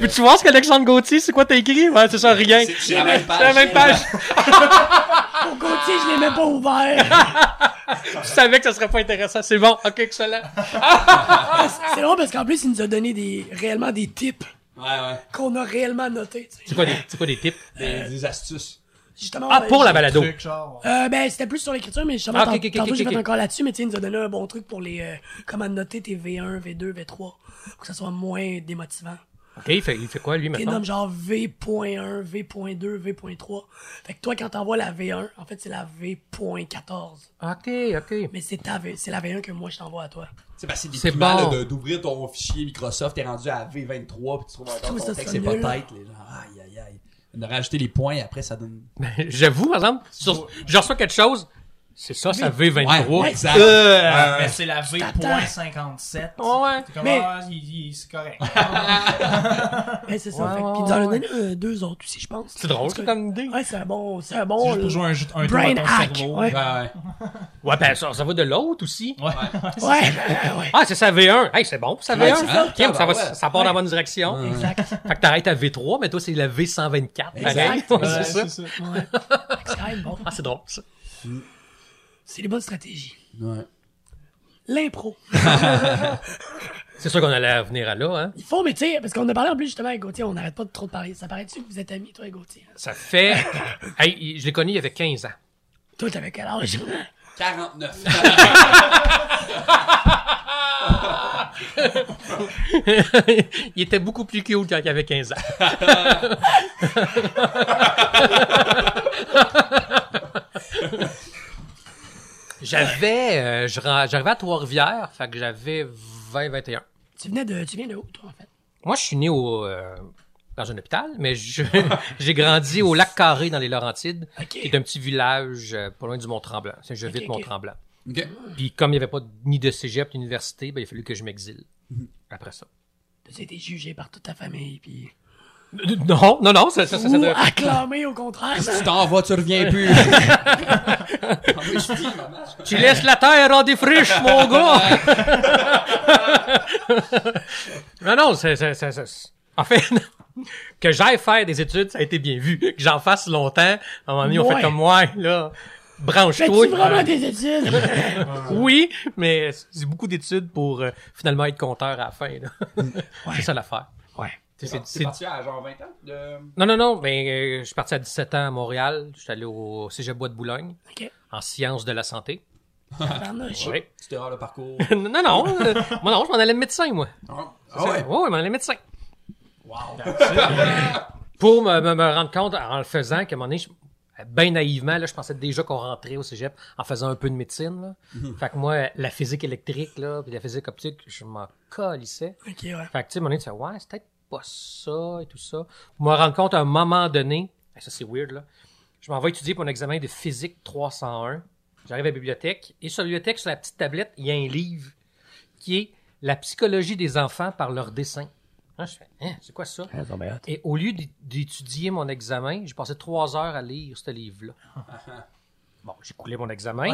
Peux-tu voir ce qu'Alexandre Gauthier, c'est quoi t'as écrit? Ouais, c'est ça, rien. C'est- la même C'est la même page. au Gauthier, je l'ai même pas ouvert. Je savais que ça serait pas intéressant. C'est bon. Ok, excellent. C'est drôle parce qu'en plus, il nous a donné des, réellement des tips Ouais, ouais. qu'on a réellement notés. tu sais. C'est quoi des, c'est quoi des tips? Des, des astuces. Justement, Ah, euh, pour la balado. Truc, genre. Euh, ben, c'était plus sur l'écriture, mais justement, Ah, tant- ok, ok, tantôt, ok, j'ai fait là-dessus, mais tu sais, il nous a donné un bon truc pour les, euh, comment noter tes V1, V2, V3, pour que ça soit moins démotivant. Ok, il fait, il fait quoi, lui, Il maintenant? nomme genre V.1, V.2, V.3. Fait que toi, quand t'envoies la V1, en fait, c'est la V.14. Ok, ok. Mais c'est ta V, c'est la V1 que moi, je t'envoie à toi. C'est parce que c'est bon. d'ouvrir ton fichier Microsoft, t'es rendu à V23 puis tu trouves trouves ton ça, texte, ça c'est pas nul? tête. Les gens, aïe, aïe, aïe. De rajouter les points, après ça donne... J'avoue, par exemple, sur- je reçois quelque chose. C'est ça, ça V23. Ouais, exact. Euh, Mais c'est la V.57. ouais. C'est comme, Mais- ah, il- il- c'est correct. Ben, c'est ça. Ouais, ouais, puis il nous en ouais. euh, deux autres aussi, je pense. C'est drôle, c'est comme idée. Ouais, c'est un bon, c'est un C'est bon. juste pour jouer un, un tour brain à ton hack, cerveau. ouais. Ouais, ouais. Ouais, ben, ça, ça va de l'autre aussi. Ouais. Ouais, ouais. Ah, c'est ça V1. Hey, c'est bon, ça Ouais, V1. c'est ça. Tiens, ça, va, Ouais. ça part dans la bonne direction. Exact. Fait que t'arrêtes à V3, mais toi, c'est la V124. Pareil. Exact. Ouais, Ouais, c'est ça. c'est. Ouais. C'est quand même bon. Ah, c'est drôle, ça. C'est les bonnes stratégies. Ouais. L'impro. C'est sûr qu'on allait venir à là, hein? Il faut, mais tu sais, parce qu'on a parlé en plus justement avec Gauthier, on n'arrête pas de trop de parler. Ça paraît-tu que vous êtes amis, toi et Gauthier? Ça fait... hey, je l'ai connu il y avait 15 ans. Toi, t'avais quel âge? 49. il était beaucoup plus cute quand il avait 15 ans. J'avais, euh, je ren- j'arrivais à Trois-Rivières, fait que j'avais 20-21. tu venais de, tu viens de où, toi, en fait? Moi, je suis né au, euh, dans un hôpital, mais je- j'ai grandi au Lac Carré dans les Laurentides, Ok. qui est un petit village euh, pas loin du Mont-Tremblant. C'est je Ok. Mont-Tremblant. Ok. Puis comme il n'y avait pas ni de cégep ni d'université, ben, il a fallu que je m'exile. Après ça. T'as été jugé par toute ta famille, puis... Non, non, non, ça, ça, ça, ça Ou doit- acclamé, au contraire. Si tu t'en vas, tu reviens plus. Tu laisses la terre en défriche, mon gars! non, non, c'est, c'est, c'est, c'est- En fait, que j'aille faire des études, ça a été bien vu. Que j'en fasse longtemps, à un moment donné, on Ouais. fait comme moi, là, branche-toi. Vraiment des études? Oui, mais c'est beaucoup d'études pour euh, finalement être compteur à la fin. là. C'est ça l'affaire. ouais. C'est- parti à genre 20 ans? De... Non, non, non, mais euh, je suis parti à 17 ans à Montréal. Je suis allé au Cégep Bois de Boulogne OK. en sciences de la santé. Oui. C'était rare le parcours. non, non, euh, moi non, je m'en allais médecin, moi. Ah Ouais, ouais? ouais, je m'en allais médecin. Wow. Pour me, me- me rendre compte en le faisant qu'à un moment donné, je- ben naïvement, là, je pensais déjà qu'on rentrait au cégep en faisant un peu de médecine. Là. Fait que moi, la physique électrique, là, puis la physique optique, je m'en calissais. OK, ouais. Fait que, tu sais, à un moment donné, tu fais, ouais, c'est peut-être pas ça et tout ça. Pour me rendre compte à un moment donné, ça c'est weird, là. Je m'en vais étudier pour un examen de physique 301. J'arrive à la bibliothèque. Et sur la bibliothèque, sur la petite tablette, il y a un livre qui est La psychologie des enfants par leur dessin. Hein, je fais, hein, c'est quoi ça? Et au lieu d'é- d'étudier mon examen, j'ai passé trois heures à lire ce livre-là. Bon, j'ai coulé mon examen,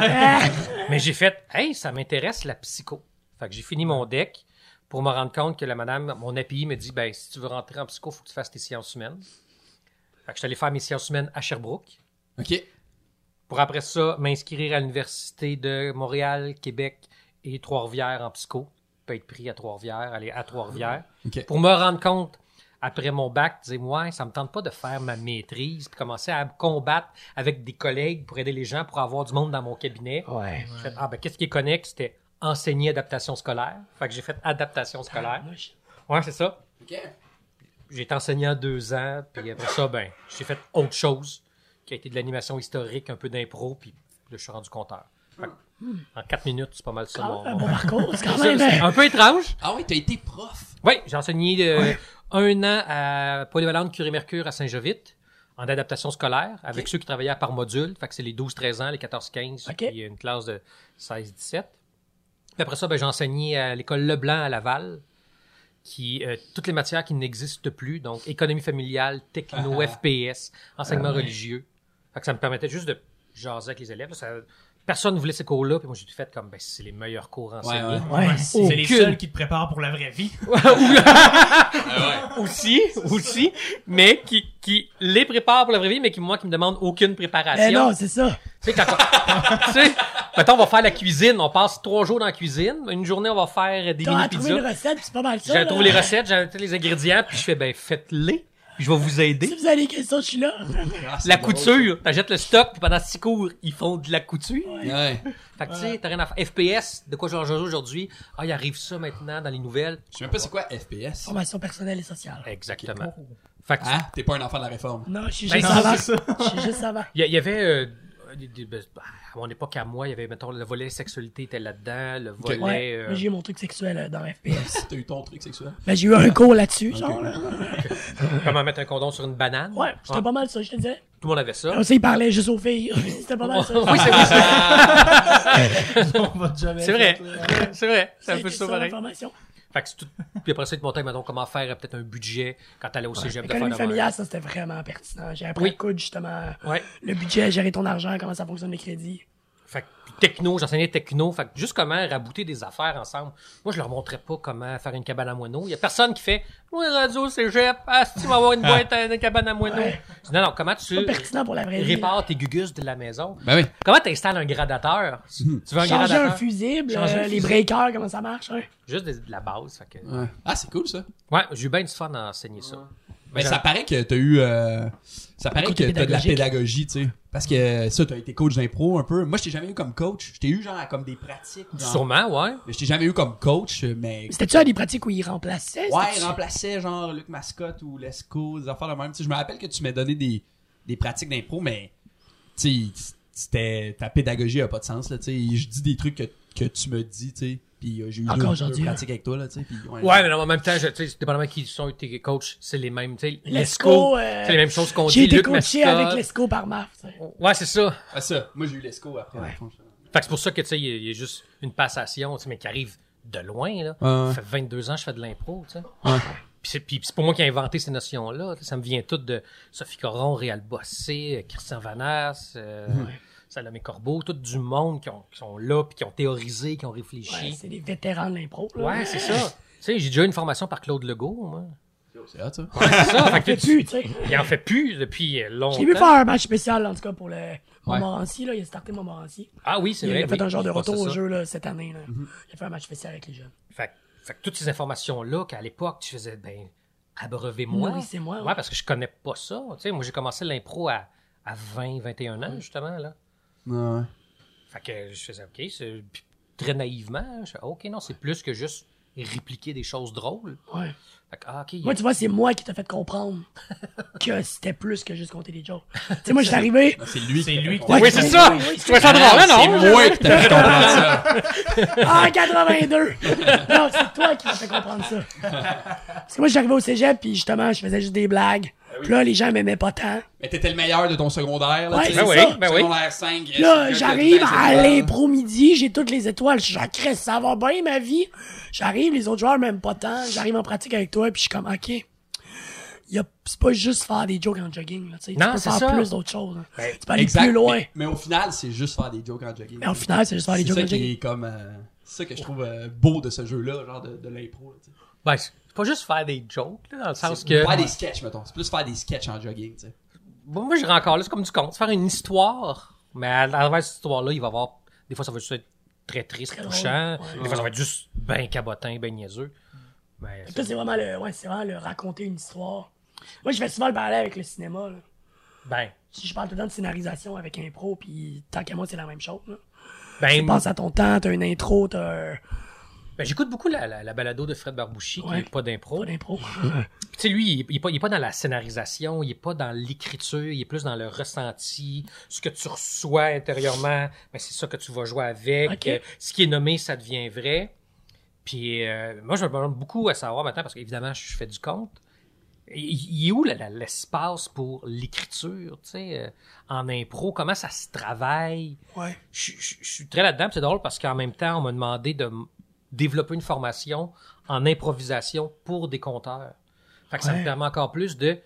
mais j'ai fait, hey, ça m'intéresse la psycho. Fait que j'ai fini mon deck pour me rendre compte que la madame, mon API me dit, ben, si tu veux rentrer en psycho, faut que tu fasses tes sciences humaines. Fait que je suis allé faire mes sciences humaines à Sherbrooke. Ok. Pour après ça, m'inscrire à l'Université de Montréal, Québec et Trois-Rivières en psycho. Peut être pris à Trois-Rivières, aller à Trois-Rivières. Ok. Pour me rendre compte, après mon bac, dire, ouais, ça me tente pas de faire ma maîtrise, puis commencer à me combattre avec des collègues pour aider les gens, pour avoir du monde dans mon cabinet. Ouais. Fait, ah, ben, qu'est-ce qui est connexe? C'était enseigner adaptation scolaire. Fait que j'ai fait adaptation scolaire. Tabarnouche. Ouais, c'est ça. J'ai été enseignant deux ans, puis après ça, ben, j'ai fait autre chose, qui a été de l'animation historique, un peu d'impro, puis là, je suis rendu compteur. Fait que, en quatre minutes, c'est pas mal ça. Quand Mon... un bon parcours, quand même... c'est un peu étrange. Ah ouais, t'as été prof. Oui, j'ai enseigné euh, un an à Polyvalente Curie-Mercure à Saint-Jovite, en adaptation scolaire, avec ceux qui travaillaient par module. Fait que c'est les 12-13 ans, les 14-15, Ok. puis une classe de 16-17. Après ça, ben, j'ai enseigné à l'école Leblanc à Laval, qui euh, toutes les matières qui n'existent plus, donc économie familiale, techno, FPS, enseignement religieux. Fait que ça me permettait juste de jaser avec les élèves. Ça- personne ne voulait ces cours-là, puis moi j'ai fait comme ben, c'est les meilleurs cours enseignés. ouais. Ouais. C'est les seuls qui te préparent pour la vraie vie. aussi, aussi, mais qui, qui les prépare pour la vraie vie, mais qui, moi, qui me demande aucune préparation. Eh non, c'est ça. Tu sais, quand on- tu sais, mettons, on va faire la cuisine, on passe trois jours dans la cuisine, une journée, on va faire des mini à trouver une pizzas. recette, puis c'est pas mal ça. J'ai trouvé les recettes, j'ai les ingrédients, puis je fais, ben, faites-les, je vais vous Si aider. vous avez des questions, je suis là. Ah, La drôle, couture, t'achètes le stock, puis pendant six cours, ils font de la couture. Ouais. Fait que, tu sais, t'as rien à faire. FPS, de quoi je joue aujourd'hui? Ah, il arrive ça maintenant dans les nouvelles. Je sais même pas c'est quoi FPS. Formation personnelle et sociale. Exactement. Fait que, Hein? T'es pas un enfant de la réforme. Non, je suis Ben, juste non, avant. Je suis juste avant. Il y, y avait, euh, des- des- ben, à mon époque, à moi, il y avait, mettons, le volet sexualité était là-dedans, le volet... Ouais, euh, mais j'ai eu mon truc sexuel euh, dans FPS. T'as eu ton truc sexuel? Ben, j'ai eu un cours là-dessus, genre, là. comment mettre un condom sur une banane? Ouais, c'était Ah, pas mal ça, je te disais. Tout le monde avait ça. Aussi, il parlait juste aux filles. C'était pas mal ça. oui, c'est vrai. c'est- On va jamais C'est vrai. C'est vrai. C'est un peu ça, pareil. Fait que c'est tout... Puis après ça, ils te montraient, mettons, comment faire euh, peut-être un budget quand t'allais au cégep de faire L'économie de familiale, ça, c'était vraiment pertinent. J'ai appris Oui. à coudre, justement, Ouais. le budget, gérer ton argent, comment ça fonctionne les crédits. Fait que techno, j'enseignais techno. Fait que juste comment rabouter des affaires ensemble. Moi, je leur montrais pas comment faire une cabane à moineaux. Il y a personne qui fait, ouais, radio, cégep, ah, si tu vas avoir une boîte à une cabane à moineaux. Non, non, comment tu pertinent pour la vraie vie. répares tes gugus de la maison? Ben oui. Comment t'installes un gradateur? Tu veux un Changer un gradateur? fusible, Changer un euh, les fusible. breakers, comment ça marche, hein? Juste de, de la base. Fait que... Ouais. Ah, c'est cool ça. Ouais, j'ai eu bien du fun à enseigner ça. Ben, ça paraît que t'as eu. euh, ça paraît que t'as de la pédagogie, tu sais. Parce que ça, t'as été coach d'impro un peu. Moi, je t'ai jamais eu comme coach. Je t'ai eu genre à comme des pratiques. genre. Sûrement, ouais. Mais je t'ai jamais eu comme coach, mais. C'était-tu à des pratiques où il remplaçait? Ouais, il remplaçait genre Luc Mascotte ou Lesco, des affaires de même. Je me rappelle que tu m'as donné des, des pratiques d'impro, mais tu sais, c'était ta pédagogie a pas de sens là. Tu sais, je dis des trucs que, que tu me dis, tu sais. Puis euh, j'ai eu Encore aujourd'hui, deux hein. pratiques avec toi là, tu sais. Puis ouais. Ouais, mais non, en même temps, je, tu sais, dépendamment qui sont tes coachs, c'est les mêmes, tu sais. Lesco, euh, c'est les mêmes choses qu'on dit. J'ai été Luc coaché avec l'ESCO par sais. Ouais, c'est ça. Ah, ça. Moi j'ai eu Lesco après. Fait que c'est pour ça que, tu sais, il y a- il y, a juste une passation, tu sais, mais qui arrive de loin, là. Ça fait 22 ans que je fais de l'impro, tu sais. Ouais. Puis c'est, pas moi qui ai inventé ces notions-là. Ça me vient tout de Sophie Coron, Réal Bossé, Christian Vanas, euh, Salomé Corbeau, tout du monde qui, ont- qui sont là, puis qui ont théorisé, qui ont Ouais, réfléchi. c'est des vétérans de l'impro. là. Ouais, c'est ça. Tu sais, j'ai déjà eu une formation par Claude Legault, moi. C'est ça. Ouais, c'est ça. Fait que fait tu- plus, tu sais. Il en fait plus depuis longtemps. J'ai vu faire un match spécial, en tout cas, pour le Montmorency, là. Il a starté Montmorency. Ah oui, c'est Il vrai. a fait oui, un genre de retour au ça. jeu, là, cette année, là. Mhm. Il a fait un match spécial avec les jeunes. Fait, que- fait que toutes ces informations-là, qu'à l'époque, tu faisais, ben, abreuvez-moi. Nourrissez-moi, ouais. Ouais, parce que je connais pas ça. Tu sais, moi, j'ai commencé l'impro à, à 20, 21 ans, justement, là. Ouais. Fait que je faisais, OK, puis très naïvement, je fais, OK, non, c'est plus que juste répliquer des choses drôles. Ouais. Fait que, ah, a- Moi, tu vois, c'est moi qui t'a fait comprendre que c'était plus que juste compter des jokes. tu sais, moi, j'étais arrivé. C'est lui. C'est lui qui Ouais, oui, c'est ça! Tu trouvais ça drôle, là, non? C'est moi qui t'ai fait comprendre ça. Ah, 82! non, c'est toi qui m'as fait comprendre ça. Parce que moi, j'arrivais au cégep, puis justement, je faisais juste des blagues. Puis là, les gens m'aimaient pas tant. Mais t'étais le meilleur de ton secondaire, là. Ouais, c'est Ben oui, ça. ben oui. Secondaire 5. Puis là, j'arrive à l'impro midi, j'ai toutes les étoiles. Je suis genre, Chris, ça va bien ma vie. J'arrive, les autres joueurs m'aiment pas tant. J'arrive en pratique avec toi, puis je suis comme, OK. Y a- C'est pas juste faire des jokes en jogging, là, tu sais. Tu Non, peux c'est faire ça. plus d'autres choses. hein. Ben, tu peux aller Exact. plus loin. Mais, mais au final, c'est juste faire des jokes en jogging. Mais au final, c'est juste faire des c'est jokes ça en qui jogging. est comme. euh, c'est ça que je trouve euh, beau de ce jeu-là, genre de, de l'impro. là, tu sais. C'est pas juste faire des jokes, là, dans le sens C'est que. Faire des sketchs, mettons. C'est plus faire des sketchs en jogging, tu sais. Bon, moi, je dirais encore là, c'est comme du conte. Faire une histoire, mais à travers cette histoire-là, il va y avoir. Des fois, ça va juste être très triste, Très touchant. Des fois, ça va être juste ben cabotin, ben niaiseux. Mais Toi, c'est vraiment le, ouais, c'est vraiment le raconter une histoire. Moi, je fais souvent le parallèle avec le cinéma, là. ben, Si je parle tout le temps de scénarisation avec impro, puis tant qu'à moi, c'est la même chose, là. ben, Tu penses à ton temps, t'as une intro, t'as un... ben, j'écoute beaucoup la, la, la balado de Fred Barbouchi, qui Ouais. est pas d'impro. pas d'impro. Tu sais, lui, il est, il est pas, pas dans la scénarisation, il est pas dans l'écriture, il est plus dans le ressenti, ce que tu reçois intérieurement, ben c'est ça que tu vas jouer avec. Euh, ce qui est nommé, ça devient vrai. Puis euh, moi, je me demande beaucoup à savoir maintenant, parce qu'évidemment, je fais du compte. Il est où l'espace pour l'écriture, tu sais, euh, en impro? Comment ça se travaille? Ouais. je, je- je suis très là-dedans, c'est drôle parce qu'en même temps, on m'a demandé de développer une formation en improvisation pour des compteurs. Fait que ça me permet encore plus de, tu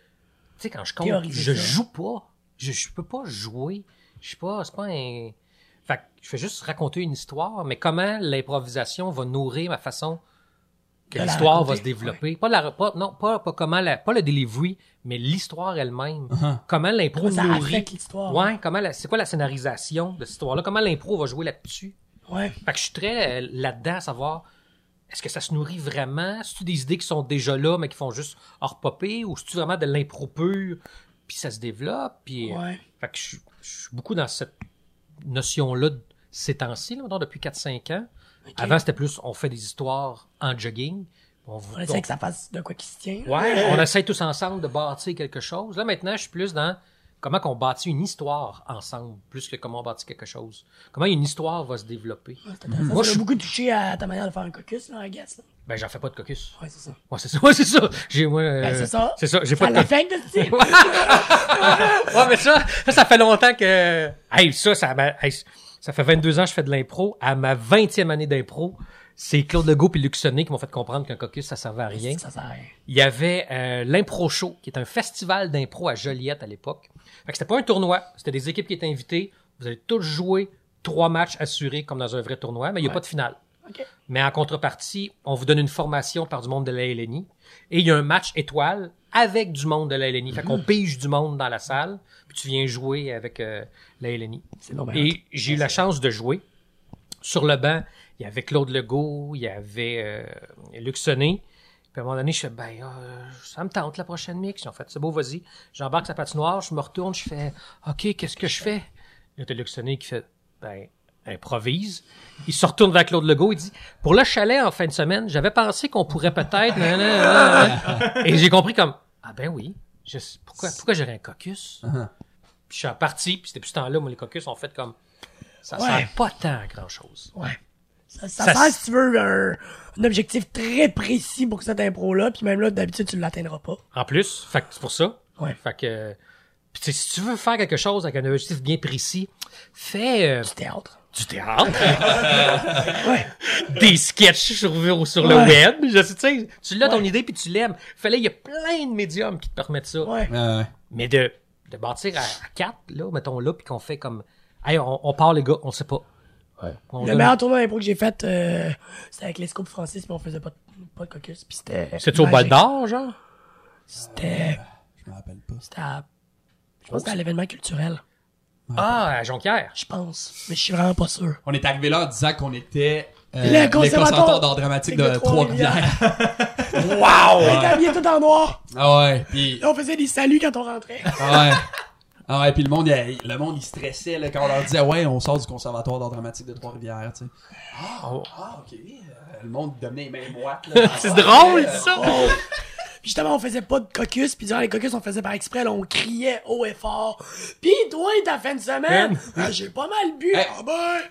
sais, quand je compte, je joue pas. Je, je peux pas jouer. Je suis pas, c'est pas un, fait que je fais juste raconter une histoire, mais comment l'improvisation va nourrir ma façon que l'histoire va se développer. Pas la, pas, non, pas, pas comment la, pas le delivery, mais l'histoire elle-même. Comment l'impro Comment ça nourrit. l'histoire. Ouais, comment la, c'est quoi la scénarisation de cette histoire-là? Comment l'impro va jouer là-dessus? Ouais. Fait que je suis très euh, là-dedans à savoir, est-ce que ça se nourrit vraiment? C'est-tu des idées qui sont déjà là, mais qui font juste hors-popper? Ou c'est-tu vraiment de l'impro pur, puis ça se développe? Puis, euh, Ouais. Fait que je, suis- je suis beaucoup dans cette notion-là de- ces temps-ci, depuis 4-5 ans. Avant, c'était plus, on fait des histoires en jogging. On, On essaie que ça fasse de quoi qui se tient. Ouais, on essaie tous ensemble de bâtir quelque chose. Là, maintenant, je suis plus dans comment qu'on bâtit une histoire ensemble, plus que comment on bâtit quelque chose? Comment une histoire va se développer? Ouais. Moi, ça je suis- beaucoup touché à ta manière de faire un caucus, là, I guess. Là. Ben, j'en fais pas de caucus. Ouais, c'est ça. Ouais, c'est ça. Ouais, c'est ça. J'ai, moi, euh, Ben, c'est ça. C'est ça. J'ai Ça pas de caucus. l'affecte, de. Ouais, mais ça, ça, ça fait longtemps que, hey, ça, ça m'a, hey, ça fait 22 ans que je fais de l'impro. À ma 20e année d'impro, c'est Claude Legault et Luc Sonnet qui m'ont fait comprendre qu'un caucus, ça servait à rien. Ça sert à rien. il y avait euh, l'impro show qui est un festival d'impro à Joliette à l'époque. Fait que c'était pas un tournoi, c'était des équipes qui étaient invitées. Vous allez tous jouer trois matchs assurés comme dans un vrai tournoi, mais il y a pas de finale. Mais en contrepartie, on vous donne une formation par du monde de la LNI et il y a un match étoile avec du monde de la LNI. Fait qu'on pige du monde dans la salle, puis tu viens jouer avec euh, la LNI. C'est normal. Et j'ai eu la chance de jouer. Sur le banc, il y avait Claude Legault, il y avait euh, Luc Sonnet. Puis à un moment donné, je fais, ben, euh, ça me tente la prochaine mix. En fait, c'est beau, vas-y. J'embarque sa patinoire, je me retourne, je fais, OK, qu'est-ce que je fais? Là, t'as Luc Sonnet qui fait, ben, improvise. Il se retourne vers Claude Legault, il dit, pour le chalet en fin de semaine, j'avais pensé qu'on pourrait peut-être, et j'ai compris comme, ah ben oui, je, pourquoi, pourquoi j'aurais un caucus? Uh-huh. Puis je suis parti, puis c'était plus ce temps-là, moi, les caucus ont fait comme, ça Ouais. sert pas tant à grand-chose. Ouais. Ça, ça, Ça sert, si tu veux, un, un objectif très précis pour cette impro-là, puis même là, d'habitude, tu l'atteindras pas. En plus, fait que c'est pour ça. Ouais. Fait que, Puis tu sais, si tu veux faire quelque chose avec un objectif bien précis, fais euh, Du théâtre. du théâtre, Ouais. des sketchs sur, sur le web. Je sais, tu sais, tu l'as ton idée puis tu l'aimes. Fallait, il y a plein de médiums qui te permettent ça. Ouais. Mais de, de bâtir à, à quatre, là, mettons là, puis qu'on fait comme, hey, on, on part les gars, on sait pas. Ouais. On Le donne- meilleur tournoi d'impro que j'ai fait, euh, c'était avec les scopes Francis, mais on faisait pas de, pas de caucus. Puis c'était. C'est au bol magique. d'or, genre? C'était. Je me rappelle pas. C'était à. Je pense que c'était à l'événement culturel. Ah, à Jonquière. Je pense. Mais je suis vraiment pas sûr. On est arrivé là en disant qu'on était euh, Le les conservatoire conservateurs d'art dramatique de de Trois-Rivières. Wow! On était habillés tout en noir. ah ouais, puis Là, on faisait des saluts quand on rentrait. ah ouais. Ah ouais, puis le monde, il- le monde, il stressait là, quand on leur disait ouais, on sort du conservatoire d'art dramatique de Trois-Rivières, tu sais. Ah, Oh. ah, ok. Euh, le monde devenait les moites. là. C'est drôle, ouais, ça! Oh. Puis justement, on faisait pas de caucus, puis durant les caucus, on faisait par exprès, là, on criait haut et fort. Pis toi, ta fin de semaine, Man. Ah, j'ai pas mal bu. Hey. Ah ben!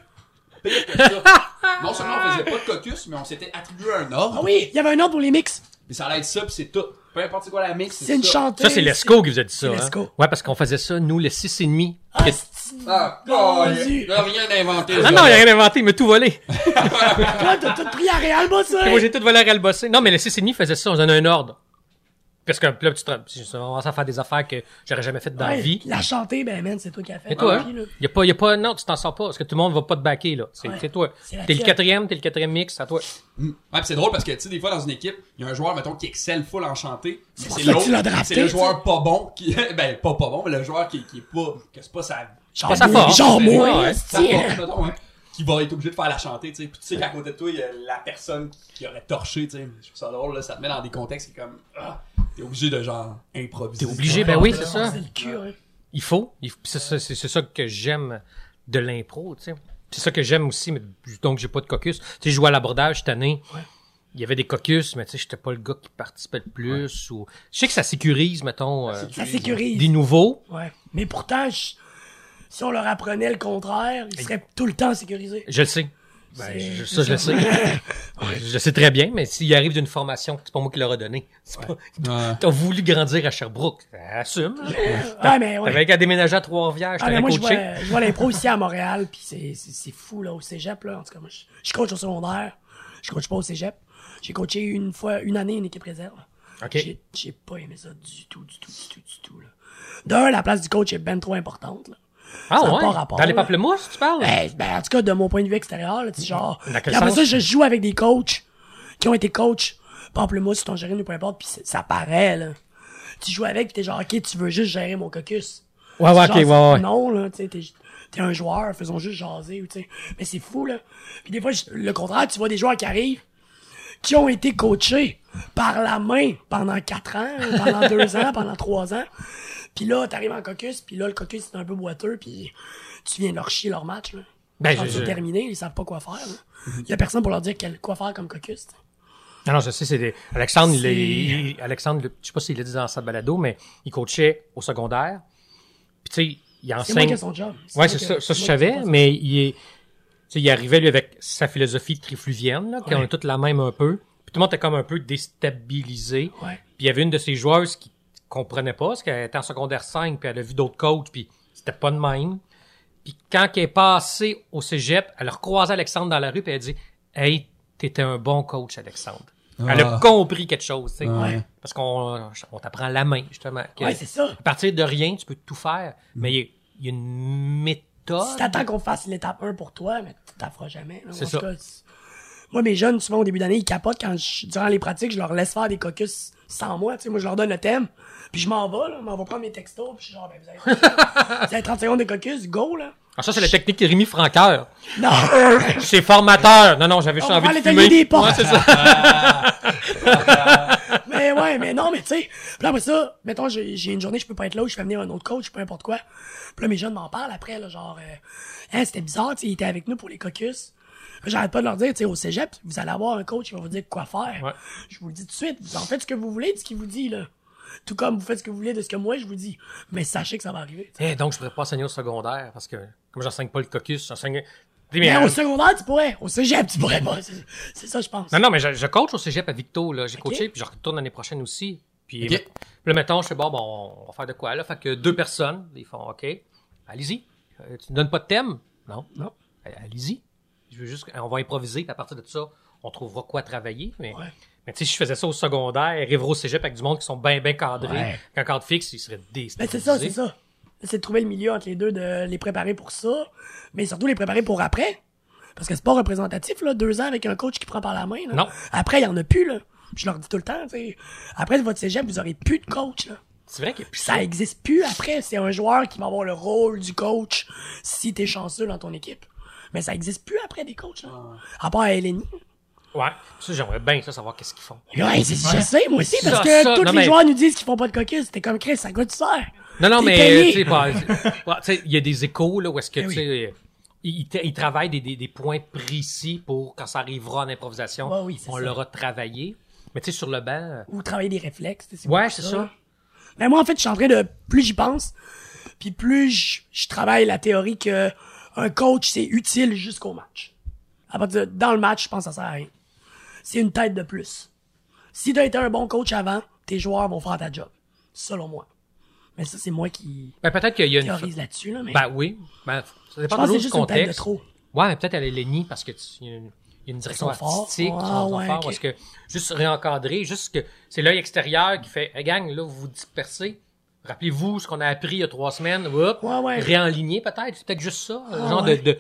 Pire que ça. Non seulement on faisait pas de caucus, mais on s'était attribué un ordre. Ah oui, il y avait un ordre pour les mix. Puis ça allait être ça, puis c'est tout. Peu importe c'est quoi la mix, C'est une ça. chanteuse. Ça, c'est Lesco qui vous a dit ça. C'est hein? Ouais, parce qu'on faisait ça, nous, les six et demi. Ah, Que- c'est- Ah, oh, il y a rien inventé. Ah non, il a rien inventé, il m'a tout volé. Toi, t'as tout pris à Réal Bossé. Moi, j'ai tout volé à Real Bossé. Non, mais les six et demi faisaient ça, on donnait un ordre. Parce que là, tu te tu commences à faire des affaires que j'aurais jamais faites dans la Ouais, vie. La chanter, ben man, c'est toi qui as fait. Et toi, Ah, hein? Y a pas, y a pas, non, tu t'en sors pas, parce que tout le monde va pas te backer, là. C'est Ouais. c'est toi. C'est la T'es le quatrième, t'es le quatrième mix, c'est à toi. Mm. Ouais, pis c'est drôle parce que, tu sais, des fois, dans une équipe, il y a un joueur, mettons, qui excelle full en pour C'est l'autre, drafté, c'est le tu joueur pas bon qui, ben, pas pas bon, mais le joueur qui, qui est pas, que c'est pas sa, Genre, Pas sa moi, force. genre moi, hein, qui va être obligé de faire la chanter, tu sais. Puis tu sais qu'à côté de toi, il y a la personne qui aurait torché, tu sais. Je trouve ça drôle, là, ça te met dans des contextes qui est comme, ah, t'es obligé de genre improviser. T'es obligé, ben oui, c'est ça. Hein. Il faut. C'est ça, c'est- c'est ça que j'aime de l'impro, tu sais. C'est ça que j'aime aussi, mais donc j'ai pas de caucus. Tu sais, je jouais à l'abordage cette année. Ouais. Il y avait des caucus, mais tu sais, j'étais pas le gars qui participait le plus. Ou... Je sais que ça sécurise, mettons, euh, Ça sécurise. des nouveaux. Ouais. Mais pourtant, je- si on leur apprenait le contraire, ils seraient tout le temps sécurisés. Je le sais. Ben, je- ça, je le sais. je le sais très bien, mais s'il arrive d'une formation, c'est pas moi qui leur ai donné. C'est pas... Ouais. T'as voulu grandir à Sherbrooke. Assume. Ouais, mais ouais. T'avais qu'à déménager à Trois-Rivières, je Ah, moi, je vois, je vois l'impro ici à Montréal, puis c'est, fou, là, au cégep, là. En tout cas, moi, je, je coach au secondaire. Je coach pas au cégep. J'ai coaché une fois, une année, une équipe réserve. OK. J'ai, j'ai pas aimé ça du tout, du tout, du tout, du tout, là. D'un, la place du coach est ben trop importante, là. Ah ça ouais? pas rapport, Dans les pamplemousses, tu parles? Ben, ben, en tout cas, de mon point de vue extérieur, là, tu genre. Après ça, je joue avec des coachs qui ont été coachs Pamplemousse, Tangerine ou peu importe, puis ça paraît, là. Tu joues avec, pis t'es genre, ok, tu veux juste gérer mon caucus. Ouais, ouais, ok, ouais, ouais. Non, là, tu sais, t'es, t'es un joueur, faisons juste jaser, ou tu sais. Mais c'est fou, là. Puis des fois, le contraire, tu vois des joueurs qui arrivent, qui ont été coachés par la main pendant quatre ans, pendant deux ans, pendant trois ans. Puis là, t'arrives en caucus, puis là, le caucus, c'est un peu boiteux, puis tu viens leur chier leur match, là. Ben, Quand je- c'est je- terminé, ils savent pas quoi faire. Il y a personne pour leur dire quel- quoi faire comme caucus. Non, non, je sais, c'est des... Alexandre, il, C'est- est- il- Alexandre, le- je sais pas s'il l'a dit dans sa balado, mais il coachait au secondaire. Puis tu sais, il C'est moi enseigne. qui ai son job. Ouais, moi c'est ça, ça je savais, mais il est, tu sais, il arrivait lui avec sa philosophie trifluvienne, là, qui Ouais. toute la même un peu. Puis tout le monde était comme un peu déstabilisé. Ouais. Puis il y avait une de ces joueuses qui comprenait pas, parce qu'elle était en secondaire 5, puis elle a vu d'autres coachs, puis c'était pas de même. Puis quand elle est passée au cégep, elle a recroisé Alexandre dans la rue, puis elle a dit « Hey, t'étais un bon coach, Alexandre. Elle a Ah. compris quelque chose, tu sais. Ouais. Parce qu'on on t'apprend la main, justement. que Ouais, c'est ça. à partir de rien, tu peux tout faire, mais il y a- il y, a une méthode. Si t'attends qu'on fasse l'étape 1 pour toi, mais tu t'en feras jamais. C'est ça. cas, moi, mes jeunes, souvent, au début d'année, ils capotent quand je, durant les pratiques, je leur laisse faire des caucus sans moi. Tu sais, moi, je leur donne le thème, puis je m'en vais, là, m'en vais prendre mes textos, puis je suis genre, ben, vous avez, vous avez 30 secondes de caucus, go, là. Ah, ça, c'est la technique Rémi Franqueur. Non! C'est formateur. Non, non, j'avais juste envie de fumer. des portes. Ouais, c'est ça. mais ouais, mais non, mais tu sais. Puis là, après ça, mettons, j'ai j'ai une journée, je peux pas être là, ou je fais venir un autre coach, peu importe quoi. Puis là, mes jeunes m'en parlent après, là, genre, euh, hein, c'était bizarre, tu sais, ils étaient avec nous pour les caucus. J'arrête pas de leur dire, tu sais, au cégep, vous allez avoir un coach qui va vous dire quoi faire. Ouais. Je vous le dis tout de suite, vous en faites ce que vous voulez de ce qu'il vous dit, là. Tout comme vous faites ce que vous voulez de ce que moi je vous dis. Mais sachez que ça va arriver. Eh, donc, je pourrais pas enseigner au secondaire parce que, comme j'enseigne pas le caucus, j'enseigne. Mais, au secondaire, tu pourrais. Au cégep, tu pourrais pas. C'est ça, je pense. Non, non, mais je, je coach au cégep à Victo, là. J'ai coaché, puis je retourne l'année prochaine aussi. Puis, Ok. puis là, mettons, je fais, bon, bon, on va faire de quoi, là? Fait que deux personnes, ils font, OK, allez-y. Euh, tu ne donnes pas de thème? Non. Non. Allez-y. Je veux juste, on va improviser, puis à partir de ça, on trouvera quoi travailler. Mais, Ouais. Mais tu sais, si je faisais ça au secondaire, arriver au cégep avec du monde qui sont bien, bien cadrés, Ouais. avec un cadre fixe, ils seraient Ben, déstabilisés. c'est ça, c'est ça. C'est de trouver le milieu entre les deux, de les préparer pour ça, mais surtout les préparer pour après. Parce que c'est pas représentatif, là, deux ans avec un coach qui prend par la main. Là. Non. Après, il y en a plus, là. Je leur dis tout le temps, tu sais. Après votre cégep, vous aurez plus de coach, là. C'est vrai plus Ça existe plus après. C'est un joueur qui va avoir le rôle du coach si t'es chanceux dans ton équipe. Mais ça existe plus après des coachs, là. À part à LNI. Ouais. Ça, j'aimerais bien ça savoir qu'est-ce qu'ils font. Ouais, c'est, je sais, moi aussi, parce Ça, que ça, tous non, les mais- joueurs nous disent qu'ils font pas de caucus. T'es comme Chris, ça coûte cher. Non, non, mais tu sais, pas- ouais, tu sais, il y a des échos là où est-ce que Eh tu sais, ils, ils tra- ils travaillent des, des, des points précis pour quand ça arrivera en improvisation, Ouais, oui, on ça. l'aura travaillé. Mais tu sais, sur le banc, euh, Ou travailler des réflexes. tu sais, Ouais, c'est ça. Mais moi, en fait, je suis en train de, plus j'y pense, puis plus je, je travaille la théorie que un coach, c'est utile jusqu'au match. À partir de, dans le match, je pense que ça sert à rien. C'est une tête de plus. Si t'as été un bon coach avant, tes joueurs vont faire ta job. Selon moi. Mais ça, c'est moi qui ben, peut-être qu'il y a une. là-dessus, là, mais Ben oui. Ben, ça je dépend pense de juste une tête de contexte. trop. Ouais, mais peut-être elle est Lenny parce que tu, y a une, il y a une direction forts. artistique, Ah, ouais, parce que juste réencadrer, juste que c'est l'œil extérieur qui fait, hey gang, là, vous vous dispersez. Rappelez-vous ce qu'on a appris il y a trois semaines. Hop, Ouais, ouais. réaligner peut-être. C'est peut-être juste ça. Ah, genre de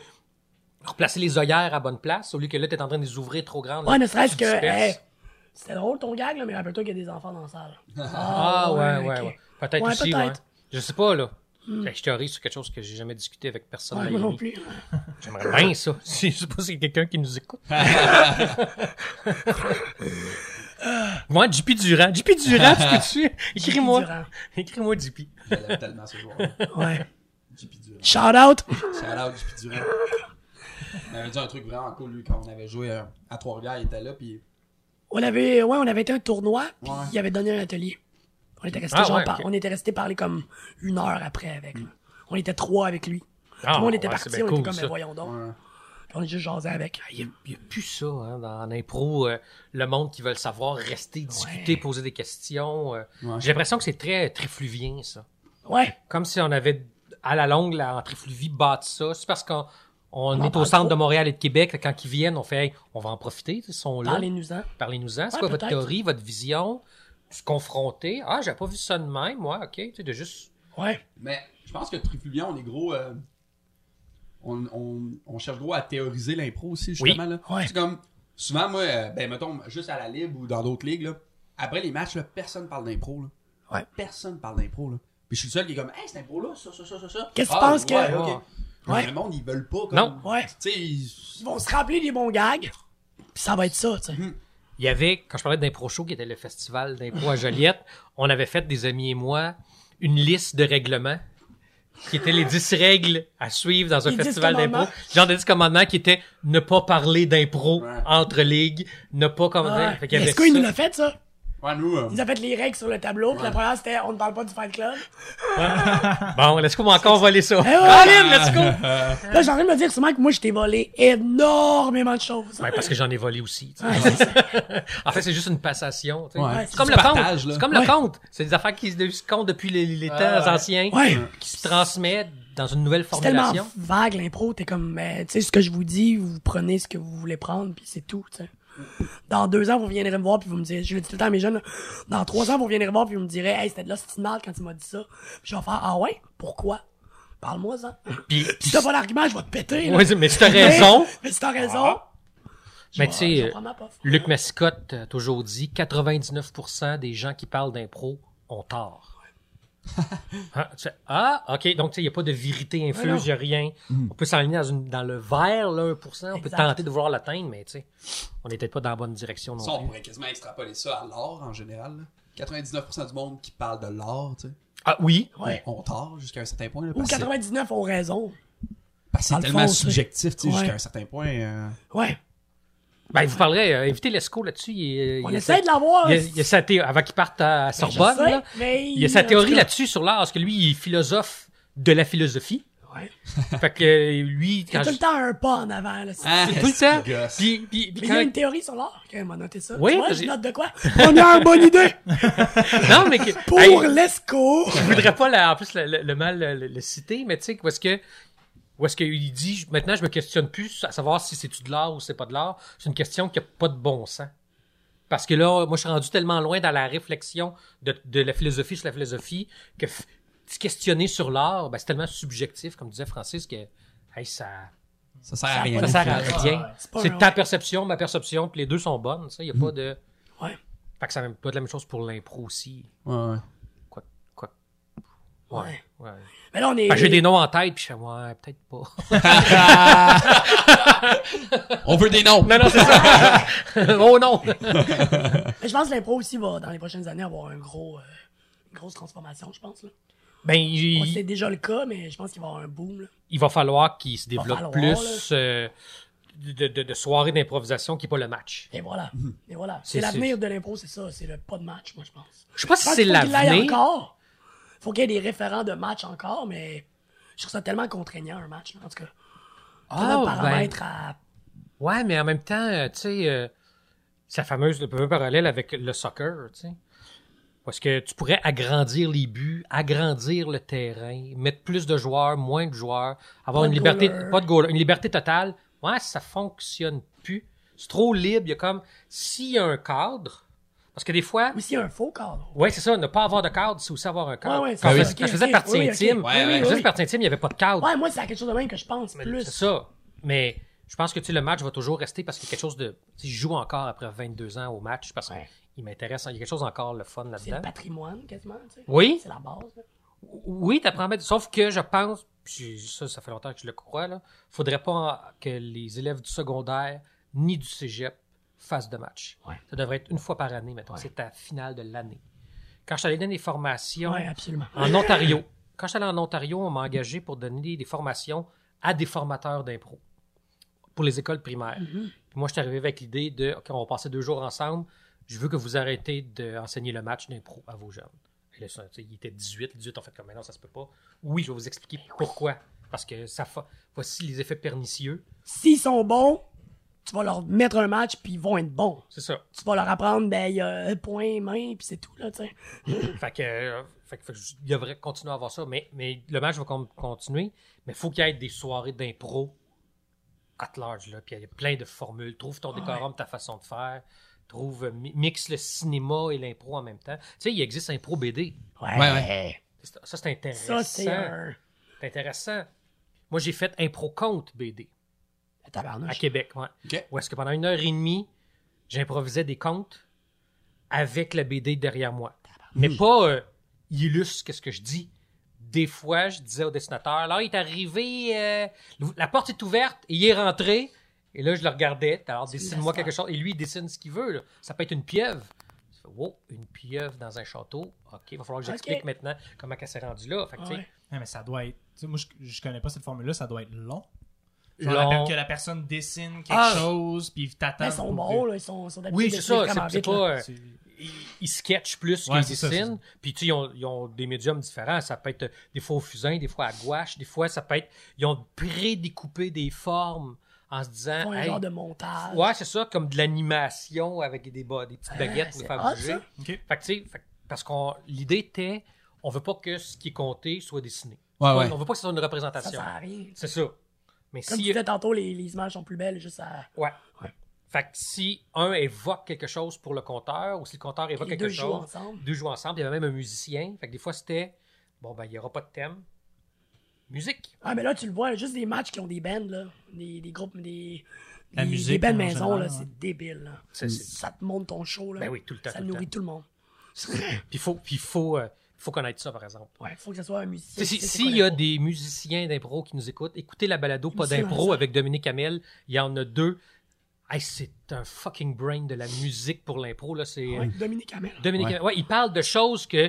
replacer les œillères à bonne place au lieu que là, t'es en train de les ouvrir trop grandes. Ouais, ne serait-ce que, hey, c'était drôle ton gag, là, mais rappelle-toi qu'il y a des enfants dans la salle. Ah, ouais, ouais, ouais. Peut-être Ouais, aussi, peut-être. Hmm. ouais. Je sais pas, là. Que Je théorise sur quelque chose que j'ai jamais discuté avec personne. Ouais, moi la non vie. plus. J'aimerais bien ça. Si, je sais pas si c'est quelqu'un qui nous écoute. Moi, JP Durand. JP Durand, tu peux-tu? Écris-moi. Durand. Écris-moi, JP. Je l'aime tellement ce joueur. Ouais. JP Durant. Shout out. Shout out JP Durant. On avait dit un truc vraiment cool, lui, quand on avait joué euh, à Trois-Rivières, il était là, puis On avait, ouais, on avait été à un tournoi, puis Ouais. il avait donné un atelier. On était resté Ah, genre ouais, par- ok. on était resté parler comme une heure après avec. là. On était trois avec lui. Ah, Tout le monde était ouais, parti, on cool, était comme, mais voyons donc. Puis on est juste jasé avec. Il y a, il y a plus ça, hein, dans l'impro. euh, le monde qui veut le savoir, rester, discuter, Ouais. poser des questions. euh. Ouais. J'ai l'impression que c'est très trifluvien, ça. Ouais. Comme si on avait, à la longue, la, en trifluvie, bâti ça. C'est parce qu'on on en est au centre trop. de Montréal et de Québec. Quand ils viennent, on fait, hey, on va en profiter. Ils sont là. Parlez-nous-en. Parlez-nous-en. C'est Ouais, quoi votre théorie, votre vision? Se confronter. Ah, j'ai pas vu ça de même, moi. OK. Tu sais, de juste. Ouais. Mais je pense que Trifluvian, on est gros. euh, on, on, on cherche gros à théoriser l'impro aussi, justement. Là. Ouais. C'est comme. Souvent, moi, euh, ben, mettons, juste à la Libre ou dans d'autres ligues, là, après les matchs, là, personne parle d'impro. Là. Ouais. Personne parle d'impro. Là. Puis je suis le seul qui est comme, hey, cette impro-là, ça, ça, ça, ça, ça. Qu'est-ce que tu Ah, penses que- ouais, ok. Mais Ouais. Le monde, ils veulent pas. Comme, Non. Ouais. Tu sais, ils- Ils vont se rappeler des bons gags, puis ça va être ça, tu sais. Il y avait, quand je parlais d'impro show, qui était le festival d'impro à Joliette, on avait fait, des amis et moi, une liste de règlements qui étaient les 10 règles à suivre dans un Les 10 festival d'impro. Genre de 10 commandements qui étaient ne pas parler d'impro Ouais. entre ligues, ne pas commander. Ouais. Fait qu'il y avait Est-ce qu'il nous l'a fait, ça? Ouais, nous, euh, Ils ont fait les règles sur le tableau, puis la première, c'était on ne parle pas du Fight Club. Bon, let's go, on va encore voler ça. Eh ouais. Colin, let's go! Là, j'ai en train de me dire, sûrement que moi, je t'ai volé énormément de choses. Ouais, parce que j'en ai volé aussi. tu sais. En fait, c'est juste une passation. tu sais. Ouais, c'est comme le partage, compte. là. C'est comme le compte. C'est des affaires qui se comptent depuis les, les temps anciens, Ouais. qui se transmettent dans une nouvelle C'est tellement formulation. vague, l'impro. T'es comme, mais, tu sais, ce que je vous dis, vous prenez ce que vous voulez prendre, puis c'est tout, tu sais. Dans deux ans, vous viendrez me voir, puis vous me direz, je le dis tout le temps à mes jeunes, là, dans trois ans, vous viendrez me voir, puis vous me direz, hey, c'était de là, c'était mal quand tu m'as dit ça. Puis je vais faire, ah ouais? Pourquoi? Parle-moi ça. Puis, Si t'as pas d'argument, je vais te péter, là. Mais tu as raison. Mais, si t'as raison. je Mais tu sais. Luc Mascotte a toujours dit 99% des gens qui parlent d'impro ont tort. Ah, tu fais, ah, ok, donc tu sais, il n'y a pas de vérité non. infuse, il n'y a rien. On peut s'enligner dans, le vert, là, 1%, on peut tenter de vouloir l'atteindre, mais tu sais, on n'est peut-être pas dans la bonne direction non ça, on plus. pourrait quasiment extrapoler ça à l'art en général. là. 99% du monde qui parle de l'art, tu sais, Ah oui, Ouais. on tort jusqu'à un certain point. Là, Ou parce que c'est- 99 ont raison. parce que c'est le tellement fond, subjectif, tu sais, Ouais. jusqu'à un certain point. euh, Ouais. Ben vous parlerez, euh, invitez Lesco là-dessus. Il, On il a essaie sa- de l'avoir. il y a- il a sa thé- avant qu'il parte à Sorbonne, sais, là, mais il y a sa théorie cas, là-dessus sur l'art, parce que lui, il est philosophe de la philosophie. Ouais. Fait que lui, Il y a quand tout le temps un pas en avant, là. C'est- Ah, tout le temps. Puis, puis, puis il y quand... a une théorie sur l'art. Ok, on va noter ça. Oui, Tu vois, parce je note de quoi? Première bonne idée! Non, mais que... Pour Hey, l'ESCO! je voudrais pas la- en plus le, le- le mal le, le- citer, mais tu sais, est-ce que où est-ce qu'il dit maintenant je me questionne plus à savoir si c'est de l'art ou c'est pas de l'art, c'est une question qui a pas de bon sens. Parce que là, moi je suis rendu tellement loin dans la réflexion de, de la philosophie sur la philosophie que se questionner sur l'art, ben, c'est tellement subjectif, comme disait Francis, que hey, ça, Ça sert à rien. ça sert à rien. C'est ta perception, ma perception, puis les deux sont bonnes. Il n'y a pas de. Ouais. Fait que ça même pas de la même chose pour l'impro aussi. Ouais, ouais. Ouais. ouais. Mais là, on est. Que j'ai des noms en tête, puis je fais, ouais, peut-être pas. On veut des noms. non, non, c'est ça. oh non. Mais je pense que l'impro aussi va, dans les prochaines années, avoir un gros, euh, une grosse transformation, je pense. Là. Ben, Bon, C'est déjà le cas, mais je pense qu'il va y avoir un boom. Là. il va falloir qu'il se développe falloir, plus euh, de, de, de soirées d'improvisation qui n'est pas le match. Et voilà. Et voilà. C'est- l'avenir de l'impro, c'est ça. C'est le pas de match, moi, je pense. Je sais pas Je si pense c'est l'avenir. encore. Faut qu'il y ait des référents de match encore, mais je trouve ça tellement contraignant, un match. là. En tout cas, ben, paramètre à. Ouais, mais en même temps, euh, tu sais, euh, c'est la fameuse, le fameux parallèle avec le soccer, tu sais. Parce que tu pourrais agrandir les buts, agrandir le terrain, mettre plus de joueurs, moins de joueurs, avoir Pas une liberté, goaler. pas de goal, une liberté totale. Ouais, ça fonctionne plus. C'est trop libre. Il y a comme, s'il y a un cadre, parce que des fois, Ou s'il y a un faux cadre. ouais, c'est ça, ne pas avoir de cadre, c'est aussi avoir un cadre. Ouais, ouais, quand, je, faisais- quand je faisais ok, partie oui, intime, quand ouais. je Oui, faisais oui. partie intime, il n'y avait pas de cadre. Ouais, moi, c'est quelque chose de même que je pense Mais plus. C'est ça. Mais je pense que tu sais, le match va toujours rester parce qu'il y a quelque chose de. Tu sais, je joue encore après 22 ans au match parce Ouais. qu'il m'intéresse. Il y a quelque chose encore le fun C'est le là-dedans. patrimoine, quasiment. tu sais. Oui, C'est la base. là. oui, t'apprends à mettre. Sauf que je pense, puis ça, ça fait longtemps que je le crois, là, faudrait pas que les élèves du secondaire ni du cégep fassent de match. Ouais. Ça devrait être une fois par année, mettons. Ouais. C'est ta finale de l'année. Quand je suis allé donner des formations Ouais, en Ontario, quand je suis allé en Ontario, on m'a engagé pour donner des formations à des formateurs d'impro pour les écoles primaires. Mhm. Puis moi, je suis arrivé avec l'idée de, OK, on va passer deux jours ensemble. Je veux que vous arrêtez d'enseigner le match d'impro à vos jeunes. Et là, il était 18. Les 18 ont fait comme, mais non, ça se peut pas. Oui, je vais vous expliquer pourquoi. Parce que ça fa... voici les effets pernicieux. S'ils sont bons, tu vas leur mettre un match, puis ils vont être bons. C'est ça. Tu vas leur apprendre, ben, il y a point, main, puis c'est tout, là, tu sais. fait que, euh, fait que- fait que je- il devrait continuer à avoir ça. Mais, mais le match va continuer. Mais il faut qu'il y ait des soirées d'impro at large. Là. Puis il y a plein de formules. Trouve ton décorum, ta façon de faire. Trouve, euh, mi- mixe le cinéma et l'impro en même temps. Tu sais, il existe impro BD. Ouais, Ouais, ouais. C'est- Ça, c'est intéressant. Ça, c'est un. Intéressant. Moi, j'ai fait impro conte BD à. Québec. Ouais. Où est-ce que pendant une heure et demie, j'improvisais des contes avec la BD derrière moi. Mais pas euh, il illustre qu'est-ce que je dis. Des fois, je disais au dessinateur, là, il est arrivé, euh, la porte est ouverte, et il est rentré, et là, je le regardais, alors dessine-moi quelque chose, et lui, il dessine ce qu'il veut. là. Ça peut être une pieuvre. Je fais, wow, une pieuvre dans un château. OK, il va falloir que j'explique maintenant comment elle s'est rendue là. Fait que, tu sais, Ouais. Ouais, mais ça doit être. tu sais, moi, je, je connais pas cette formule-là, ça doit être long. Genre, long. que la personne dessine quelque Ah! chose, puis t'attends. Ils sont pour bons, que- là. Ils sont, ils sont Oui, c'est ça. C'est pas. euh, ils, ils sketchent plus Ouais, qu'ils ça, dessinent. Puis, tu sais, ils ont, ils ont des médiums différents. Ça peut être des fois au fusain, des fois à gouache, des fois, ça peut être. Ils ont pré-découpé des formes en se Ils disant. font un hey, genre de montage. Ouais, c'est ça, comme de l'animation avec des, ba- des petites baguettes pour faire bouger. ça. Ok. Fait que, tu sais, que- parce qu'on l'idée était, on veut pas que ce qui est compté soit dessiné. Ouais, On- ouais. On veut pas que ce soit une Ça représentation. sert à rien. C'est ça. Mais Comme si. tu disais tantôt, les, les images sont plus belles juste à. Ouais. Ouais. Fait que si un évoque quelque chose pour le compteur, ou si le compteur évoque Les quelque deux jouent chose, ensemble. deux jouent ensemble, il y avait même un musicien. Fait que des fois, c'était, bon, ben, il n'y aura pas de thème. Musique. Ah, mais là, tu le vois, juste des matchs qui ont des bands, là. Des, des groupes, des. La des, musique, des bands en maison, général, là. ouais. C'est débile, là. Ça te monte ton show, là. Ben oui, tout le temps, Ça tout le nourrit temps. tout le monde. Puis il faut, puis faut, euh, faut connaître ça, par exemple. Ouais, faut que ce soit un musicien. sais, si- S'il quoi y a des musiciens d'impro qui nous écoutent, écoutez la balado Pas d'impro avec Dominique Hamel. Il y en a deux. Hey, c'est un fucking brain de la musique pour l'impro. là. C'est Ouais, Dominique Hamel. Dominique Ouais. Hamel. Ouais, il parle de choses que.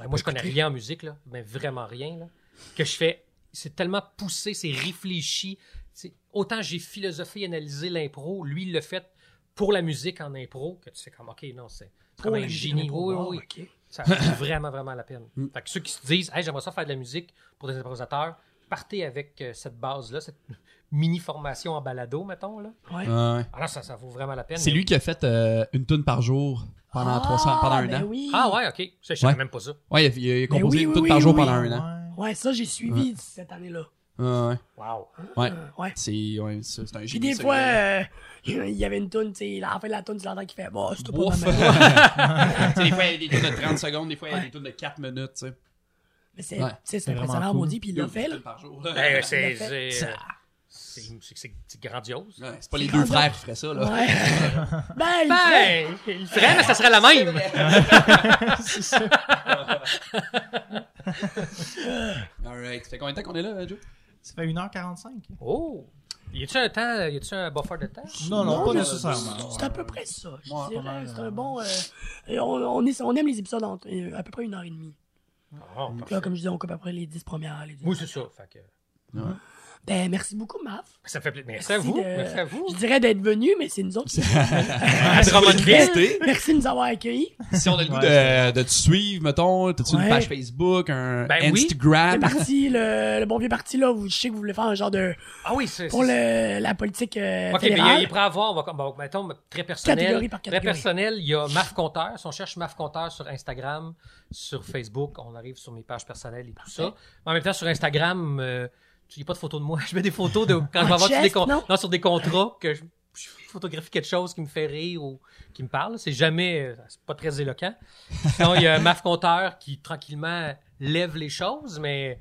ben, moi, je connais écouté. rien en musique, là, mais vraiment rien. Là, que je fais. C'est tellement poussé, c'est réfléchi. C'est- autant j'ai philosophé, analysé l'impro, lui, il l'a fait pour la musique en impro, que tu fais comme, OK, non, c'est comme un génie. d'impro. Oui, oui, oui. Ça vaut vraiment, vraiment la peine. Mm. Fait que ceux qui se disent, hey, j'aimerais ça faire de la musique pour des improvisateurs, partez avec euh, cette base-là, cette mini formation en balado, mettons. Là. Ouais. Ouais. Alors, ça, ça vaut vraiment la peine. C'est lui qui a fait euh, une tune par jour pendant, Ah, 300, pendant un ben an. Oui. Ah ouais, ok. Je savais Ouais. même pas ça. Ouais, il a, il a composé oui, une oui, par jour oui. pendant un an. Ouais, ça, j'ai suivi cette année-là. Ouais, ouais. Wow. Ouais. Euh, ouais. C'est ouais, c'est- c'est un Puis génie. des ce fois, euh, il y avait une toune, tu sais, à la fin de la toune, tu l'entends qui fait Bon, c'est pas ma- Tu sais, des fois, il y a des tunes de 30 secondes, des fois, il y a des tunes de 4 minutes, tu sais. Mais c'est Ouais. c'est C'est impressionnant, vraiment cool. maudit, puis il l'a fait, là. Une par jour. Ben, Ouais, c'est c'est, euh, c'est- c'est- c'est- c'est grandiose. c'est pas les C'est deux grandiose. frères qui feraient ça, là. Ouais. ben, il fait. Ben, il le ferait, mais ça serait la même. Alright. Ça fait combien de temps qu'on est là, Joe? Ça fait 1h45. Oh! Y a-tu un temps, y a-tu un buffer de temps? Non, non, pas nécessairement. C'est à peu près ça. Je Ouais, dirais, mal, c'est euh, un bon. euh, on, on, est, on aime les épisodes en, euh, à peu près une heure et demie. Donc là, comme je disais, on coupe après les 10 premières. Les 10 Oui, c'est ça. Fait que, Ben, merci beaucoup, Mav. ça fait plaisir. Merci à vous. de- Merci à vous. Je dirais d'être venu, mais c'est nous autres. qui-. Félicité. Merci de nous avoir accueillis. Si on a le goût Ouais, de, de te suivre, mettons, t'as-tu Ouais. une page Facebook, un Ben oui. Le Instagram? parti, le, le bon vieux parti, là, vous, je sais que vous voulez faire un genre de. Ah oui, c'est. Pour le, la politique euh, Ok, mais il, est prêt à voir. On va, bon, mettons, très personnel. Catégorie par Très catégorie. personnel, il y a MAF Compteur. Si on cherche MAF Compteur sur Instagram, sur Facebook, on arrive sur mes pages personnelles et tout ça. Mais en même temps, sur Instagram, euh, il n'y a pas de photos de moi. Je mets des photos de quand je vais En avoir sur des, chest, con- non? non, sur des contrats que je, je photographie quelque chose qui me fait rire ou qui me parle. C'est jamais, euh, c'est pas très éloquent. Sinon, il y a MAF Compteur qui tranquillement lève les choses, mais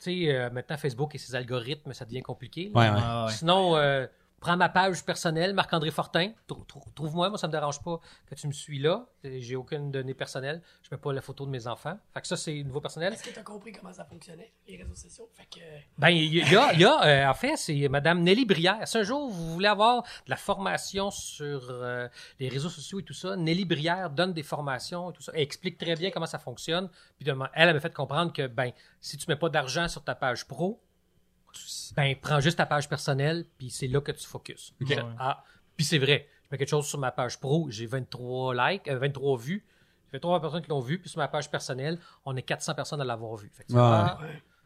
tu sais, euh, maintenant Facebook et ses algorithmes, ça devient compliqué. Ouais, ouais. Ah, ouais. Sinon, euh, prends ma page personnelle, Marc-André Fortin. Trou- trou- Trouve-moi, moi, ça me dérange pas que tu me suis là. J'ai aucune donnée personnelle. Je mets pas la photo de mes enfants. Fait que ça, c'est niveau personnel. Est-ce que tu as compris comment ça fonctionnait, les réseaux sociaux? Fait que. Ben, il y a, il y a, euh, en fait, c'est Madame Nelly Brière. Si un jour vous voulez avoir de la formation sur euh, les réseaux sociaux et tout ça, Nelly Brière donne des formations et tout ça. Elle explique très bien comment ça fonctionne. Puis elle, elle m'a fait comprendre que, ben, si tu mets pas d'argent sur ta page pro, ben, prends juste ta page personnelle, puis c'est là que tu focuses. Ah, puis c'est vrai. Je mets quelque chose sur ma page pro, j'ai 23 likes, euh, 23 vues. J'ai 23 personnes qui l'ont vu, puis sur ma page personnelle, on est 400 personnes à l'avoir vu. Fait que ça.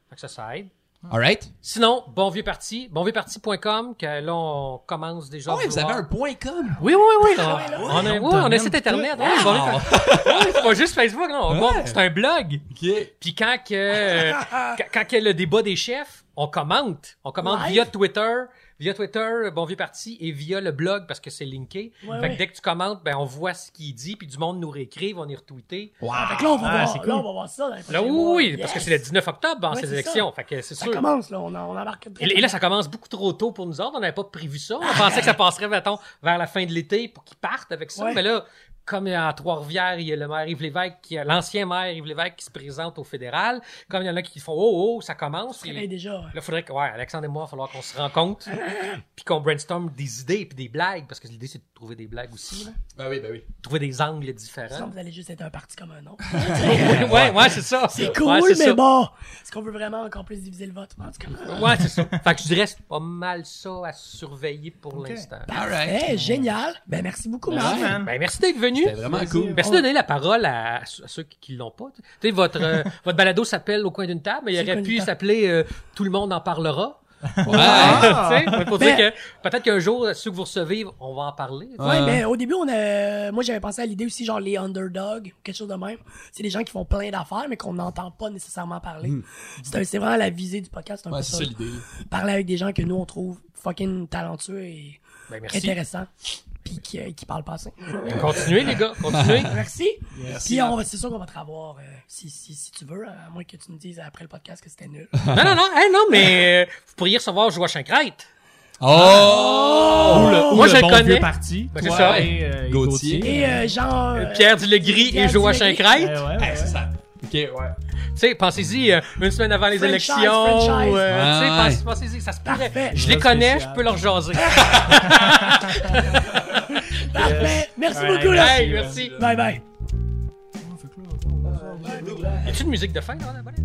Fait que ça, ça aide. Alright. Sinon, bon vieux parti, bonvieuxparti.com, que là, on commence déjà. Ah ouais, à vous avez un point com. Oui, oui, oui. on, ouais, on a, oui, on a site internet. Oui, parti. Oui, c'est pas juste Facebook, non. Bon, Ouais. c'est un blog. Ok. Puis quand que, euh, quand, a le débat des chefs, on commente. On commente Live? via Twitter, via Twitter, bon vieux parti, et via le blog parce que c'est linké. Ouais, fait que ouais. dès que tu commentes, ben on voit ce qu'il dit, puis du monde nous réécrive, on est retweeté. Wow. Fait que là, on va, Ah, voir, c'est là, cool. on va voir ça dans les Là, oui, mois. oui, Yes. parce que c'est le 19 octobre dans Ouais, ces élections. Fait que c'est Ça sûr. commence, là. On, on embarque Et, et là, ça commence beaucoup trop tôt pour nous autres. On n'avait pas prévu ça. On pensait que ça passerait, mettons, vers la fin de l'été pour qu'ils partent avec ça. Ouais. Mais là, comme à Trois-Rivières, il y a le maire Yves Lévesque, qui, l'ancien maire Yves Lévesque qui se présente au fédéral. Comme il y en a qui font Oh, oh, ça commence. Et déjà. Là, il faudrait que, ouais, Alexandre et moi, il va falloir qu'on se rencontre. puis qu'on brainstorm des idées puis des blagues. Parce que l'idée, c'est de trouver des blagues aussi. Là. Ben oui, ben oui. Trouver des angles Sinon, différents. vous allez juste être un parti comme un autre. ouais, ouais, c'est ça. C'est cool, Ouais, mais ça. bon. Est-ce qu'on veut vraiment encore plus diviser le vote? En tout cas, Ouais, c'est ça. Fait que je dirais, c'est pas mal ça à surveiller pour l'instant. Parfait, génial. Ben, merci beaucoup, Marc. Ben, merci d'être venu. C'était vraiment cool. Merci de donner la parole à, à ceux qui, qui l'ont pas. Tu sais, votre, euh, votre balado s'appelle Au coin d'une table, mais il aurait pu s'appeler euh, Tout le monde en parlera. Ouais. Pour dire Ben- que peut-être qu'un jour, ceux que vous recevez, on va en parler. Ouais, Ouais. mais au début, on a, moi, j'avais pensé à l'idée aussi, genre les underdogs, ou quelque chose de même. C'est des gens qui font plein d'affaires, mais qu'on n'entend pas nécessairement parler. C'est un- C'est vraiment la visée du podcast, c'est un Ouais, peu c'est ça. ça l'idée. Parler avec des gens que nous, on trouve fucking talentueux et Ben, merci. intéressants. Puis qui, euh, qui parlent pas assez. Continuez, les gars. Continuez. Merci. Merci. Puis on va, c'est sûr qu'on va te revoir euh, si, si, si tu veux, à moins que tu nous dises après le podcast que c'était nul. non, non, non. Non, mais euh, vous pourriez recevoir Joachim Crête. Oh! Ou le, ou Moi, le je le bon connais. vieux parti. Ben, toi c'est ça. Et, euh, et Gauthier. Et euh, Jean. euh, Pierre Dulegris Pierre et Joachim Dulegris. Crête. Ouais, ouais, ouais, c'est ça. Ok, ouais. Tu sais, pensez-y, euh, une semaine avant les Franchise, élections. franchise. euh, tu sais, Ouais, pense- ouais. pensez-y, ça se pourrait. Parfait. Je les connais, je peux leur jaser. Parfait. Merci Ouais, beaucoup, là. hey, merci. Bye bye. Y a-tu une musique de fin, là? voilà?